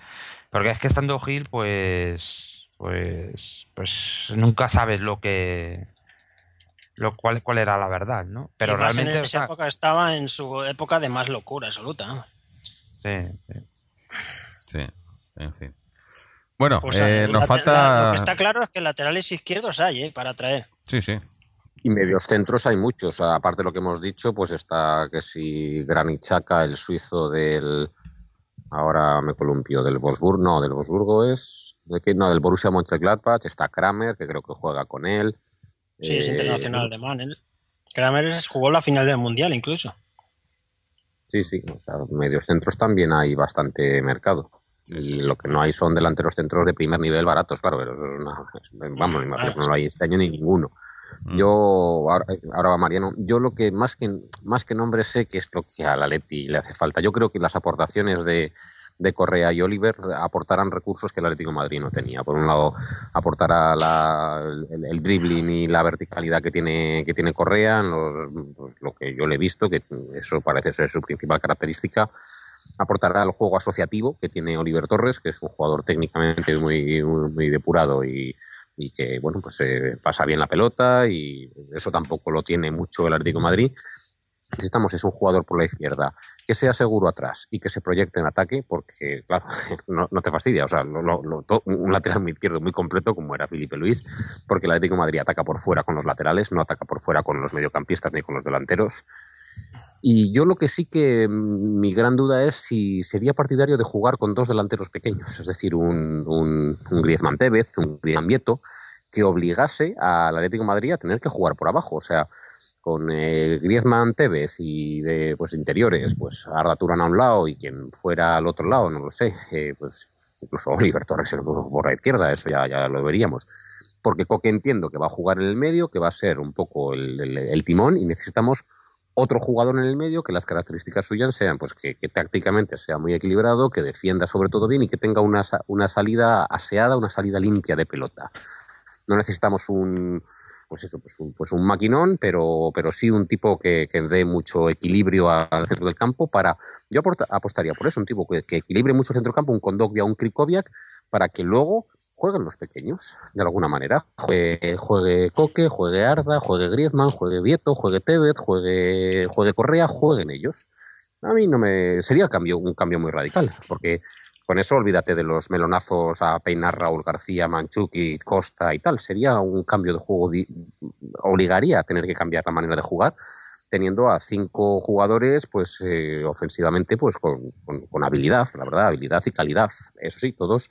[SPEAKER 3] Porque es que estando Gil, pues, pues, pues nunca sabes lo que, lo cuál, cuál era la verdad, ¿no? Pero
[SPEAKER 4] y más
[SPEAKER 3] realmente,
[SPEAKER 4] en
[SPEAKER 3] o
[SPEAKER 4] esa
[SPEAKER 3] sea,
[SPEAKER 4] época estaba en su época de más locura absoluta. ¿no?
[SPEAKER 3] sí, sí.
[SPEAKER 1] Sí, en fin. Bueno,
[SPEAKER 4] Pues,
[SPEAKER 1] eh, nos falta...
[SPEAKER 4] lo que está claro es que laterales izquierdos hay, ¿eh? Para traer.
[SPEAKER 1] Sí, sí.
[SPEAKER 2] Y medios centros hay muchos. Aparte de lo que hemos dicho, pues está que si Granit Xhaka, el suizo del. Ahora me columpio, del Wolfsburgo. No, del Wolfsburgo es. ¿de qué? No, del Borussia Mönchengladbach. Está Kramer, que creo que juega con él.
[SPEAKER 4] Sí, es
[SPEAKER 2] Eh,
[SPEAKER 4] internacional alemán. él. Kramer es- jugó la final del mundial incluso.
[SPEAKER 2] Sí, sí. O sea, medios centros también hay bastante mercado. Y lo que no hay son delanteros centros de primer nivel baratos, claro, pero eso es una. vamos, que no lo hay este año ni ninguno.
[SPEAKER 1] Mm.
[SPEAKER 2] Yo, ahora, ahora va Mariano, yo lo que más que más que nombre sé que es lo que a la Leti le hace falta. Yo creo que las aportaciones de, de Correa y Oliver aportarán recursos que el Atlético Madrid no tenía. Por un lado, aportará la- el, el dribbling y la verticalidad que tiene, que tiene Correa, los- pues, lo que yo le he visto, que eso parece ser su principal característica. Aportará el juego asociativo que tiene Oliver Torres, que es un jugador técnicamente muy, muy depurado y, y que bueno pues eh, pasa bien la pelota y eso tampoco lo tiene mucho el Atlético de Madrid. Necesitamos es un jugador por la izquierda que sea seguro atrás y que se proyecte en ataque porque claro no, no te fastidia, o sea lo- lo- lo- to- un lateral muy izquierdo muy completo como era Felipe Luis porque el Atlético de Madrid ataca por fuera con los laterales, no ataca por fuera con los mediocampistas ni con los delanteros. Y yo lo que sí que mm, mi gran duda es si sería partidario de jugar con dos delanteros pequeños, es decir, un, un, Griezmann Tevez, un Griezmann Vieto, que obligase al Atlético Madrid a tener que jugar por abajo. O sea, con eh, Griezmann Tevez y de pues interiores, pues Arda Turán a un lado y quien fuera al otro lado, no lo sé, eh, pues incluso Oliver Torres por la izquierda, eso ya, ya lo veríamos. Porque Coque entiendo que va a jugar en el medio, que va a ser un poco el- el timón y necesitamos otro jugador en el medio que las características suyas sean pues que, tácticamente sea muy equilibrado, que defienda sobre todo bien y que tenga una, una salida aseada, una salida limpia de pelota. No necesitamos un pues eso, pues un, pues un maquinón, pero, pero sí un tipo que, que dé mucho equilibrio al centro del campo para, yo aporta- apostaría por eso, un tipo que, que equilibre mucho el centro del campo, un Kondogbia, un Krikoviak, para que luego jueguen los pequeños, de alguna manera. Juegue, juegue Coque, juegue Arda, juegue Griezmann, juegue Vieto, juegue Tevez, juegue, juegue Correa, jueguen ellos. A mí no me... Sería cambio, un cambio muy radical, porque con eso olvídate de los melonazos a peinar Raúl García, Manchuki, Costa y tal. Sería un cambio de juego, obligaría a tener que cambiar la manera de jugar teniendo a cinco jugadores pues eh, ofensivamente pues con, con- con habilidad, la verdad, habilidad y calidad. Eso sí, todos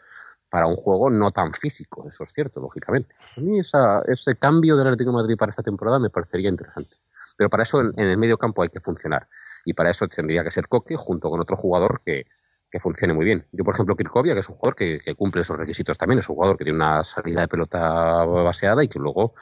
[SPEAKER 2] para un juego no tan físico, eso es cierto, lógicamente. A mí esa- ese cambio del Atlético Madrid para esta temporada me parecería interesante. Pero para eso en, el medio campo hay que funcionar. Y para eso tendría que ser Coque junto con otro jugador que, que funcione muy bien. Yo, por ejemplo, Kirkovia, que es un jugador que, cumple esos requisitos también, es un jugador que tiene una salida de pelota baseada y que luego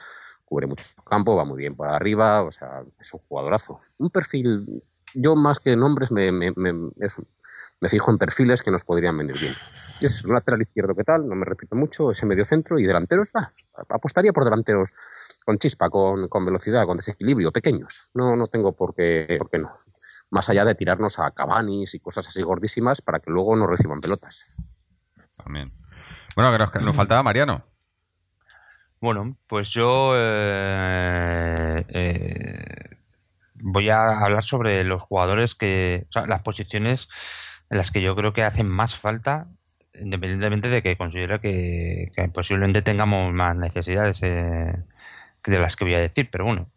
[SPEAKER 2] cubre mucho campo, va muy bien para arriba, o sea, es un jugadorazo. Un perfil, yo más que nombres me, me, me fijo en perfiles que nos podrían venir bien. Es un lateral izquierdo, ¿qué tal? No me repito mucho, ese medio centro y delanteros. Ah, apostaría por delanteros con chispa, con, con, velocidad, con desequilibrio, pequeños. No, no tengo por qué, por qué no. Más allá de tirarnos a cabanis y cosas así gordísimas para que luego no reciban pelotas.
[SPEAKER 1] También. Bueno, que nos, nos faltaba Mariano.
[SPEAKER 3] Bueno, pues yo eh, eh, voy a hablar sobre los jugadores que, o sea, las posiciones en las que yo creo que hacen más falta, independientemente de que considero que, posiblemente tengamos más necesidades eh, de las que voy a decir, pero bueno.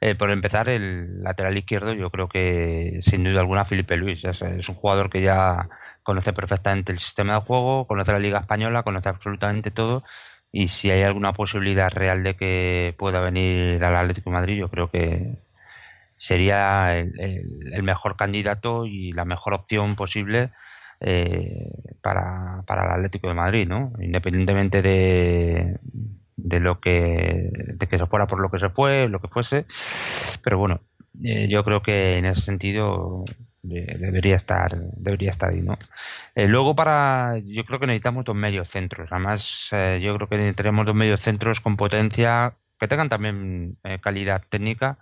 [SPEAKER 3] Eh, por empezar, el lateral izquierdo, yo creo que sin duda alguna Felipe Luis es, un jugador que ya conoce perfectamente el sistema de juego, conoce la Liga Española, conoce absolutamente todo y si hay alguna posibilidad real de que pueda venir al Atlético de Madrid, yo creo que sería el mejor candidato y la mejor opción posible eh, para, para el Atlético de Madrid, ¿no? Independientemente de, de lo que de que se fuera por lo que se fue, lo que fuese, pero bueno, eh, yo creo que en ese sentido debería estar debería estar ahí no eh, luego para yo creo que necesitamos dos medios centros. Además eh, yo creo que necesitaremos dos medios centros con potencia que tengan también eh, calidad técnica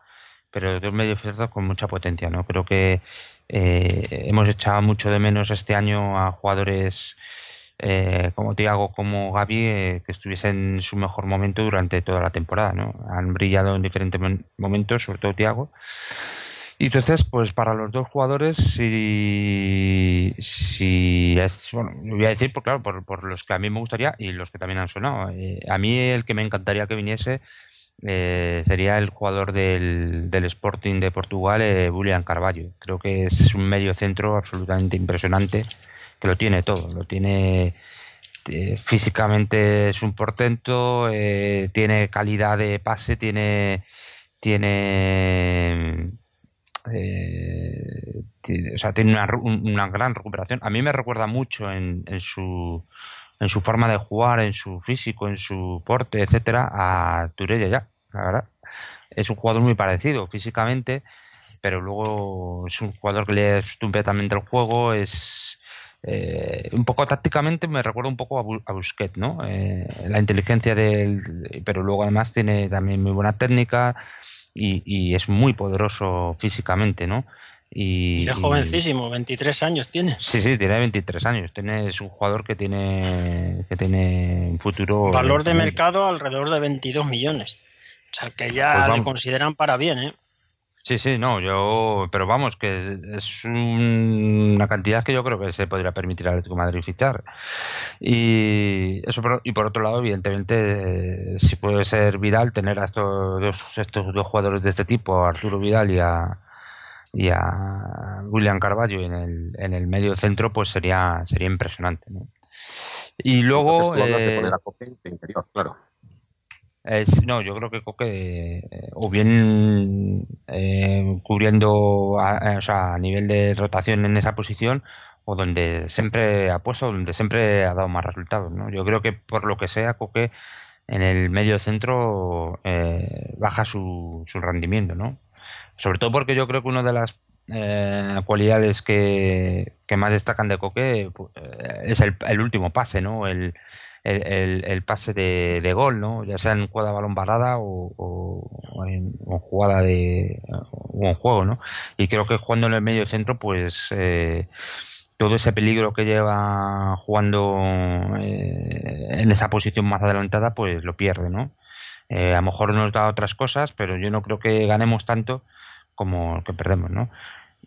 [SPEAKER 3] pero dos medios centros con mucha potencia no creo que eh, hemos echado mucho de menos este año a jugadores como Tiago como Gaby que estuviesen en su mejor momento durante toda la temporada no han brillado en diferentes momentos sobre todo Tiago y entonces, pues para los dos jugadores, si, si es, bueno, voy a decir, por, claro, por, por los que a mí me gustaría y los que también han sonado. Eh, a mí el que me encantaría que viniese eh, sería el jugador del, del Sporting de Portugal, eh, William Carvalho. Creo que es un medio centro absolutamente impresionante, que lo tiene todo, lo tiene eh, físicamente es un portento, eh, tiene calidad de pase, tiene tiene eh, o sea, tiene una, gran recuperación. A mí me recuerda mucho en, su en su forma de jugar, en su físico, en su porte, etcétera, a Turella ya, la verdad. Es un jugador muy parecido físicamente, pero luego es un jugador que lee estupendamente el juego, es eh, un poco tácticamente me recuerda un poco a, Bu Busquets, ¿no? Eh, la inteligencia del, pero luego además tiene también muy buena técnica, y, es muy poderoso físicamente, ¿no?
[SPEAKER 4] Y, es jovencísimo, 23 años tiene.
[SPEAKER 3] Sí, sí, tiene 23 años. Tiene, es un jugador que tiene, que tiene un futuro.
[SPEAKER 4] Valor de mercado alrededor de 22 millones. O sea, que ya pues le consideran para bien, ¿eh?
[SPEAKER 3] Sí, sí, no, yo, pero vamos, que es un, una cantidad que yo creo que se podría permitir al Atlético de Madrid fichar. Y eso por, y por otro lado, evidentemente, eh, si puede ser Vidal, tener a estos dos, estos dos jugadores de este tipo, a Arturo Vidal y a, y a William Carvalho en el, en el medio centro, pues sería, sería impresionante. ¿no? Y luego.
[SPEAKER 2] Eh, poner a interior, claro.
[SPEAKER 3] Eh, no, yo creo que Coque, eh, o bien eh, cubriendo a, o sea, a nivel de rotación en esa posición, o donde siempre ha puesto, donde siempre ha dado más resultados. ¿no? Yo creo que por lo que sea, Coque en el medio centro eh, baja su, su rendimiento, ¿no? Sobre todo porque yo creo que una de las eh, cualidades que, que, más destacan de Coque pues, es el, el, último pase, ¿no? El, el, pase de, de, gol, ¿no? Ya sea en jugada balón parada o, en, jugada de o en juego, ¿no? Y creo que jugando en el medio centro, pues eh, todo ese peligro que lleva jugando eh, en esa posición más adelantada, pues lo pierde, ¿no? Eh, a lo mejor nos da otras cosas, pero yo no creo que ganemos tanto como que perdemos, ¿no?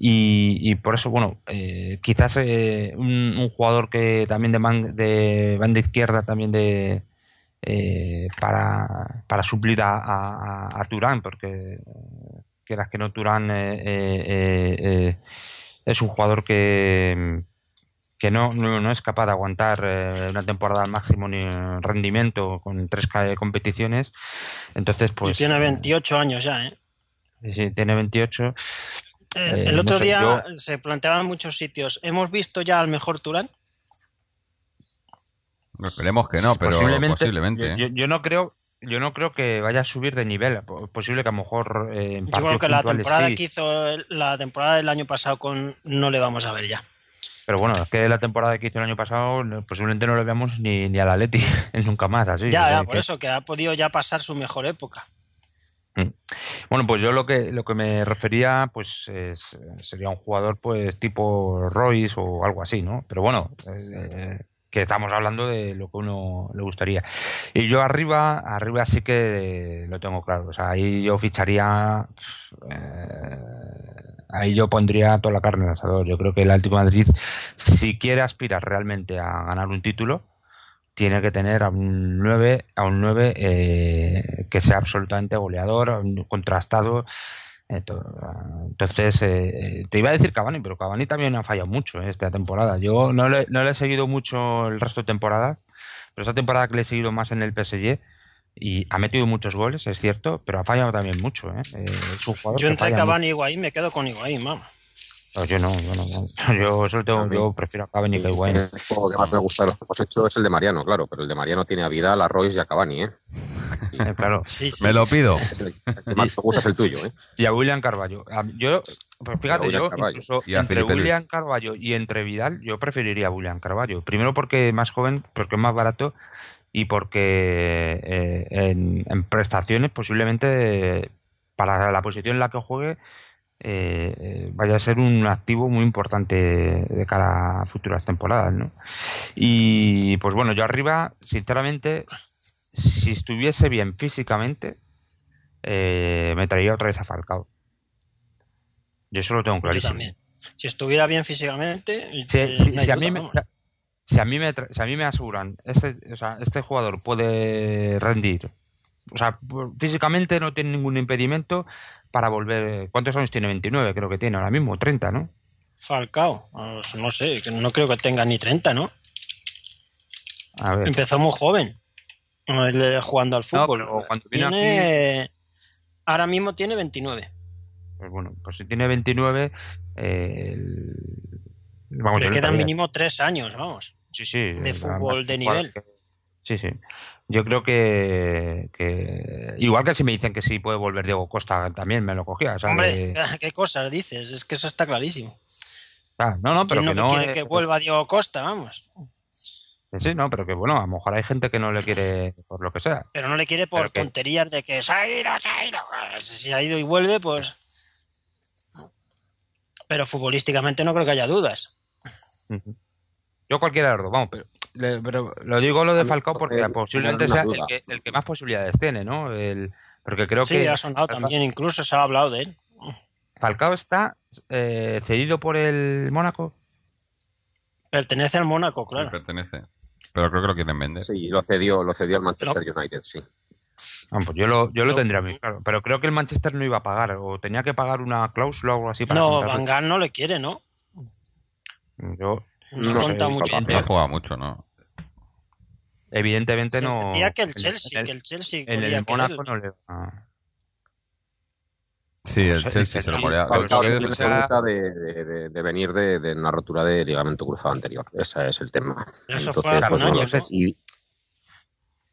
[SPEAKER 3] Y, por eso, bueno, eh, quizás eh, un, un, jugador que también de, man, de banda izquierda, también de eh, para, para suplir a, a, a, Turán, porque quieras que no, Turán eh, es un jugador que, que no, no, no, es capaz de aguantar una temporada al máximo ni rendimiento con tres competiciones. Entonces, pues.
[SPEAKER 4] Tiene 28 años ya, ¿eh?
[SPEAKER 3] Sí, tiene 28.
[SPEAKER 4] Eh, el otro no sé, día yo... se planteaban muchos sitios. ¿Hemos visto ya al mejor Turán?
[SPEAKER 1] Esperemos que no, pero posiblemente. posiblemente
[SPEAKER 3] yo, yo, no creo. Yo no creo que vaya a subir de nivel. Posible que a lo mejor. Eh,
[SPEAKER 4] en yo creo que la temporada sí. que hizo la temporada del año pasado con no le vamos a ver ya.
[SPEAKER 3] Pero bueno, es que la temporada que hizo el año pasado posiblemente no lo veamos ni, ni al Atleti nunca más. Así,
[SPEAKER 4] ya, ya,
[SPEAKER 3] que-
[SPEAKER 4] por eso, que ha podido ya pasar su mejor época.
[SPEAKER 3] Bueno, pues yo lo que lo que me refería, pues es- sería un jugador, pues tipo Royce o algo así, ¿no? Pero bueno, eh, que estamos hablando de lo que uno le gustaría. Y yo arriba, arriba sí que lo tengo claro. O sea, ahí yo ficharía, eh, ahí yo pondría toda la carne en el asador. Yo creo que el Atlético de Madrid, si quiere aspirar realmente a ganar un título, tiene que tener a un 9, a un 9 eh, que sea absolutamente goleador, contrastado. eh, to- Entonces, eh, te iba a decir Cavani, pero Cavani también ha fallado mucho eh, esta temporada. Yo no le, no le he seguido mucho el resto de temporadas, pero esta temporada que le he seguido más en el PSG y ha metido muchos goles, es cierto, pero ha fallado también mucho. es un jugador
[SPEAKER 4] Yo entre Cavani y Higuaín me quedo con Higuaín, vamos.
[SPEAKER 3] No, yo no, yo no. Yo, solo tengo- yo prefiero a Cavani que Higuaín.
[SPEAKER 2] El juego que más me gusta de los que hemos hecho es el de Mariano, claro, pero el de Mariano tiene a Vidal, a Royce y a Cavani, ¿eh?
[SPEAKER 3] Eh, claro.
[SPEAKER 4] Sí, sí.
[SPEAKER 1] Me lo pido.
[SPEAKER 2] El que más me gusta es el tuyo, ¿eh?
[SPEAKER 3] Y a William Carballo. Yo, pues fíjate,
[SPEAKER 2] William
[SPEAKER 3] yo incluso
[SPEAKER 1] Y
[SPEAKER 3] entre
[SPEAKER 1] Felipe Luis.
[SPEAKER 3] William Carballo y entre Vidal, yo preferiría a William Carballo. Primero porque es más joven, porque es más barato y porque eh, en, en prestaciones posiblemente eh, para la posición en la que juegue eh, eh, vaya a ser un activo muy importante de cara a futuras temporadas, ¿no? Y pues bueno, yo arriba, sinceramente, si estuviese bien físicamente, eh, me traería otra vez a Falcao. Yo eso lo tengo clarísimo.
[SPEAKER 4] Si estuviera bien físicamente,
[SPEAKER 3] Si, a mí me, si a- mí me, tra- si a mí me aseguran, este, o sea, este jugador puede rendir, o sea, físicamente no tiene ningún impedimento para volver. ¿Cuántos años tiene? 29, creo que tiene ahora mismo, 30, ¿no?
[SPEAKER 4] Falcao, pues, no sé, no creo que tenga ni 30, ¿no?
[SPEAKER 3] A ver.
[SPEAKER 4] Empezó muy joven eh, jugando al
[SPEAKER 3] No,
[SPEAKER 4] fútbol.
[SPEAKER 3] pero cuando vino
[SPEAKER 4] tiene, Ahora mismo tiene 29.
[SPEAKER 3] Pues bueno, pues si tiene 29, eh, el- vamos,
[SPEAKER 4] Le quedan mínimo tres años, vamos.
[SPEAKER 3] Sí, sí.
[SPEAKER 4] de fútbol de nivel.
[SPEAKER 3] Sí, sí. Yo creo que, que- igual que si me dicen que sí puede volver Diego Costa, también me lo cogía. sea,
[SPEAKER 4] Hombre, ¿qué cosas dices? Es que eso está clarísimo.
[SPEAKER 3] ah, no, no, pero
[SPEAKER 4] ¿Quién
[SPEAKER 3] que
[SPEAKER 4] no quiere
[SPEAKER 3] eh,
[SPEAKER 4] que vuelva Diego Costa, vamos?
[SPEAKER 3] Sí, no, pero que bueno, a lo mejor hay gente que no le quiere por lo que sea.
[SPEAKER 4] Pero no le quiere por
[SPEAKER 3] Pero que-
[SPEAKER 4] tonterías de que se ha ido, se ha ido. Si se ha ido y vuelve, pues... Pero futbolísticamente no creo que haya dudas.
[SPEAKER 3] Yo cualquiera de los dos, vamos, pero, le- pero lo digo lo de
[SPEAKER 2] A
[SPEAKER 3] Falcao porque
[SPEAKER 2] eh,
[SPEAKER 3] posiblemente sea el que, el que más posibilidades tiene, ¿no? El, porque creo
[SPEAKER 4] sí,
[SPEAKER 3] que
[SPEAKER 4] ha sonado también, incluso se ha hablado de él.
[SPEAKER 3] Falcao está eh, cedido por el Mónaco.
[SPEAKER 4] Pertenece al Mónaco,
[SPEAKER 1] Sí,
[SPEAKER 4] claro.
[SPEAKER 1] pertenece. Pero creo que lo quieren vender.
[SPEAKER 2] Sí, lo cedió, lo cedió al Manchester United, sí.
[SPEAKER 3] Ah, pues yo lo, yo lo
[SPEAKER 4] No.
[SPEAKER 3] tendría muy claro. Pero creo que el Manchester no iba a pagar, o tenía que pagar una cláusula o algo así para
[SPEAKER 4] No. Van Gaal no le quiere, ¿no?
[SPEAKER 3] Yo,
[SPEAKER 4] No,
[SPEAKER 2] No,
[SPEAKER 4] cuenta
[SPEAKER 2] sí,
[SPEAKER 4] mucho.
[SPEAKER 1] No jugado mucho, ¿no?
[SPEAKER 3] Evidentemente
[SPEAKER 4] Se
[SPEAKER 3] no.
[SPEAKER 4] que el
[SPEAKER 3] en
[SPEAKER 4] Chelsea,
[SPEAKER 3] el-
[SPEAKER 4] que el Chelsea
[SPEAKER 3] el
[SPEAKER 4] que
[SPEAKER 3] Mónaco no le va.
[SPEAKER 1] Sí, el
[SPEAKER 3] Sí,
[SPEAKER 1] Chelsea
[SPEAKER 3] sí,
[SPEAKER 1] se lo
[SPEAKER 3] sí.
[SPEAKER 2] pinta de, de- de- venir de, de una rotura de ligamento cruzado anterior. Ese es el tema.
[SPEAKER 4] Eso fue hace
[SPEAKER 2] pues,
[SPEAKER 4] un
[SPEAKER 2] bueno,
[SPEAKER 4] año, ¿no?
[SPEAKER 2] y,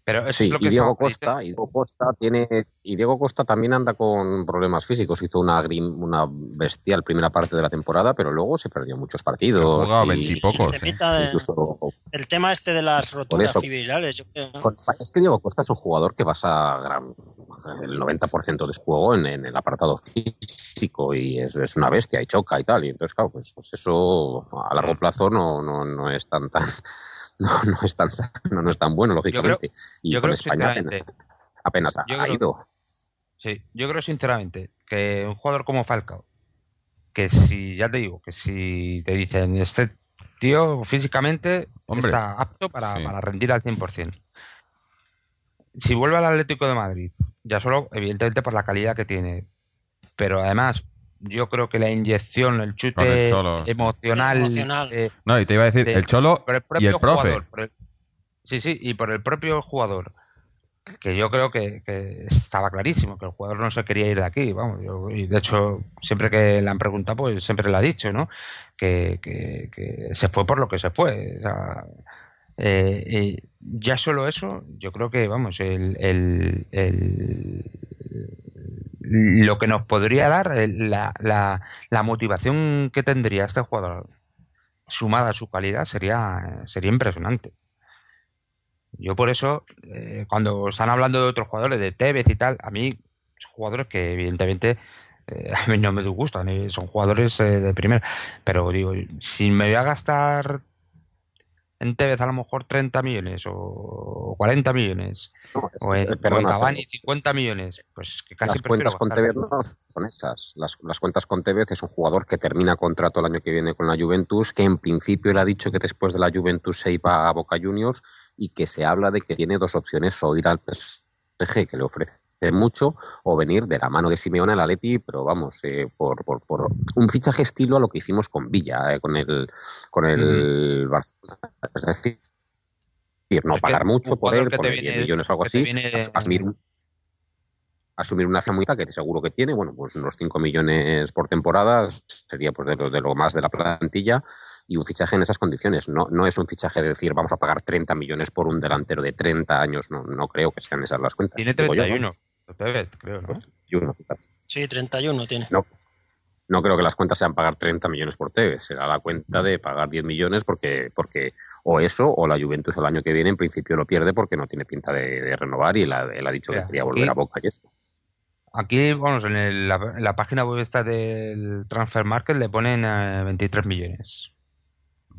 [SPEAKER 3] Pero eso
[SPEAKER 2] sí,
[SPEAKER 3] es lo que
[SPEAKER 2] y Diego Costa, y Diego Costa tiene, y Diego Costa también anda con problemas físicos. Hizo una grim- una bestial primera parte de la temporada, pero luego se perdió muchos
[SPEAKER 1] Ha
[SPEAKER 2] partidos.
[SPEAKER 1] jugado veintipocos.
[SPEAKER 4] Y
[SPEAKER 1] ¿eh?
[SPEAKER 4] el tema este de las roturas
[SPEAKER 2] eso.
[SPEAKER 4] fibrilares,
[SPEAKER 2] Es que Diego Costa es un jugador que basa gran- el 90% de su juego en, en el apartado físico y es, es una bestia y choca y tal. Y entonces, claro, pues, pues eso a largo plazo no, no, no es tan, tan no, no es tan sano, no es tan bueno, lógicamente. y
[SPEAKER 3] yo
[SPEAKER 2] con
[SPEAKER 3] creo
[SPEAKER 2] España
[SPEAKER 3] sinceramente,
[SPEAKER 2] apenas, apenas ha,
[SPEAKER 3] yo
[SPEAKER 2] ha
[SPEAKER 3] creo-
[SPEAKER 2] ido.
[SPEAKER 3] sí, yo creo sinceramente que un jugador como Falcao, que si, ya te digo, que si te dicen este tío físicamente
[SPEAKER 1] Hombre,
[SPEAKER 3] está apto para,
[SPEAKER 1] sí.
[SPEAKER 3] para rendir al 100%. Si vuelve al Atlético de Madrid, ya solo, evidentemente, por la calidad que tiene, pero además, yo creo que la inyección, el chute
[SPEAKER 1] el Cholo, sí.
[SPEAKER 3] emocional, eh,
[SPEAKER 1] No, y te iba a decir,
[SPEAKER 3] de-
[SPEAKER 1] el Cholo
[SPEAKER 3] por el
[SPEAKER 1] y
[SPEAKER 3] propio
[SPEAKER 1] el profe.
[SPEAKER 3] jugador, el- sí, sí, y por el propio jugador, que yo creo que, que estaba clarísimo, que el jugador no se quería ir de aquí, vamos, yo- y de hecho, siempre que le han preguntado, pues siempre le ha dicho, ¿no? Que, que- que se fue por lo que se fue. o sea, eh, eh, ya solo eso, yo creo que, vamos, el, lo que nos podría dar, la, la, motivación que tendría este jugador sumada a su calidad, sería, sería impresionante. Yo por eso, eh, cuando están hablando de otros jugadores, de Tevez y tal, a mí jugadores que evidentemente a mí no me gustan, son jugadores de primera. Pero digo, si me voy a gastar en Tevez a lo mejor 30 millones o 40 millones,
[SPEAKER 2] No, es-
[SPEAKER 3] o en,
[SPEAKER 2] es-
[SPEAKER 3] o en
[SPEAKER 2] perdona,
[SPEAKER 3] Cavani 50 millones, pues que casi
[SPEAKER 2] las cuentas con Tevez no son esas. Las, las cuentas con Tevez es un jugador que termina contrato el año que viene con la Juventus, que en principio él ha dicho que después de la Juventus se iba a Boca Juniors y que se habla de que tiene dos opciones, o ir al PSG, que le ofrece mucho, o venir de la mano de Simeone al Atleti, pero vamos, eh, por, por, por un fichaje estilo a lo que hicimos con Villa, eh, con el, con el Barcelona. Es decir, no
[SPEAKER 3] Es
[SPEAKER 2] pagar mucho por él, poner
[SPEAKER 3] viene-
[SPEAKER 2] 10 millones o algo así,
[SPEAKER 3] viene-
[SPEAKER 2] asumir un- asumir una fianza que seguro que tiene, bueno, pues unos 5 millones por temporada sería pues de lo, de lo más de la plantilla y un fichaje en esas condiciones. No, no es un fichaje de decir vamos a pagar 30 millones por un delantero de 30 años, no, no creo que sean esas las cuentas.
[SPEAKER 3] Tiene
[SPEAKER 2] digo yo,
[SPEAKER 3] 31, Tevez, creo, ¿no?
[SPEAKER 2] Pues 31, fíjate.
[SPEAKER 4] Sí, 31 tiene.
[SPEAKER 2] No, no creo que las cuentas sean pagar 30 millones por Tevez. Será la cuenta de pagar 10 millones porque, porque o eso o la Juventus el año que viene en principio lo pierde porque no tiene pinta de, de renovar y él ha, él ha dicho
[SPEAKER 3] Mira,
[SPEAKER 2] que quería volver
[SPEAKER 3] aquí-
[SPEAKER 2] a Boca y eso.
[SPEAKER 3] Aquí, vamos, en, el- la, en la página web esta del Transfer Market le ponen eh, 23 millones.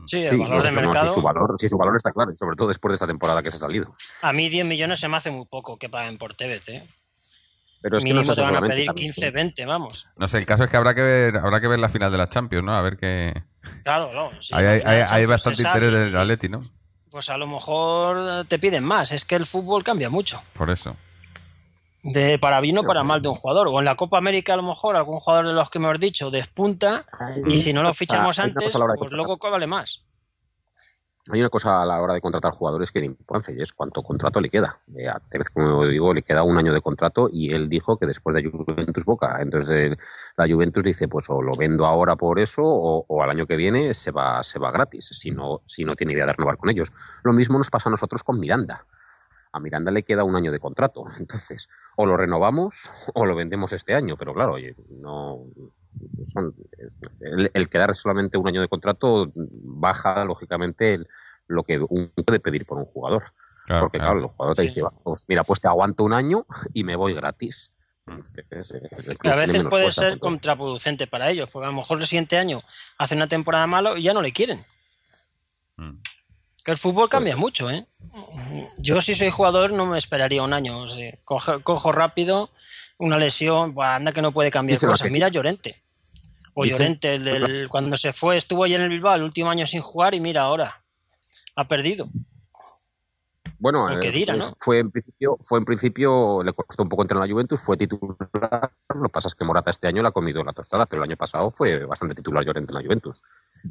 [SPEAKER 4] Sí, el
[SPEAKER 2] Sí,
[SPEAKER 4] valor
[SPEAKER 2] no,
[SPEAKER 4] de
[SPEAKER 2] no,
[SPEAKER 4] mercado.
[SPEAKER 2] sí, su valor, sí, su valor está claro, y sobre todo después de esta temporada que se ha salido.
[SPEAKER 4] A mí 10 millones se me hace muy poco que paguen por Tevez, ¿eh?
[SPEAKER 2] Pero es que no sé
[SPEAKER 4] te van a pedir
[SPEAKER 2] también,
[SPEAKER 4] 15, 20, vamos.
[SPEAKER 1] No sé, el caso es que habrá que ver, habrá que ver la final de la Champions, ¿no? A ver qué.
[SPEAKER 4] Claro, no. si
[SPEAKER 1] hay, hay, bastante
[SPEAKER 4] se
[SPEAKER 1] interés del Atleti, ¿no?
[SPEAKER 4] Pues a lo mejor te piden más. Es que el fútbol cambia mucho.
[SPEAKER 1] Por eso.
[SPEAKER 4] De para bien o para mal de un jugador. O en la Copa América, a lo mejor, algún jugador de los que hemos dicho despunta. Y si no lo fichamos antes, pues luego vale más.
[SPEAKER 2] Hay una cosa a la hora de contratar jugadores que le importancia y es cuánto contrato le queda. Eh, a Tevez, como digo, le queda un año de contrato y él dijo que después de Juventus Boca. Entonces eh, la Juventus dice, pues o lo vendo ahora por eso o, al año que viene se va, se va gratis, si no, si no tiene idea de renovar con ellos. Lo mismo nos pasa a nosotros con Miranda. A Miranda le queda un año de contrato. Entonces, o lo renovamos o lo vendemos este año. Pero claro, no. Son- el, el quedar solamente un año de contrato baja, lógicamente, el- lo que un puede pedir por un jugador.
[SPEAKER 1] Claro,
[SPEAKER 2] Porque,
[SPEAKER 1] claro.
[SPEAKER 2] claro, el jugador te
[SPEAKER 4] Sí.
[SPEAKER 2] dice, "Va, pues mira, pues te aguanto un año y me voy gratis.
[SPEAKER 4] Que
[SPEAKER 2] club
[SPEAKER 4] a veces puede
[SPEAKER 2] fuerza,
[SPEAKER 4] ser contraproducente para ellos, porque a lo mejor el siguiente año hace una temporada malo y ya no le quieren.
[SPEAKER 1] Mm.
[SPEAKER 4] Que el fútbol cambia mucho, ¿eh? Yo si soy jugador no me esperaría un año. o sea, cojo, cojo rápido una lesión, anda que no puede cambiar cosas.
[SPEAKER 2] que-
[SPEAKER 4] Mira Llorente. O Llorente, el del- cuando se fue, estuvo ahí en el Bilbao el último año sin jugar y mira ahora. Ha perdido.
[SPEAKER 2] Bueno, eh, fue en principio, fue en principio, le costó un poco entrar en la Juventus, fue titular. Lo que pasa es que Morata este año le ha comido la tostada, pero el año pasado fue bastante titular Llorente en la Juventus.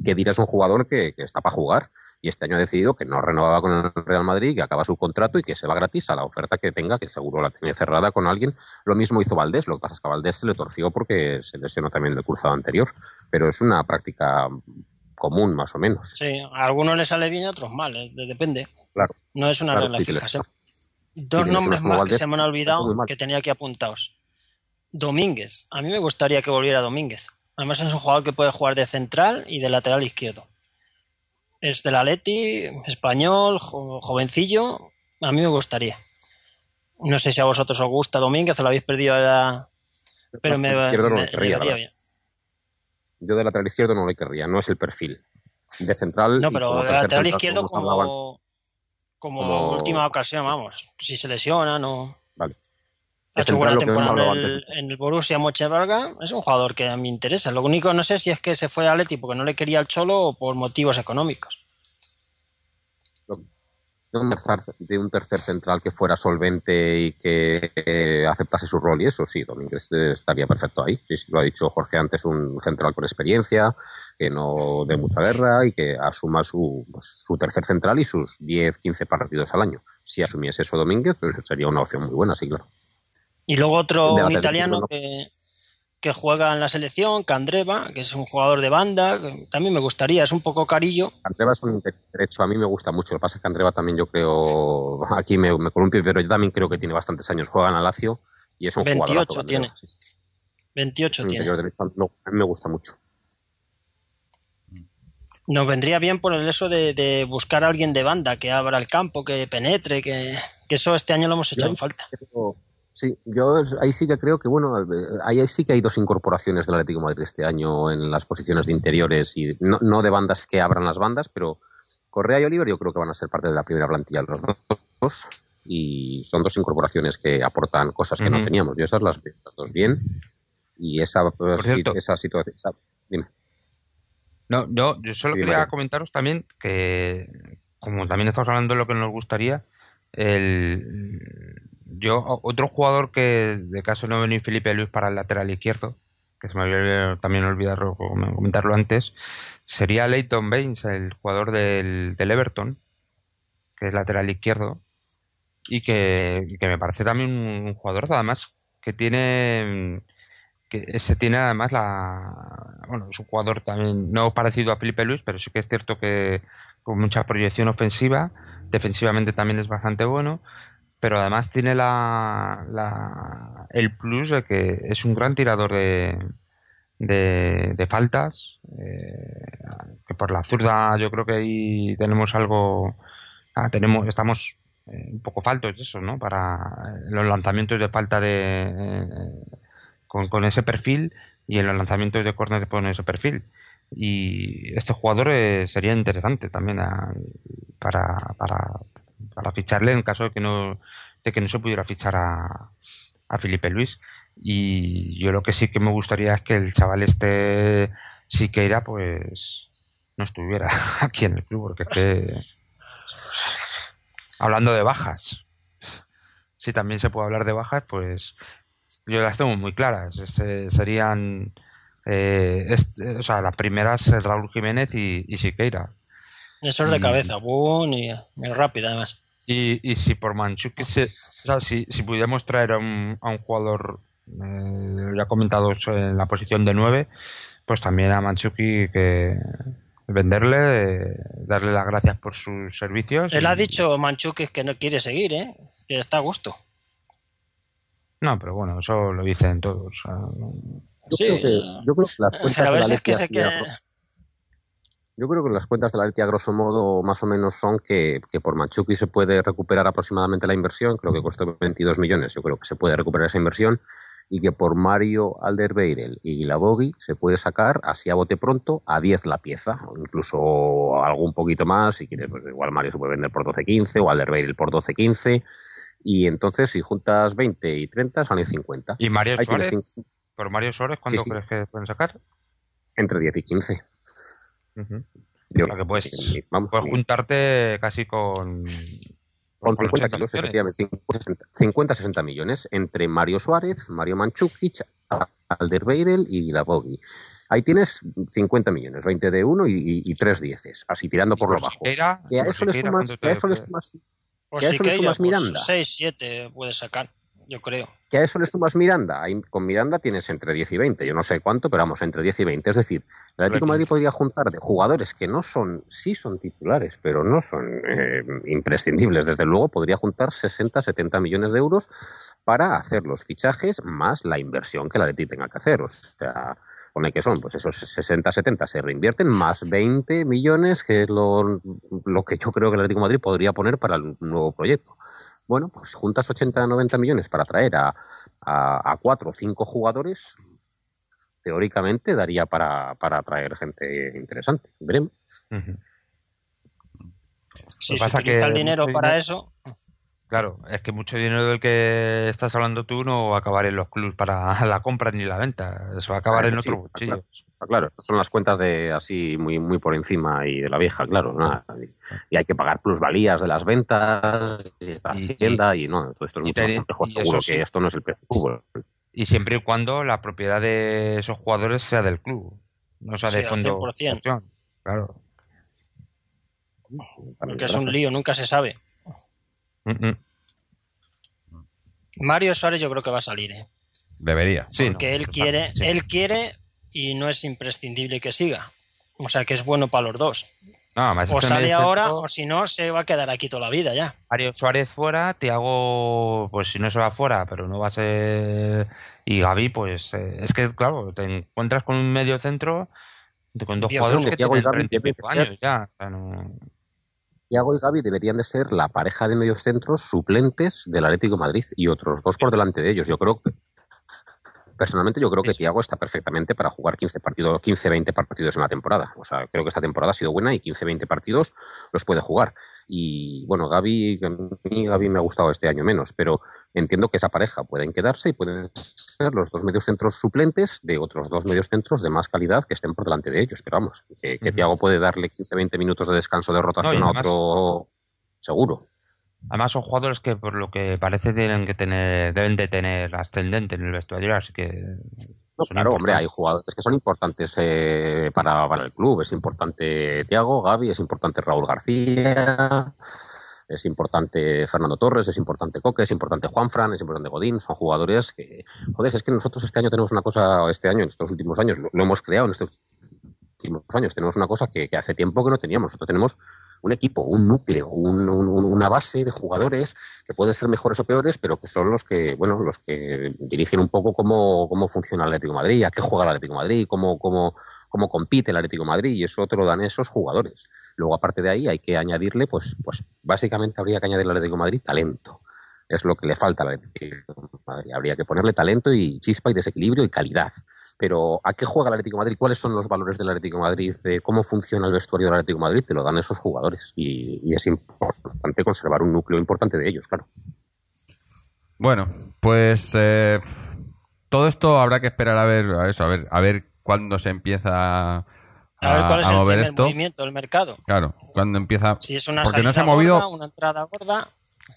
[SPEAKER 2] Que dirá es un jugador que, que está para jugar y este año ha decidido que no renovaba con el Real Madrid, que acaba su contrato y que se va gratis a la oferta que tenga, que seguro la tiene cerrada con alguien. Lo mismo hizo Valdés, lo que pasa es que a Valdés se le torció porque se lesionó también del cruzado anterior, pero es una práctica común más o menos.
[SPEAKER 4] Sí, a algunos les sale bien y a otros mal, eh, depende.
[SPEAKER 2] Claro.
[SPEAKER 4] No es una
[SPEAKER 2] Claro,
[SPEAKER 4] regla fija. ¿eh? Dos nombres más que se me han olvidado que tenía aquí apuntados. Domínguez. A mí me gustaría que volviera Domínguez. Además es un jugador que puede jugar de central y de lateral izquierdo. Es del Atleti, español, jo- jovencillo. A mí me gustaría. No sé si a vosotros os gusta Domínguez o lo habéis perdido ahora, pero me,
[SPEAKER 2] no
[SPEAKER 4] me-
[SPEAKER 2] querría,
[SPEAKER 4] bien.
[SPEAKER 2] Yo de lateral izquierdo no lo querría, no es el perfil. De central.
[SPEAKER 4] No, pero de lateral
[SPEAKER 2] central,
[SPEAKER 4] izquierdo
[SPEAKER 2] como,
[SPEAKER 4] como, última ocasión, vamos. Si se lesiona, no.
[SPEAKER 2] Vale.
[SPEAKER 4] Ha hecho buena temporada en el, en el Borussia Mönchengladbach. Es un jugador que a mí me interesa. Lo único no sé si es que se fue a Atleti porque no le quería el Cholo o por motivos económicos.
[SPEAKER 2] De un, tercer, central que fuera solvente y que eh, aceptase su rol y eso, sí, Domínguez estaría perfecto ahí. Sí, sí, lo ha dicho Jorge antes, un central con experiencia, que no dé mucha guerra y que asuma su, pues, su tercer central y sus 10, 15 partidos al año. Si asumiese eso Domínguez, pues sería una opción muy buena, sí, claro.
[SPEAKER 4] Y luego otro, un italiano
[SPEAKER 2] ¿no?
[SPEAKER 4] que, que juega en la selección, Candreva, que es un jugador de banda. que también me gustaría, es un poco carillo.
[SPEAKER 2] Andreva es un derecho, a mí me gusta mucho. Lo que pasa es que Andreva también yo creo, aquí me, me columpio, pero yo también creo que tiene bastantes años. Juega en la Lazio y es un
[SPEAKER 4] 28
[SPEAKER 2] jugadorazo.
[SPEAKER 4] Tiene.
[SPEAKER 2] sí, sí.
[SPEAKER 4] 28
[SPEAKER 2] Es
[SPEAKER 4] tiene.
[SPEAKER 2] derecho, me- a mí me gusta mucho.
[SPEAKER 4] Nos vendría bien por el eso de, de buscar a alguien de banda que abra el campo, que penetre, que, que eso este año lo hemos hecho
[SPEAKER 2] Yo
[SPEAKER 4] en falta.
[SPEAKER 2] creo- Sí, yo ahí sí que creo que, bueno, eh, ahí sí que hay dos incorporaciones del Atlético de Madrid este año en las posiciones de interiores y no, no de bandas que abran las bandas, pero Correa y Oliver yo creo que van a ser parte de la primera plantilla los dos y son dos incorporaciones que aportan cosas que no teníamos. Yo esas las las dos bien y esa, si-
[SPEAKER 3] cierto.
[SPEAKER 2] esa situación... esa- dime.
[SPEAKER 3] No, yo, yo solo
[SPEAKER 2] Sí,
[SPEAKER 3] quería comentaros también que, como también estamos hablando de lo que nos gustaría, el, yo, otro jugador que, de caso no venir Felipe Luis para el lateral izquierdo, que se me había también olvidado com- comentarlo antes, sería Leighton Baines, el jugador del, del Everton, que es lateral izquierdo, y que, que me parece también un jugador, además, que tiene que ese tiene además la bueno es un jugador también no parecido a Felipe Luis pero sí que es cierto que con mucha proyección ofensiva defensivamente también es bastante bueno pero además tiene la, la el plus de que es un gran tirador de de, faltas eh, que por la zurda yo creo que ahí tenemos algo ah, tenemos estamos eh, un poco faltos de eso no para eh, los lanzamientos de falta de con, con ese perfil y en los lanzamientos de córner con ese perfil. Y este jugador sería interesante también a- para, para, para ficharle en caso de que no, de que no se pudiera fichar a, a Felipe Luis. Y yo lo que sí que me gustaría es que el chaval este Siqueira pues no estuviera aquí en el club, porque es que hablando de bajas, si también se puede hablar de bajas, pues yo las tengo muy claras. Este, serían, eh, este- o sea, las primeras Raúl Jiménez y, y Siqueira.
[SPEAKER 4] Eso es de
[SPEAKER 3] Y-
[SPEAKER 4] cabeza, boom, y, y rápido además.
[SPEAKER 3] Y, y si por Manchuki, se, o sea, si, si pudiéramos traer a un, a un jugador, eh, ya comentado eso en la posición de 9, pues también a Manchuki que venderle, eh, darle las gracias por sus servicios.
[SPEAKER 4] Él ha dicho Manchukis que no quiere seguir, ¿eh? que está a gusto.
[SPEAKER 3] No, pero bueno, eso lo dicen todos. o sea, no-
[SPEAKER 2] Yo,
[SPEAKER 4] Sí.
[SPEAKER 2] creo que, yo creo que las cuentas de la
[SPEAKER 4] veces que se que...
[SPEAKER 2] Yo creo que las cuentas de la Leti a grosso modo más o menos son que, que por Machuki se puede recuperar aproximadamente la inversión, creo que costó 22 millones, yo creo que se puede recuperar esa inversión, y que por Mario Alderweireld y la Bogi se puede sacar así a bote pronto a 10 la pieza, o incluso algo un poquito más, si quieres, pues igual Mario se puede vender por 12-15 o Alderweireld por 12-15, y entonces si juntas 20 y 30 salen 50.
[SPEAKER 3] ¿Y Mario
[SPEAKER 2] Ahí
[SPEAKER 3] Suárez? ¿Por Mario Suárez cuánto
[SPEAKER 2] sí.
[SPEAKER 3] crees que pueden sacar?
[SPEAKER 2] entre 10 y 15.
[SPEAKER 3] Ujú.
[SPEAKER 2] Yo-
[SPEAKER 3] O sea que puedes,
[SPEAKER 2] vamos,
[SPEAKER 3] puedes juntarte casi con...
[SPEAKER 2] Con
[SPEAKER 3] con
[SPEAKER 2] 50
[SPEAKER 3] 80
[SPEAKER 2] kilos,
[SPEAKER 3] millones.
[SPEAKER 2] efectivamente, 50-60 millones entre Mario Suárez, Mario Manchukic, Alderweireld y la Bogi. Ahí tienes 50 millones, 20 de uno y, y, y 3 dieces, así tirando por lo bajo.
[SPEAKER 3] Siqueira,
[SPEAKER 2] Que a eso le sumas,
[SPEAKER 3] ¿cuánto
[SPEAKER 2] que a
[SPEAKER 3] te-
[SPEAKER 2] eso le sumas,
[SPEAKER 4] Pues
[SPEAKER 2] ¿Que a
[SPEAKER 4] sí
[SPEAKER 2] eso
[SPEAKER 4] que
[SPEAKER 2] le
[SPEAKER 4] ella,
[SPEAKER 2] sumas Miranda?
[SPEAKER 4] 6, 7 puede sacar, yo creo.
[SPEAKER 2] que a eso le sumas Miranda. Con Miranda tienes entre 10 y 20, yo no sé cuánto, pero vamos, entre 10 y 20. Es decir, el Atlético de Madrid podría juntar de jugadores que no son, sí son titulares, pero no son eh, imprescindibles, desde luego, podría juntar 60, 70 millones de euros para hacer los fichajes más la inversión que el Atlético tenga que hacer. O sea, pone que son, pues esos 60, 70 se reinvierten, más 20 millones, que es lo, lo que yo creo que el Atlético de Madrid podría poner para el nuevo proyecto. Bueno, pues juntas 80, 90 millones para traer a, a, a cuatro o cinco jugadores, teóricamente daría para, para traer gente interesante. Veremos.
[SPEAKER 4] Si
[SPEAKER 3] que
[SPEAKER 4] se
[SPEAKER 3] pasa
[SPEAKER 4] utiliza
[SPEAKER 3] que
[SPEAKER 4] el dinero para
[SPEAKER 3] dinero-
[SPEAKER 4] eso,
[SPEAKER 3] Claro, es que mucho dinero del que estás hablando tú no va a acabar en los clubs para la compra ni la venta. Eso va a acabar en
[SPEAKER 2] sí,
[SPEAKER 3] otros bolsillos.
[SPEAKER 2] Está claro, estas son las cuentas de así muy, muy por encima y de la vieja, claro. ¿no? Y, hay que pagar plusvalías de las ventas y esta
[SPEAKER 3] Y-
[SPEAKER 2] hacienda y, no, todo esto es mucho más complejo. Seguro
[SPEAKER 3] sí.
[SPEAKER 2] que esto no es el peor fútbol.
[SPEAKER 3] Y siempre y cuando la propiedad de esos jugadores sea del club, no sea
[SPEAKER 4] Sí,
[SPEAKER 3] de fondo.
[SPEAKER 4] 100%.
[SPEAKER 3] de inversión. Claro.
[SPEAKER 4] porque es un lío, nunca se sabe.
[SPEAKER 3] Mm, mm.
[SPEAKER 4] Mario Suárez yo creo que va a salir, ¿eh?
[SPEAKER 1] Debería.
[SPEAKER 3] Sí,
[SPEAKER 4] porque
[SPEAKER 3] no,
[SPEAKER 4] él quiere,
[SPEAKER 3] sí.
[SPEAKER 4] él quiere y no es imprescindible que siga. O sea que es bueno para los dos.
[SPEAKER 3] No,
[SPEAKER 4] O sale ahora o si no se va a quedar aquí toda la vida ya.
[SPEAKER 3] Mario Suárez fuera, Tiago, pues si no se va fuera, pero no va a ser. Y Gaby, pues eh, es que, claro, te encuentras con un medio centro Con dos jugadores que
[SPEAKER 2] Thiago y
[SPEAKER 3] tienen
[SPEAKER 2] Gavi
[SPEAKER 3] 30 y
[SPEAKER 2] deben
[SPEAKER 3] pico
[SPEAKER 2] ser-
[SPEAKER 3] años ya. o sea, no-
[SPEAKER 2] Thiago y Gaby deberían de ser la pareja de medios centros suplentes del Atlético de Madrid y otros dos por delante de ellos. Yo creo que personalmente yo creo que
[SPEAKER 4] Sí.
[SPEAKER 2] Thiago está perfectamente para jugar 15 partidos, 15 20 partidos en la temporada. O sea, creo que esta temporada ha sido buena y 15 20 partidos los puede jugar. Y bueno, Gaby a mí Gaby me ha gustado este año menos, pero entiendo que esa pareja pueden quedarse y pueden ser los dos medios centros suplentes de otros dos medios centros de más calidad que estén por delante de ellos. Pero vamos, que, que
[SPEAKER 3] Ujú.
[SPEAKER 2] Thiago puede darle 15 20 minutos de descanso de rotación
[SPEAKER 3] No,
[SPEAKER 2] a otro seguro.
[SPEAKER 3] Además son jugadores que por lo que parece tienen que tener, deben de tener ascendente en el vestuario, así que
[SPEAKER 2] No, claro, hombre, hay jugadores que son importantes eh, para, para el club. Es importante Tiago, Gaby, es importante Raúl García, es importante Fernando Torres, es importante Coque, es importante Juanfran, es importante Godín. Son jugadores que, joder, es que nosotros este año tenemos una cosa, este año, en estos últimos años, lo, lo hemos creado en estos últimos años, tenemos una cosa que, hace tiempo que no teníamos. Nosotros tenemos un equipo, un núcleo, un- un- una base de jugadores que pueden ser mejores o peores, pero que son los que, bueno, los que dirigen un poco cómo, cómo funciona el Atlético Madrid, a qué juega el Atlético Madrid, cómo, cómo, cómo compite el Atlético Madrid, y eso te lo dan esos jugadores. Luego, aparte de ahí, hay que añadirle, pues, pues básicamente habría que añadirle al Atlético Madrid talento. Es lo que le falta al Atlético de Madrid. Habría que ponerle talento y chispa y desequilibrio y calidad. Pero ¿a qué juega el Atlético de Madrid? ¿Cuáles son los valores del Atlético de Madrid? Eh, ¿Cómo funciona el vestuario del Atlético de Madrid? Te lo dan esos jugadores. Y, y es importante conservar un núcleo importante de ellos, claro.
[SPEAKER 1] Bueno, pues eh, todo esto habrá que esperar a ver, a eso, a ver, a ver cuándo se empieza a,
[SPEAKER 4] A ver cuál es
[SPEAKER 1] a
[SPEAKER 4] el
[SPEAKER 1] mover
[SPEAKER 4] primer
[SPEAKER 1] esto.
[SPEAKER 4] movimiento del mercado.
[SPEAKER 1] Claro, cuando empieza.
[SPEAKER 4] Si es una
[SPEAKER 1] porque no se ha movido.
[SPEAKER 4] gorda, una entrada gorda,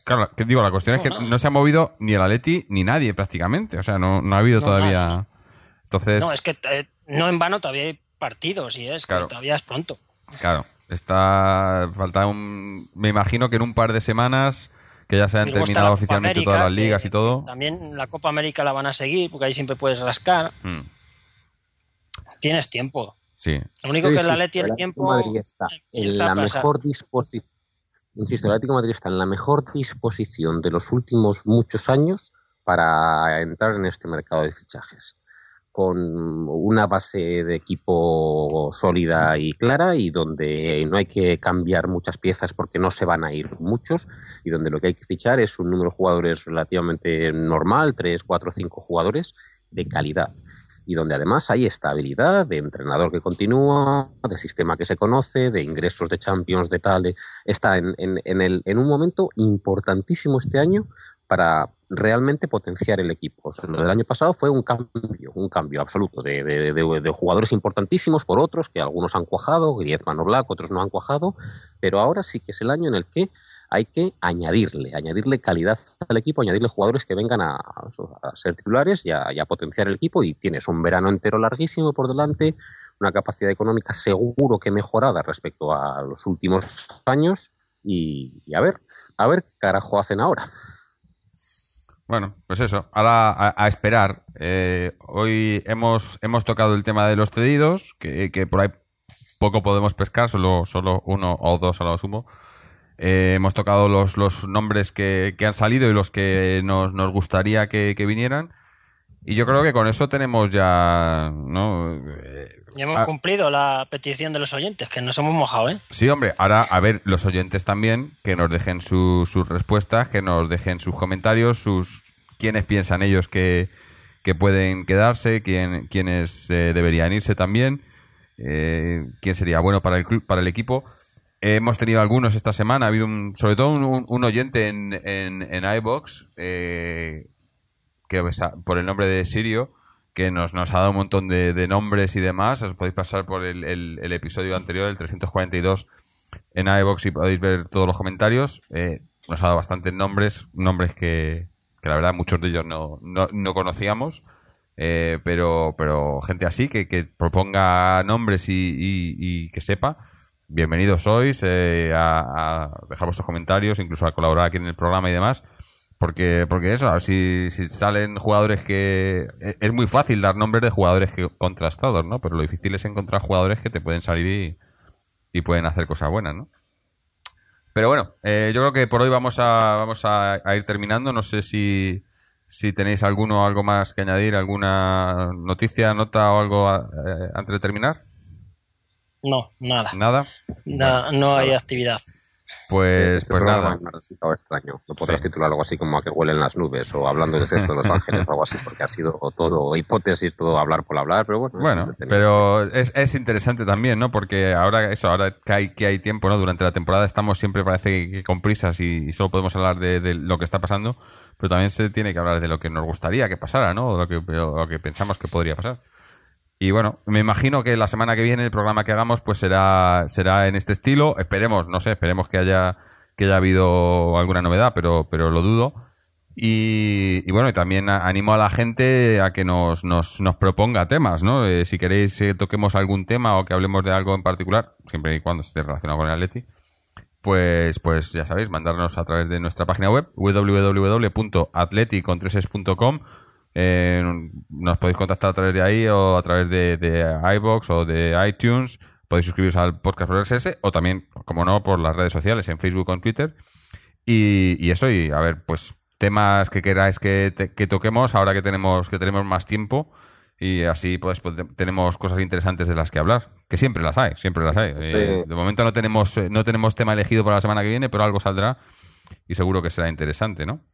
[SPEAKER 1] Claro, que digo, la cuestión es que
[SPEAKER 4] No,
[SPEAKER 1] se ha movido ni el Atleti ni nadie prácticamente. O sea, no, no ha habido
[SPEAKER 4] No,
[SPEAKER 1] todavía. Entonces,
[SPEAKER 4] no, es que eh, no en vano todavía hay partidos y es que todavía es pronto.
[SPEAKER 1] claro, está. Falta un. Me imagino que en un par de semanas que ya se han terminado oficialmente
[SPEAKER 4] América,
[SPEAKER 1] todas las
[SPEAKER 4] que
[SPEAKER 1] ligas y todo.
[SPEAKER 4] También la Copa América la van a seguir porque ahí siempre puedes rascar.
[SPEAKER 1] Mm,
[SPEAKER 4] Tienes tiempo.
[SPEAKER 1] sí,
[SPEAKER 4] Lo único que el Atleti el tiempo
[SPEAKER 2] Madrid está en la
[SPEAKER 4] pasar.
[SPEAKER 2] mejor disposición. Insisto, el Atlético de Madrid está en la mejor disposición de los últimos muchos años para entrar en este mercado de fichajes. Con una base de equipo sólida y clara y donde no hay que cambiar muchas piezas porque no se van a ir muchos y donde lo que hay que fichar es un número de jugadores relativamente normal, 3, 4, 5 jugadores de calidad y donde además hay estabilidad de entrenador que continúa, de sistema que se conoce, de ingresos de Champions, de tal, está en, en, en, el, en un momento importantísimo este año para realmente potenciar el equipo. Lo del año pasado fue un cambio, un cambio absoluto de, de, de, de jugadores importantísimos por otros, que algunos han cuajado, Griezmann o Black, otros no han cuajado, pero ahora sí que es el año en el que hay que añadirle, añadirle calidad al equipo, añadirle jugadores que vengan a, a ser titulares y a, potenciar el equipo. Y tienes un verano entero larguísimo por delante, una capacidad económica seguro que mejorada respecto a los últimos años. Y, y a ver, a ver qué carajo hacen ahora.
[SPEAKER 1] Bueno, pues eso, ahora a, a esperar. Eh, hoy hemos, hemos tocado el tema de los cedidos, que, que, por ahí poco podemos pescar, solo, solo uno o dos a lo sumo. Eh, hemos tocado los, los nombres que, que, han salido y los que nos, nos gustaría que, que, vinieran. Y yo creo que con eso tenemos ya, ¿no? Eh,
[SPEAKER 4] ya hemos a... cumplido la petición de los oyentes, que nos hemos mojado, ¿eh?
[SPEAKER 1] Sí, hombre, ahora a ver, los oyentes también, que nos dejen su, sus respuestas, que nos dejen sus comentarios, sus quiénes piensan ellos que, que pueden quedarse, quién, quiénes eh, deberían irse también, eh, quién sería bueno para el club, para el equipo. Hemos tenido algunos esta semana, ha habido un, sobre todo un, oyente en, en, en iBox, eh, que por el nombre de Sirio, que nos, nos ha dado un montón de, de nombres y demás. Os podéis pasar por el, el, el, episodio anterior, el 342, en iVox y podéis ver todos los comentarios. Eh, nos ha dado bastantes nombres, nombres que, que la verdad muchos de ellos no, no, no conocíamos. Eh, pero, pero gente así que, que proponga nombres y, y, y, que sepa. Bienvenidos sois eh, a, a dejar vuestros comentarios, incluso a colaborar aquí en el programa y demás. Porque, porque eso, si, si salen jugadores que... Es muy fácil dar nombres de jugadores que, contrastados, ¿no? Pero lo difícil es encontrar jugadores que te pueden salir y, y pueden hacer cosas buenas, ¿no? Pero bueno, eh, yo creo que por hoy vamos a, vamos a, a, ir terminando. No sé si, si tenéis alguno algo más que añadir, alguna noticia, nota o algo eh, antes de terminar.
[SPEAKER 4] No, nada.
[SPEAKER 1] ¿Nada?
[SPEAKER 4] Na- no hay actividad.
[SPEAKER 1] Pues,
[SPEAKER 2] Este
[SPEAKER 1] pues nada.
[SPEAKER 2] me ha resultado extraño. Lo podrás
[SPEAKER 1] Sí.
[SPEAKER 2] titular algo así como a que huelen las nubes o hablando del sexto de Los Ángeles o algo así, porque ha sido todo hipótesis, todo hablar por hablar, pero bueno.
[SPEAKER 1] Bueno, pero es, es interesante también, ¿no? Porque ahora eso, ahora que hay, que hay tiempo, ¿no? Durante la temporada estamos siempre parece que con prisas y, y solo podemos hablar de, de lo que está pasando, pero también se tiene que hablar de lo que nos gustaría que pasara, ¿no? O lo que, o lo que pensamos que podría pasar. Y bueno, me imagino que la semana que viene el programa que hagamos pues será será en este estilo. Esperemos, no sé, esperemos que haya que haya habido alguna novedad, pero pero lo dudo. Y, bueno, y también animo a la gente a que nos, nos, nos proponga temas, ¿no? Eh, si queréis que toquemos algún tema o que hablemos de algo en particular, siempre y cuando esté relacionado con el Atleti, pues, pues ya sabéis, mandarnos a través de nuestra página web www.atleticontreses.com eh, nos podéis contactar a través de ahí o a través de, de iBox o de iTunes. Podéis suscribiros al podcast por RSS o también, como no, por las redes sociales, en Facebook o en Twitter. Y, y eso, y a ver, pues temas que queráis que, te- que toquemos ahora que tenemos, que tenemos más tiempo. Y así pues, pues, tenemos cosas interesantes de las que hablar. Que siempre las hay, siempre las hay. Eh, de momento no tenemos, eh, no tenemos tema elegido para la semana que viene, pero algo saldrá y seguro que será interesante, ¿no?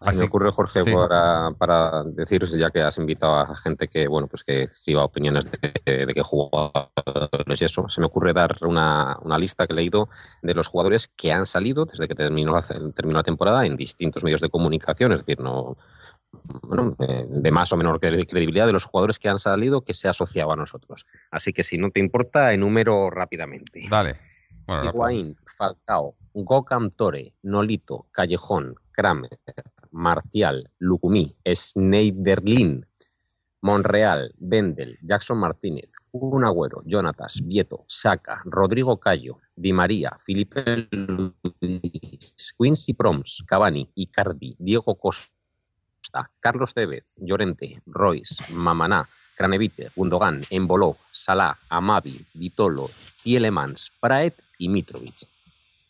[SPEAKER 2] Se
[SPEAKER 1] Así-
[SPEAKER 2] me ocurre, Jorge,
[SPEAKER 1] sí.
[SPEAKER 2] para, para decir, ya que has invitado a gente que, bueno, pues que escriba opiniones de, de qué jugadores y eso, se me ocurre dar una, una lista que he leído de los jugadores que han salido desde que terminó la, terminó la temporada en distintos medios de comunicación, es decir, no bueno, de más o menor cre- credibilidad de los jugadores que han salido que se ha asociado a nosotros. Así que si no te importa, enumero rápidamente.
[SPEAKER 1] Dale. Bueno,
[SPEAKER 2] Higuaín, Falcao, Gokam Tore, Nolito, Callejón, Kramer, Martial, Lucumí, Schneiderlin, Monreal, Bendel, Jackson Martínez, Un Agüero, Jonatas, Vieto, Saka, Rodrigo Cayo, Di María, Felipe Luis, Quincy Proms, Cavani, Icardi, Diego Costa, Carlos Tevez, Llorente, Royce, Mamaná, Craneviter, Gundogan, Emboló, Salah, Amavi, Vitolo, Tielemans, Praet y Mitrovic.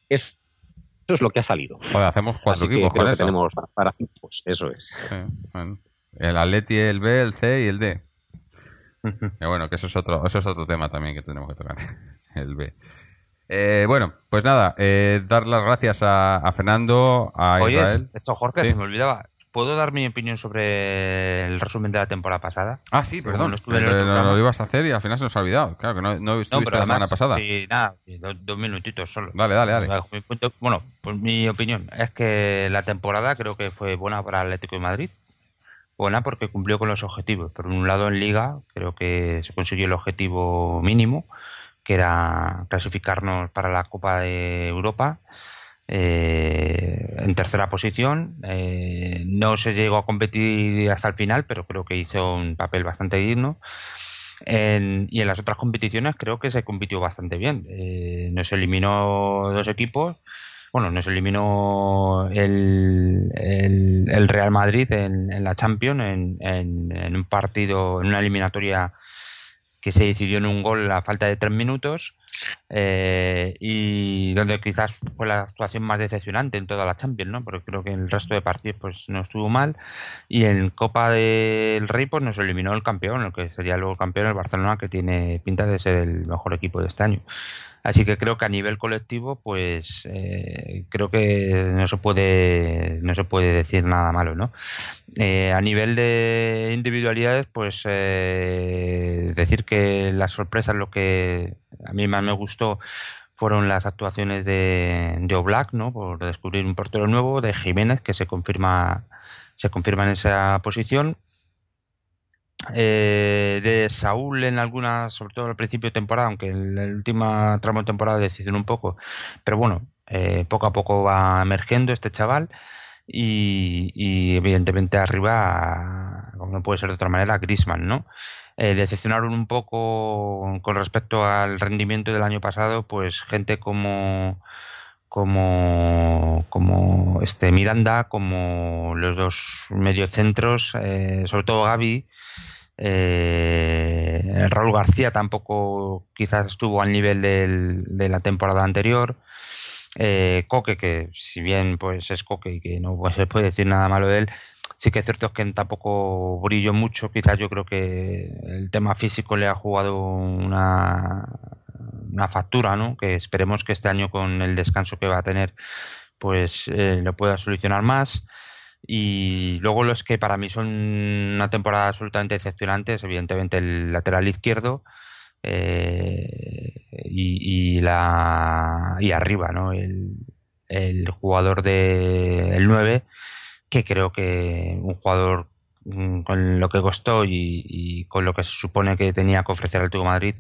[SPEAKER 2] Eso, eso es lo que ha salido.
[SPEAKER 1] Joder, hacemos cuatro
[SPEAKER 2] Así que
[SPEAKER 1] equipos
[SPEAKER 2] creo
[SPEAKER 1] con
[SPEAKER 2] que
[SPEAKER 1] eso.
[SPEAKER 2] tenemos para, para cinco, pues, eso es.
[SPEAKER 1] Sí, bueno. El Atleti, el B, el C y el D. Y bueno, que eso es otro, eso es otro tema también que tenemos que tocar. El B. Eh, bueno, pues nada, eh, dar las gracias a, a Fernando, a
[SPEAKER 3] Oye,
[SPEAKER 1] Israel.
[SPEAKER 3] esto Jorge,
[SPEAKER 1] Sí.
[SPEAKER 3] se me olvidaba. ¿Puedo dar mi opinión sobre el resumen de la temporada pasada?
[SPEAKER 1] Ah, sí, perdón.
[SPEAKER 3] no en el
[SPEAKER 1] Eh, lo ibas a hacer y al final se nos ha olvidado. Claro que no, no estuviste la semana pasada.
[SPEAKER 3] Sí, nada, dos, dos minutitos solo.
[SPEAKER 1] Dale, dale, dale.
[SPEAKER 3] Bueno, pues mi opinión es que la temporada creo que fue buena para Atlético de Madrid. Buena porque cumplió con los objetivos. Por un lado, en Liga creo que se consiguió el objetivo mínimo, que era clasificarnos para la Copa de Europa. Eh, en tercera posición. Eh, no se llegó a competir hasta el final, pero creo que hizo un papel bastante digno. En- y en las otras competiciones creo que se compitió bastante bien. Eh, nos eliminó dos equipos. Bueno, nos eliminó el, el- Real Madrid en, en la Champions en- en un partido, en una eliminatoria que se decidió en un gol a falta de tres minutos eh, y donde quizás fue la actuación más decepcionante en toda la Champions, ¿no? Porque creo que en el resto de partidos pues no estuvo mal y en Copa del Rey pues nos eliminó el campeón, el que sería luego campeón el Barcelona que tiene pinta de ser el mejor equipo de este año. Así que creo que a nivel colectivo, pues eh, creo que no se puede no se puede decir nada malo, ¿no? Eh, a nivel de individualidades, pues eh, decir que las sorpresas, lo que a mí más me gustó fueron las actuaciones de, de Oblak, ¿no? Por descubrir un portero nuevo, de Jiménez, que se confirma se confirma en esa posición eh, de Saúl en algunas, sobre todo al principio de temporada, aunque en el último tramo de temporada decidieron un poco, pero bueno, eh, poco a poco va emergiendo este chaval y, evidentemente arriba, como no puede ser de otra manera, Grisman, ¿no? Eh, decepcionaron un poco con respecto al rendimiento del año pasado, pues gente como como como este Miranda, como los dos mediocentros, eh, sobre todo Gaby, eh, Raúl García tampoco quizás estuvo al nivel de la temporada anterior. Eh, Coque, que si bien pues es Coque y que no se puede decir nada malo de él, sí que es cierto que tampoco brilló mucho. Quizás yo creo que el tema físico le ha jugado una, una factura, ¿no? Que esperemos que este año con el descanso que va a tener, pues eh, lo pueda solucionar más. Y luego los que para mí son una temporada absolutamente decepcionante es evidentemente el lateral izquierdo eh, y, la y arriba, ¿no? El, el jugador de el 9 que creo que un jugador mm, con lo que costó y, con lo que se supone que tenía que ofrecer al Tugo Madrid,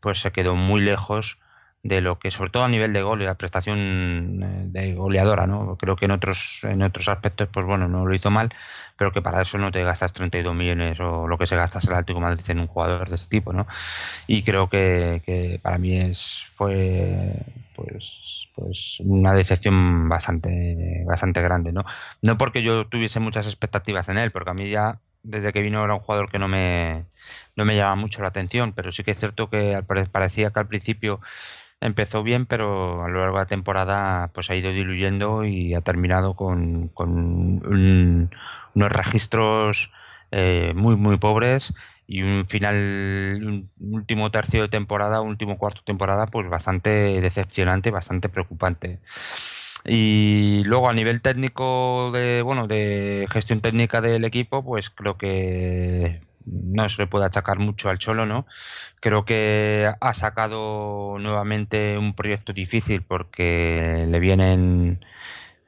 [SPEAKER 3] pues se quedó muy lejos de lo que, sobre todo a nivel de gol y la prestación eh, de goleadora, ¿no? Creo que en otros, en otros aspectos, pues bueno, no lo hizo mal, pero que para eso no te gastas 32 millones o lo que se gasta el Atlético Madrid en un jugador de ese tipo, ¿no? Y creo que, que para mí es, fue, pues, pues una decepción bastante, bastante grande, ¿no? No porque yo tuviese muchas expectativas en él, porque a mí ya desde que vino era un jugador que no me, no me llama mucho la atención, pero sí que es cierto que parecía que al principio empezó bien, pero a lo largo de la temporada pues ha ido diluyendo y ha terminado con, unos registros eh, muy muy pobres y un final, un último tercio de temporada, último cuarto de temporada, pues bastante decepcionante, bastante preocupante. Y luego a nivel técnico de, bueno, de gestión técnica del equipo, pues creo que no se le puede achacar mucho al Cholo, ¿no? Creo que ha sacado nuevamente un proyecto difícil porque le vienen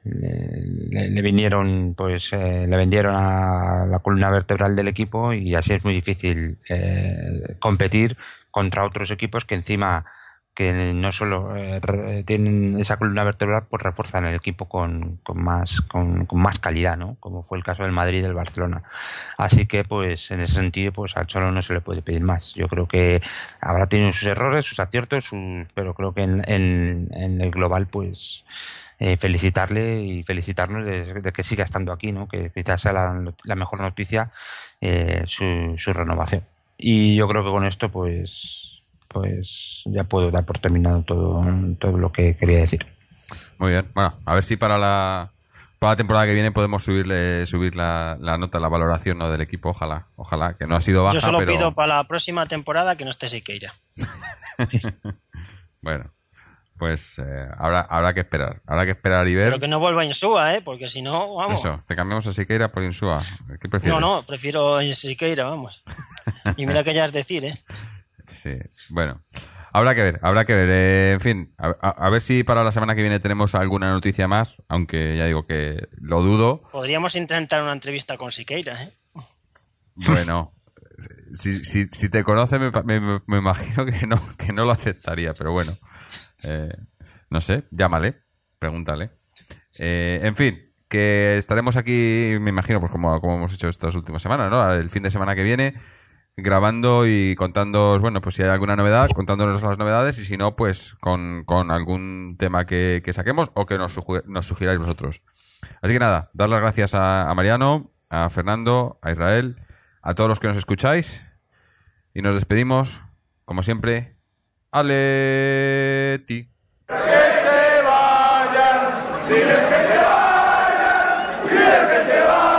[SPEAKER 3] le, vinieron, pues eh, le vendieron a la columna vertebral del equipo y así es muy difícil eh, competir contra otros equipos que encima que no solo eh, tienen esa columna vertebral, pues refuerzan el equipo con, con más con, más calidad, ¿no? Como fue el caso del Madrid y del Barcelona. Así que, pues, en ese sentido, pues al Cholo no se le puede pedir más. Yo creo que habrá tenido sus errores, sus aciertos, pero creo que en, en el global, pues, eh, felicitarle y felicitarnos de, que siga estando aquí, ¿no? que quizás sea la, mejor noticia eh, su, su, renovación. Y yo creo que con esto pues, pues ya puedo dar por terminado todo, todo lo que quería decir.
[SPEAKER 1] Muy bien, bueno, a ver si para la, para la temporada que viene podemos subirle subir la, la nota, la valoración ¿no? del equipo, ojalá, ojalá, que no ha sido baja.
[SPEAKER 4] Yo solo pido para la próxima temporada que no esté Siqueira.
[SPEAKER 1] bueno, pues eh, habrá, habrá que esperar. Habrá que esperar y ver.
[SPEAKER 4] Pero que no vuelva Insúa, ¿eh? Porque si no, vamos.
[SPEAKER 1] Eso, te cambiamos a Siqueira por Insúa. ¿Qué prefieres?
[SPEAKER 4] No, no, prefiero Siqueira, vamos. y mira que ya es decir, ¿eh?
[SPEAKER 1] Sí, bueno. Habrá que ver, habrá que ver. Eh, en fin, a, ver si para la semana que viene tenemos alguna noticia más, aunque ya digo que lo dudo.
[SPEAKER 4] Podríamos intentar una entrevista con Siqueira, ¿eh?
[SPEAKER 1] Bueno, si, si, si te conoce me, me, me, imagino que no, que no lo aceptaría, pero bueno. Eh, no sé, llámale, pregúntale. Eh, en fin, que estaremos aquí, me imagino, pues como, como hemos hecho estas últimas semanas, ¿no? El fin de semana que viene, grabando y contando, bueno, pues si hay alguna novedad, contándonos las novedades y si no, pues con, con algún tema que, saquemos o que nos, nos sugiráis vosotros. Así que nada, dar las gracias a Mariano, a Fernando, a Israel, a todos los que nos escucháis y nos despedimos, como siempre, Aleti.
[SPEAKER 5] Que se vayan, dile que se vayan, dile que se vayan.